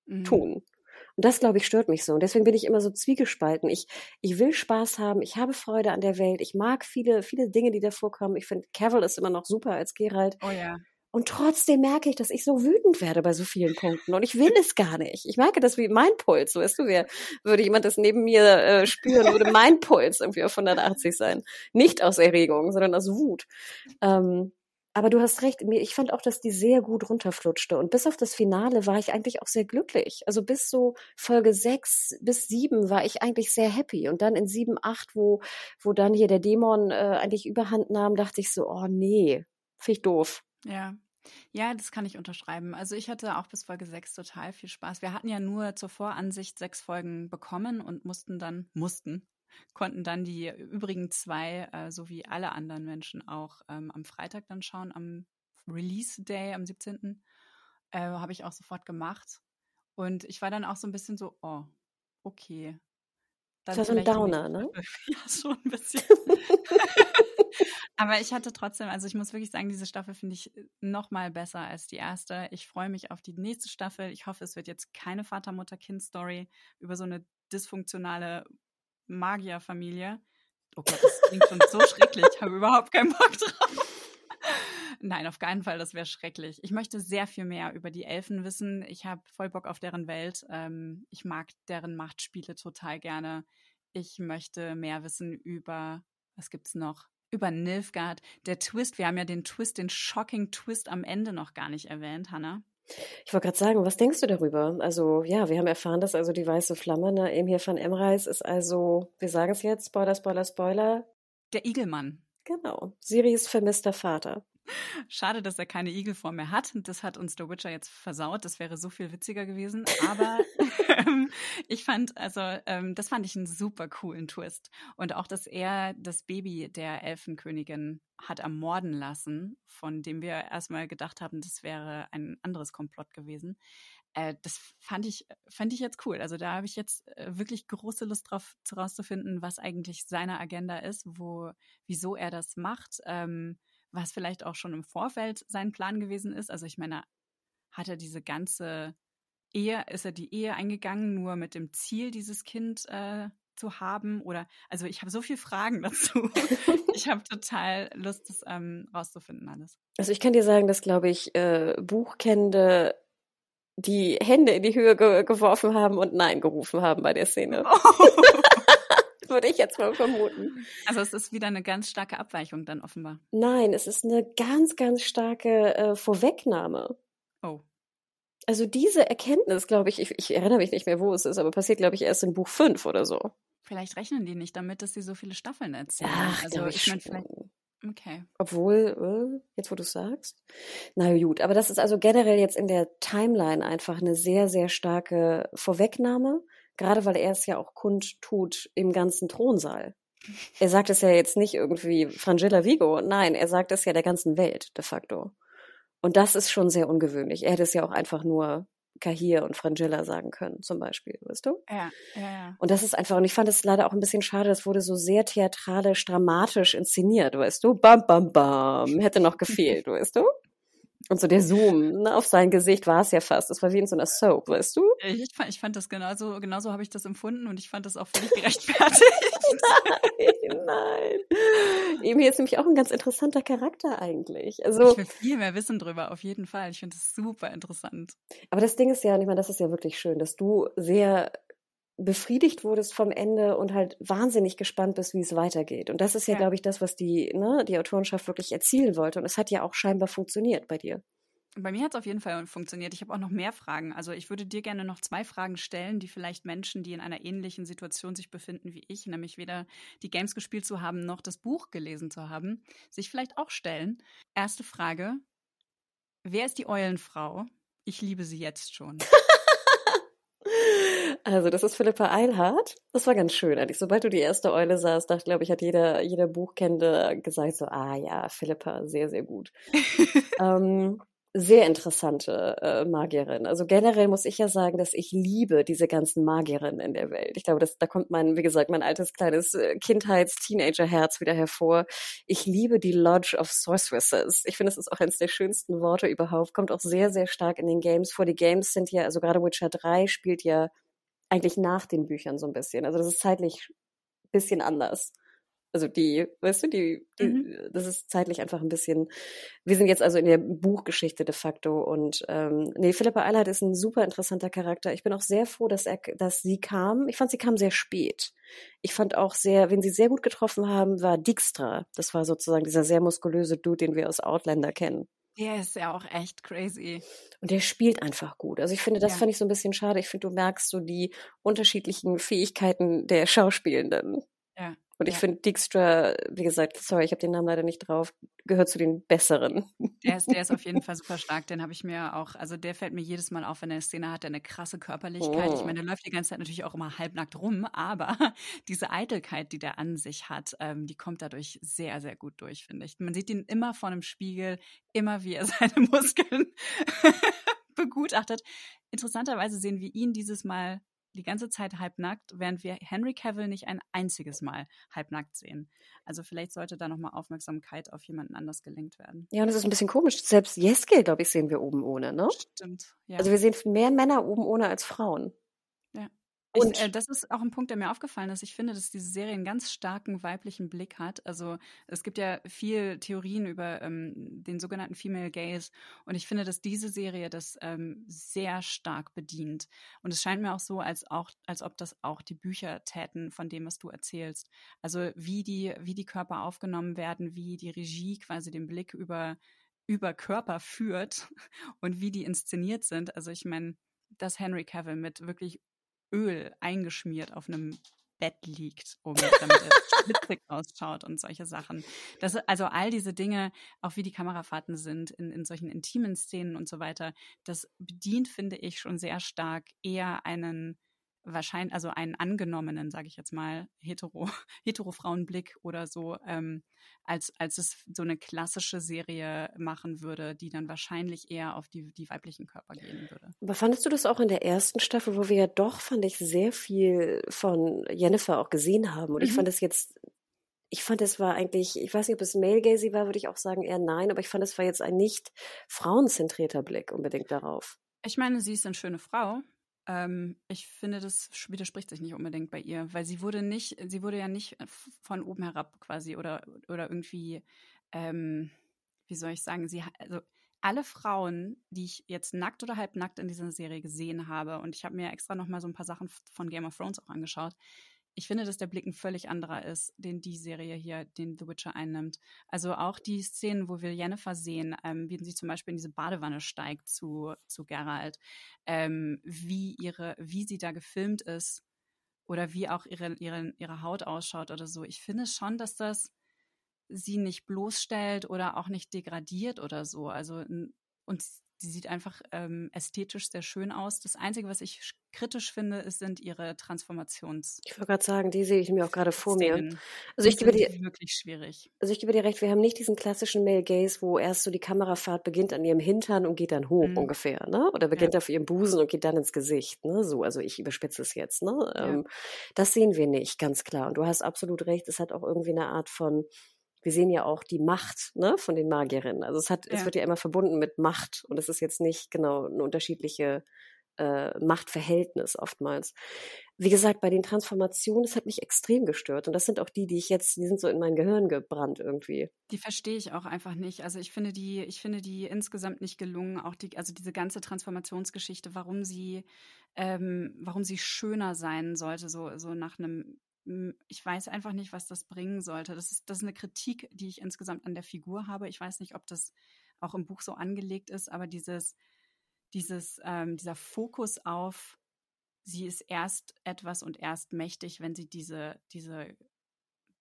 mhm. tun. Und das, glaube ich, stört mich so. Und deswegen bin ich immer so zwiegespalten. Ich, ich will Spaß haben, ich habe Freude an der Welt, ich mag viele, viele Dinge, die da vorkommen. Ich finde, Cavill ist immer noch super als Gerald. Oh ja. Und trotzdem merke ich, dass ich so wütend werde bei so vielen Punkten. Und ich will es gar nicht. Ich merke das wie mein Puls. Weißt du, wer, würde jemand das neben mir äh, spüren, würde mein Puls irgendwie auf 180 sein. Nicht aus Erregung, sondern aus Wut. Ähm, aber du hast recht, ich fand auch, dass die sehr gut runterflutschte. Und bis auf das Finale war ich eigentlich auch sehr glücklich. Also bis so Folge 6 bis 7 war ich eigentlich sehr happy. Und dann in 7, 8, wo, wo dann hier der Dämon äh, eigentlich überhand nahm, dachte ich so, oh nee, finde ich doof. Ja. Ja, das kann ich unterschreiben. Also ich hatte auch bis Folge 6 total viel Spaß. Wir hatten ja nur zur Voransicht sechs Folgen bekommen und mussten dann, mussten, konnten dann die übrigen zwei, äh, so wie alle anderen Menschen auch ähm, am Freitag dann schauen, am Release Day, am 17. Äh, habe ich auch sofort gemacht. Und ich war dann auch so ein bisschen so, oh, okay. Dann das war so ein Downer, ne? Ja, schon ein bisschen. Aber ich hatte trotzdem, also ich muss wirklich sagen, diese Staffel finde ich äh, noch mal besser als die erste. Ich freue mich auf die nächste Staffel. Ich hoffe, es wird jetzt keine Vater-Mutter-Kind-Story über so eine dysfunktionale Magierfamilie. Oh Gott, das klingt schon so schrecklich. Ich habe überhaupt keinen Bock drauf. Nein, auf keinen Fall, das wäre schrecklich. Ich möchte sehr viel mehr über die Elfen wissen. Ich habe voll Bock auf deren Welt. Ähm, ich mag deren Machtspiele total gerne. Ich möchte mehr wissen über, was gibt's noch? Über Nilfgaard. Der Twist, wir haben ja den Twist, den shocking Twist am Ende noch gar nicht erwähnt, Hannah. Ich wollte gerade sagen, was denkst du darüber? Also ja, wir haben erfahren, dass also die weiße Flamme, ne, eben hier von Emreis, ist also, wir sagen es jetzt, Spoiler, Spoiler, Spoiler. Der Igelmann. Genau, Siris vermisster Vater. Schade, dass er keine Igelform mehr hat. Das hat uns The Witcher jetzt versaut. Das wäre so viel witziger gewesen. Aber ähm, ich fand, also ähm, das fand ich einen super coolen Twist. Und auch, dass er das Baby der Elfenkönigin hat ermorden lassen, von dem wir erstmal gedacht haben, das wäre ein anderes Komplott gewesen. Äh, das fand ich, fand ich jetzt cool. Also da habe ich jetzt äh, wirklich große Lust drauf, herauszufinden, was eigentlich seine Agenda ist, wo, wieso er das macht. Ähm, was vielleicht auch schon im Vorfeld sein Plan gewesen ist. Also ich meine, hat er diese ganze Ehe, ist er die Ehe eingegangen, nur mit dem Ziel, dieses Kind äh, zu haben? Oder also ich habe so viele Fragen dazu. ich habe total Lust, das ähm, rauszufinden alles. Also ich kann dir sagen, dass, glaube ich, äh, Buchkennende die Hände in die Höhe ge geworfen haben und Nein gerufen haben bei der Szene. Oh. Würde ich jetzt mal vermuten. Also es ist wieder eine ganz starke Abweichung dann offenbar. Nein, es ist eine ganz, ganz starke äh, Vorwegnahme. Oh. Also diese Erkenntnis, glaube ich, ich, ich, erinnere mich nicht mehr, wo es ist, aber passiert, glaube ich, erst in Buch 5 oder so. Vielleicht rechnen die nicht damit, dass sie so viele Staffeln erzählen. Ach, also ich, ich meine, vielleicht. Okay. Obwohl, äh, jetzt wo du es sagst. Na gut, aber das ist also generell jetzt in der Timeline einfach eine sehr, sehr starke Vorwegnahme, gerade weil er es ja auch kundtut im ganzen Thronsaal. Er sagt es ja jetzt nicht irgendwie Frangilla Vigo, nein, er sagt es ja der ganzen Welt de facto. Und das ist schon sehr ungewöhnlich. Er hätte es ja auch einfach nur Kahir und Frangilla sagen können, zum Beispiel, weißt du? Ja, ja, ja. Und das ist einfach, und ich fand es leider auch ein bisschen schade, das wurde so sehr theatralisch, dramatisch inszeniert, weißt du? Bam, bam, bam. Hätte noch gefehlt, weißt du? Und so der Zoom ne, auf sein Gesicht war es ja fast. Das war wie in so einer Soap, weißt du? Ich fand, ich fand das genauso, genauso habe ich das empfunden und ich fand das auch völlig gerechtfertigt. nein, nein. Eben hier ist nämlich auch ein ganz interessanter Charakter eigentlich. Also, ich will viel mehr wissen drüber, auf jeden Fall. Ich finde das super interessant. Aber das Ding ist ja, und ich meine, das ist ja wirklich schön, dass du sehr befriedigt wurdest vom Ende und halt wahnsinnig gespannt bist, wie es weitergeht. Und das ist ja, ja. glaube ich, das, was die, ne, die Autorenschaft wirklich erzielen wollte. Und es hat ja auch scheinbar funktioniert bei dir. Bei mir hat es auf jeden Fall funktioniert. Ich habe auch noch mehr Fragen. Also ich würde dir gerne noch zwei Fragen stellen, die vielleicht Menschen, die in einer ähnlichen Situation sich befinden wie ich, nämlich weder die Games gespielt zu haben noch das Buch gelesen zu haben, sich vielleicht auch stellen. Erste Frage. Wer ist die Eulenfrau? Ich liebe sie jetzt schon. Also, das ist Philippa Eilhardt. Das war ganz schön eigentlich. Sobald du die erste Eule sahst, dachte, glaube ich, hat jeder, jeder Buchkennende gesagt so, ah ja, Philippa, sehr, sehr gut. ähm, sehr interessante äh, Magierin. Also generell muss ich ja sagen, dass ich liebe diese ganzen Magierinnen in der Welt. Ich glaube, dass, da kommt mein, wie gesagt, mein altes kleines äh, Kindheits-Teenager-Herz wieder hervor. Ich liebe die Lodge of Sorceresses. Ich finde, es ist auch eines der schönsten Worte überhaupt. Kommt auch sehr, sehr stark in den Games vor. Die Games sind ja, also gerade Witcher 3 spielt ja eigentlich nach den Büchern so ein bisschen. Also das ist zeitlich bisschen anders. Also die, weißt du, die, die mhm. das ist zeitlich einfach ein bisschen. Wir sind jetzt also in der Buchgeschichte de facto und ähm, nee, Philippa Eilhardt ist ein super interessanter Charakter. Ich bin auch sehr froh, dass er, dass sie kam. Ich fand, sie kam sehr spät. Ich fand auch sehr, wen sie sehr gut getroffen haben, war Dijkstra. Das war sozusagen dieser sehr muskulöse Dude, den wir aus Outlander kennen. Der ist ja auch echt crazy. Und der spielt einfach gut. Also ich finde, das ja. fand ich so ein bisschen schade. Ich finde, du merkst so die unterschiedlichen Fähigkeiten der Schauspielenden. Ja. Und ich finde Dijkstra, wie gesagt, sorry, ich habe den Namen leider nicht drauf, gehört zu den besseren. Der ist, der ist auf jeden Fall super stark. Den habe ich mir auch, also der fällt mir jedes Mal auf, wenn er eine Szene hat, der eine krasse Körperlichkeit. Oh. Ich meine, der läuft die ganze Zeit natürlich auch immer halbnackt rum, aber diese Eitelkeit, die der an sich hat, ähm, die kommt dadurch sehr, sehr gut durch, finde ich. Man sieht ihn immer vor einem Spiegel, immer wie er seine Muskeln begutachtet. Interessanterweise sehen wir ihn dieses Mal die ganze Zeit halbnackt, während wir Henry Cavill nicht ein einziges Mal halbnackt sehen. Also vielleicht sollte da nochmal Aufmerksamkeit auf jemanden anders gelenkt werden. Ja, und das ist ein bisschen komisch. Selbst Jeske, glaube ich, sehen wir oben ohne, ne? Stimmt. Ja. Also wir sehen mehr Männer oben ohne als Frauen. Ja. Und ich, äh, das ist auch ein Punkt, der mir aufgefallen ist. Ich finde, dass diese Serie einen ganz starken weiblichen Blick hat. Also es gibt ja viel Theorien über ähm, den sogenannten Female Gaze und ich finde, dass diese Serie das ähm, sehr stark bedient. Und es scheint mir auch so, als auch, als ob das auch die Bücher täten von dem, was du erzählst. Also wie die, wie die Körper aufgenommen werden, wie die Regie quasi den Blick über über Körper führt und wie die inszeniert sind. Also ich meine, dass Henry Cavill mit wirklich Öl eingeschmiert auf einem Bett liegt, um damit er schwitzig ausschaut und solche Sachen. Das, also all diese Dinge, auch wie die Kamerafahrten sind in, in solchen intimen Szenen und so weiter, das bedient, finde ich, schon sehr stark eher einen wahrscheinlich, also einen angenommenen, sage ich jetzt mal, hetero, hetero Frauenblick oder so, ähm, als, als es so eine klassische Serie machen würde, die dann wahrscheinlich eher auf die, die weiblichen Körper gehen würde. Aber fandest du das auch in der ersten Staffel, wo wir ja doch, fand ich, sehr viel von Jennifer auch gesehen haben? Und mhm. ich fand es jetzt ich fand, es war eigentlich, ich weiß nicht, ob es male-gazy war, würde ich auch sagen eher nein, aber ich fand, es war jetzt ein nicht frauenzentrierter Blick unbedingt darauf. Ich meine, sie ist eine schöne Frau. Ähm, ich finde, das widerspricht sich nicht unbedingt bei ihr, weil sie wurde nicht, sie wurde ja nicht äh, von oben herab quasi oder, oder irgendwie, ähm, wie soll ich sagen, sie, also alle Frauen, die ich jetzt nackt oder halbnackt in dieser Serie gesehen habe, und ich habe mir extra noch mal so ein paar Sachen von Game of Thrones auch angeschaut, ich finde, dass der Blick ein völlig anderer ist, den die Serie hier, den The Witcher einnimmt. Also auch die Szenen, wo wir Jennifer sehen, ähm, wie sie zum Beispiel in diese Badewanne steigt zu, zu Geralt, ähm, wie ihre, wie sie da gefilmt ist oder wie auch ihre, ihre, ihre Haut ausschaut oder so. Ich finde schon, dass das sie nicht bloßstellt oder auch nicht degradiert oder so. Also und Sie sieht einfach ähm, ästhetisch sehr schön aus. Das Einzige, was ich kritisch finde, ist, sind ihre Transformations. Ich wollte gerade sagen, die sehe ich mir auch gerade vor Szenen. mir. Also ich gebe dir wirklich schwierig. Also ich gebe dir recht, wir haben nicht diesen klassischen Male Gaze, wo erst so die Kamerafahrt beginnt an ihrem Hintern und geht dann hoch mhm. ungefähr, ne? Oder beginnt ja. auf ihrem Busen und geht dann ins Gesicht, ne? So, also ich überspitze es jetzt, ne? Ja. Ähm, das sehen wir nicht, ganz klar. Und du hast absolut recht, es hat auch irgendwie eine Art von wir sehen ja auch die Macht ne, von den Magierinnen. Also es hat, ja. es wird ja immer verbunden mit Macht und es ist jetzt nicht genau eine unterschiedliche äh, Machtverhältnis oftmals. Wie gesagt, bei den Transformationen, das hat mich extrem gestört. Und das sind auch die, die ich jetzt, die sind so in mein Gehirn gebrannt irgendwie. Die verstehe ich auch einfach nicht. Also ich finde die, ich finde die insgesamt nicht gelungen. Auch die, also diese ganze Transformationsgeschichte, warum sie, ähm, warum sie schöner sein sollte, so, so nach einem ich weiß einfach nicht, was das bringen sollte. Das ist, das ist eine Kritik, die ich insgesamt an der Figur habe. Ich weiß nicht, ob das auch im Buch so angelegt ist, aber dieses, dieses, ähm, dieser Fokus auf, sie ist erst etwas und erst mächtig, wenn sie diese, diese,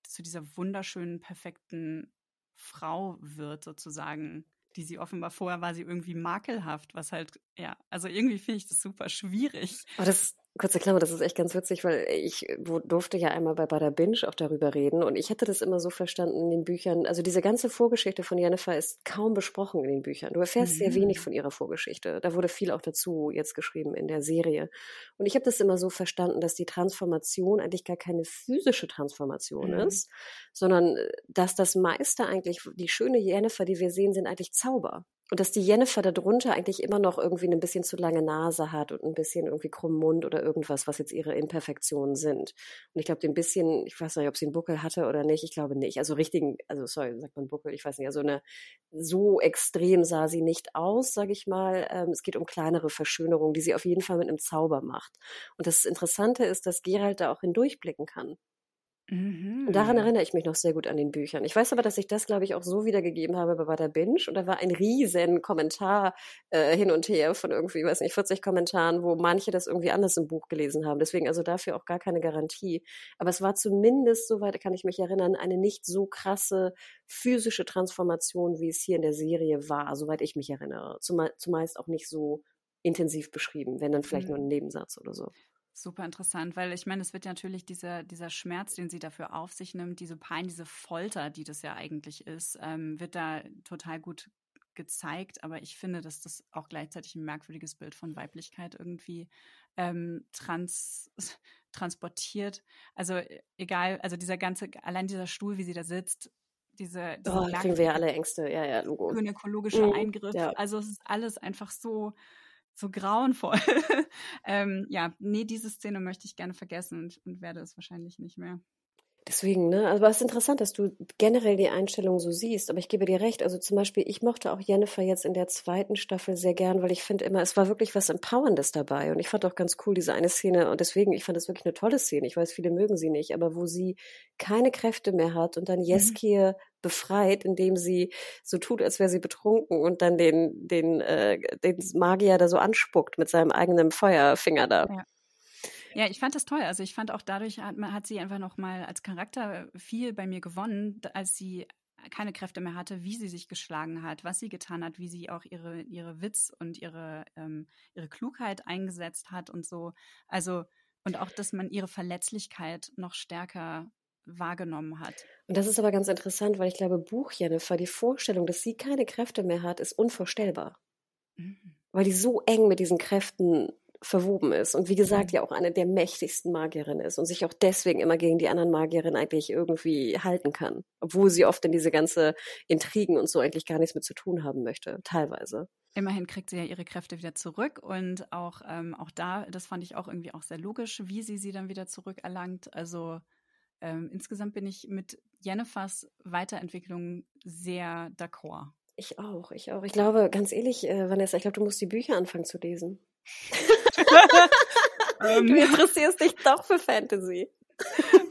zu dieser wunderschönen, perfekten Frau wird, sozusagen, die sie offenbar vorher war sie irgendwie makelhaft, was halt, ja, also irgendwie finde ich das super schwierig. Aber das, Kurze Klammer, das ist echt ganz witzig, weil ich durfte ja einmal bei Bada Binge auch darüber reden und ich hätte das immer so verstanden in den Büchern. Also diese ganze Vorgeschichte von Jennifer ist kaum besprochen in den Büchern. Du erfährst mhm. sehr wenig von ihrer Vorgeschichte. Da wurde viel auch dazu jetzt geschrieben in der Serie. Und ich habe das immer so verstanden, dass die Transformation eigentlich gar keine physische Transformation mhm. ist, sondern äh, dass das meiste eigentlich, die schöne Jennifer, die wir sehen, sind eigentlich Zauber. Und dass die Jennifer darunter eigentlich immer noch irgendwie ein bisschen zu lange Nase hat und ein bisschen irgendwie krumm Mund oder irgendwas, was jetzt ihre Imperfektionen sind. Und ich glaube, den bisschen, ich weiß nicht, ob sie einen Buckel hatte oder nicht, ich glaube nicht. Also richtigen, also sorry, sagt man Buckel, ich weiß nicht, also eine, so extrem sah sie nicht aus, sage ich mal. Ähm, es geht um kleinere Verschönerungen, die sie auf jeden Fall mit einem Zauber macht. Und das Interessante ist, dass Gerald da auch hindurchblicken kann. Mhm. Und daran erinnere ich mich noch sehr gut an den Büchern. Ich weiß aber, dass ich das, glaube ich, auch so wiedergegeben habe bei der Binge. Und da war ein riesen Kommentar äh, hin und her von irgendwie, weiß nicht, 40 Kommentaren, wo manche das irgendwie anders im Buch gelesen haben. Deswegen also dafür auch gar keine Garantie. Aber es war zumindest, soweit kann ich mich erinnern, eine nicht so krasse physische Transformation, wie es hier in der Serie war, soweit ich mich erinnere. zumeist auch nicht so intensiv beschrieben, wenn dann vielleicht mhm. nur ein Nebensatz oder so. Super interessant, weil ich meine, es wird ja natürlich dieser, dieser Schmerz, den sie dafür auf sich nimmt, diese Pein, diese Folter, die das ja eigentlich ist, ähm, wird da total gut gezeigt. Aber ich finde, dass das auch gleichzeitig ein merkwürdiges Bild von Weiblichkeit irgendwie ähm, trans, transportiert. Also e, egal, also dieser ganze, allein dieser Stuhl, wie sie da sitzt, diese, diese oh, kriegen wir ja alle Ängste, ja, ja, Logo. Gynäkologische mhm, Eingriff. Ja. Also es ist alles einfach so so grauenvoll. ähm, ja, nee, diese Szene möchte ich gerne vergessen und, und werde es wahrscheinlich nicht mehr. Deswegen, ne? Also es ist interessant, dass du generell die Einstellung so siehst, aber ich gebe dir recht. Also zum Beispiel, ich mochte auch Jennifer jetzt in der zweiten Staffel sehr gern, weil ich finde immer, es war wirklich was Empowerndes dabei. Und ich fand auch ganz cool diese eine Szene und deswegen, ich fand es wirklich eine tolle Szene. Ich weiß, viele mögen sie nicht, aber wo sie keine Kräfte mehr hat und dann mhm. Jeskir befreit, indem sie so tut, als wäre sie betrunken und dann den, den, äh, den Magier da so anspuckt mit seinem eigenen Feuerfinger da. Ja. Ja, ich fand das toll. Also ich fand auch dadurch hat, hat sie einfach noch mal als Charakter viel bei mir gewonnen, als sie keine Kräfte mehr hatte, wie sie sich geschlagen hat, was sie getan hat, wie sie auch ihre, ihre Witz und ihre, ähm, ihre Klugheit eingesetzt hat und so. Also, und auch, dass man ihre Verletzlichkeit noch stärker wahrgenommen hat. Und das ist aber ganz interessant, weil ich glaube, Buch Jennifer, die Vorstellung, dass sie keine Kräfte mehr hat, ist unvorstellbar. Mhm. Weil die so eng mit diesen Kräften verwoben ist und wie gesagt ja auch eine der mächtigsten Magierinnen ist und sich auch deswegen immer gegen die anderen Magierinnen eigentlich irgendwie halten kann, obwohl sie oft in diese ganze Intrigen und so eigentlich gar nichts mit zu tun haben möchte, teilweise. Immerhin kriegt sie ja ihre Kräfte wieder zurück und auch, ähm, auch da, das fand ich auch irgendwie auch sehr logisch, wie sie sie dann wieder zurückerlangt. Also ähm, insgesamt bin ich mit Jennifers Weiterentwicklung sehr d'accord. Ich auch, ich auch. Ich glaube, ganz ehrlich, äh, Vanessa, ich glaube, du musst die Bücher anfangen zu lesen. Du interessierst dich doch für Fantasy.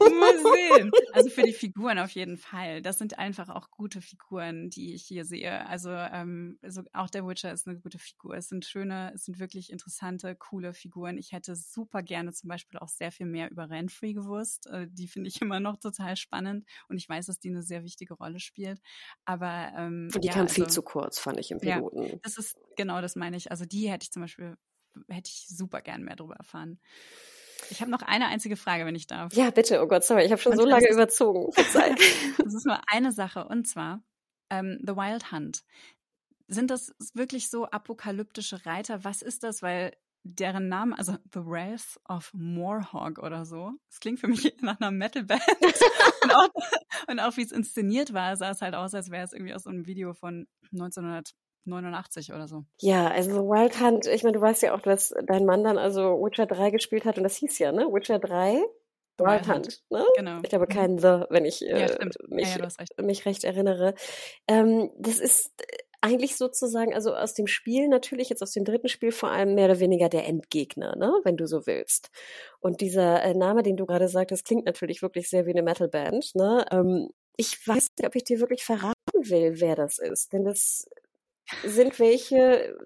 Mal sehen. Also für die Figuren auf jeden Fall. Das sind einfach auch gute Figuren, die ich hier sehe. Also, ähm, also auch der Witcher ist eine gute Figur. Es sind schöne, es sind wirklich interessante, coole Figuren. Ich hätte super gerne zum Beispiel auch sehr viel mehr über Renfrey gewusst. Äh, die finde ich immer noch total spannend und ich weiß, dass die eine sehr wichtige Rolle spielt. Aber ähm, die ja, kam also, viel zu kurz, fand ich im Piloten. Ja, das ist genau das meine ich. Also die hätte ich zum Beispiel hätte ich super gern mehr darüber erfahren. Ich habe noch eine einzige Frage, wenn ich darf. Ja, bitte. Oh Gott, sorry, ich habe schon so lange überzogen. das ist nur eine Sache und zwar ähm, The Wild Hunt. Sind das wirklich so apokalyptische Reiter? Was ist das? Weil deren Namen, also The Wrath of Moorhog oder so, das klingt für mich nach einer Metalband. und, auch, und auch wie es inszeniert war, sah es halt aus, als wäre es irgendwie aus so einem Video von 1900 89 oder so. Ja, also Wild Hunt, ich meine, du weißt ja auch, dass dein Mann dann also Witcher 3 gespielt hat und das hieß ja, ne? Witcher 3, Wild, Wild Hunt, Hunt, ne? Genau. Ich glaube mhm. kein The, wenn ich äh, ja, mich, ja, ja, recht. mich recht erinnere. Ähm, das ist eigentlich sozusagen, also aus dem Spiel natürlich, jetzt aus dem dritten Spiel vor allem mehr oder weniger der Endgegner, ne, wenn du so willst. Und dieser äh, Name, den du gerade sagtest, klingt natürlich wirklich sehr wie eine Metalband, ne. Ähm, ich weiß nicht, ob ich dir wirklich verraten will, wer das ist, denn das sind welche,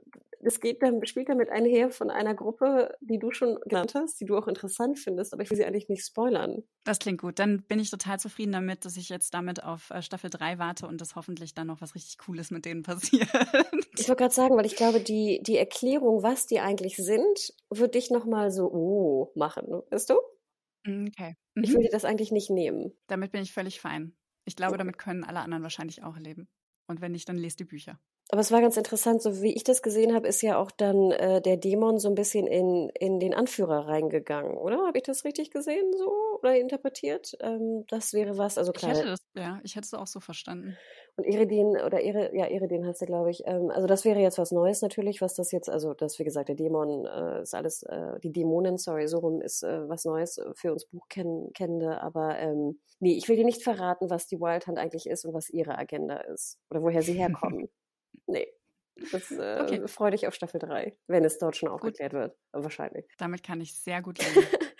das geht dann, spielt damit einher von einer Gruppe, die du schon genannt hast, die du auch interessant findest, aber ich will sie eigentlich nicht spoilern. Das klingt gut. Dann bin ich total zufrieden damit, dass ich jetzt damit auf äh, Staffel 3 warte und dass hoffentlich dann noch was richtig Cooles mit denen passiert. Ich wollte gerade sagen, weil ich glaube, die, die Erklärung, was die eigentlich sind, wird dich nochmal so, oh, machen, weißt du? Mm, okay. Mhm. Ich würde das eigentlich nicht nehmen. Damit bin ich völlig fein. Ich glaube, damit können alle anderen wahrscheinlich auch leben. Und wenn nicht, dann lest die Bücher. Aber es war ganz interessant, so wie ich das gesehen habe, ist ja auch dann äh, der Dämon so ein bisschen in, in den Anführer reingegangen, oder? Habe ich das richtig gesehen so oder interpretiert? Ähm, das wäre was, also klar. Ich hätte das, ja, ich hätte es auch so verstanden. Und Iridin, oder Ire, ja, Iridin heißt er, glaube ich. Ähm, also das wäre jetzt was Neues natürlich, was das jetzt, also das, wie gesagt, der Dämon äh, ist alles, äh, die Dämonen, sorry, so rum ist äh, was Neues für uns Buchkennende, aber ähm, nee, ich will dir nicht verraten, was die Wild Hunt eigentlich ist und was ihre Agenda ist oder woher sie herkommen. Nee. Das äh, okay. freue dich auf Staffel 3, wenn es dort schon aufgeklärt wird. Wahrscheinlich. Damit kann ich sehr gut leben.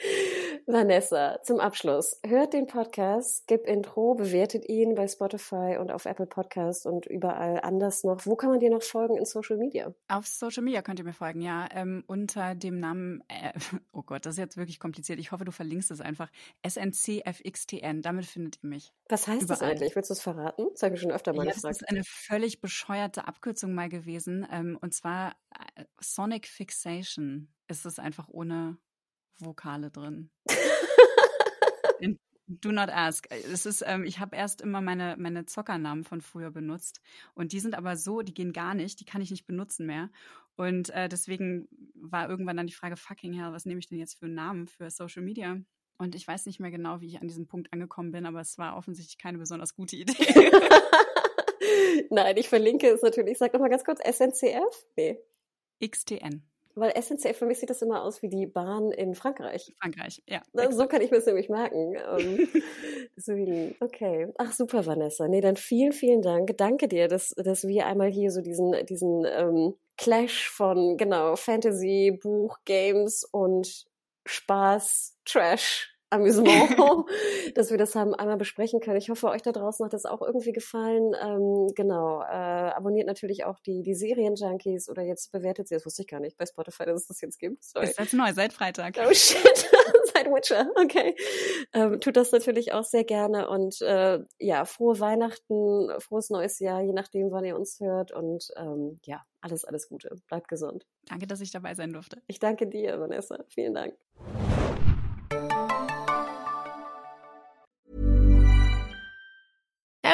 Vanessa, zum Abschluss. Hört den Podcast, Skip Intro, bewertet ihn bei Spotify und auf Apple Podcasts und überall anders noch. Wo kann man dir noch folgen in Social Media? Auf Social Media könnt ihr mir folgen, ja. Ähm, unter dem Namen, äh, oh Gott, das ist jetzt wirklich kompliziert. Ich hoffe, du verlinkst es einfach. SNCFXTN, damit findet ihr mich. Was heißt überall. das eigentlich? Willst du es verraten? Das habe ich schon öfter mal ja, gefragt. Das ist eine völlig bescheuerte Abkürzung mal gewesen. Ähm, und zwar äh, Sonic Fixation ist es einfach ohne Vokale drin. Do not ask. Es ist, ähm, ich habe erst immer meine, meine Zockernamen von früher benutzt und die sind aber so, die gehen gar nicht, die kann ich nicht benutzen mehr. Und äh, deswegen war irgendwann dann die Frage, fucking hell, was nehme ich denn jetzt für einen Namen für Social Media? Und ich weiß nicht mehr genau, wie ich an diesem Punkt angekommen bin, aber es war offensichtlich keine besonders gute Idee. Nein, ich verlinke es natürlich. Sag doch mal ganz kurz, SNCF? Nee. XTN. Weil SNCF für mich sieht das immer aus wie die Bahn in Frankreich. Frankreich, ja. So kann ich mir das nämlich merken. Ähm, deswegen, okay. Ach, super, Vanessa. Nee, dann vielen, vielen Dank. Danke dir, dass, dass wir einmal hier so diesen, diesen ähm, Clash von, genau, Fantasy, Buch, Games und Spaß, Trash Amüsement, dass wir das haben einmal besprechen können. Ich hoffe, euch da draußen hat das auch irgendwie gefallen. Ähm, genau. Äh, abonniert natürlich auch die, die Serien-Junkies oder jetzt bewertet sie, das wusste ich gar nicht bei Spotify, dass es das jetzt gibt. Sorry. Ist jetzt neu, seit Freitag. Oh shit, seit Witcher, okay. Ähm, tut das natürlich auch sehr gerne und äh, ja, frohe Weihnachten, frohes neues Jahr, je nachdem, wann ihr uns hört und ähm, ja, alles, alles Gute. Bleibt gesund. Danke, dass ich dabei sein durfte. Ich danke dir, Vanessa. Vielen Dank.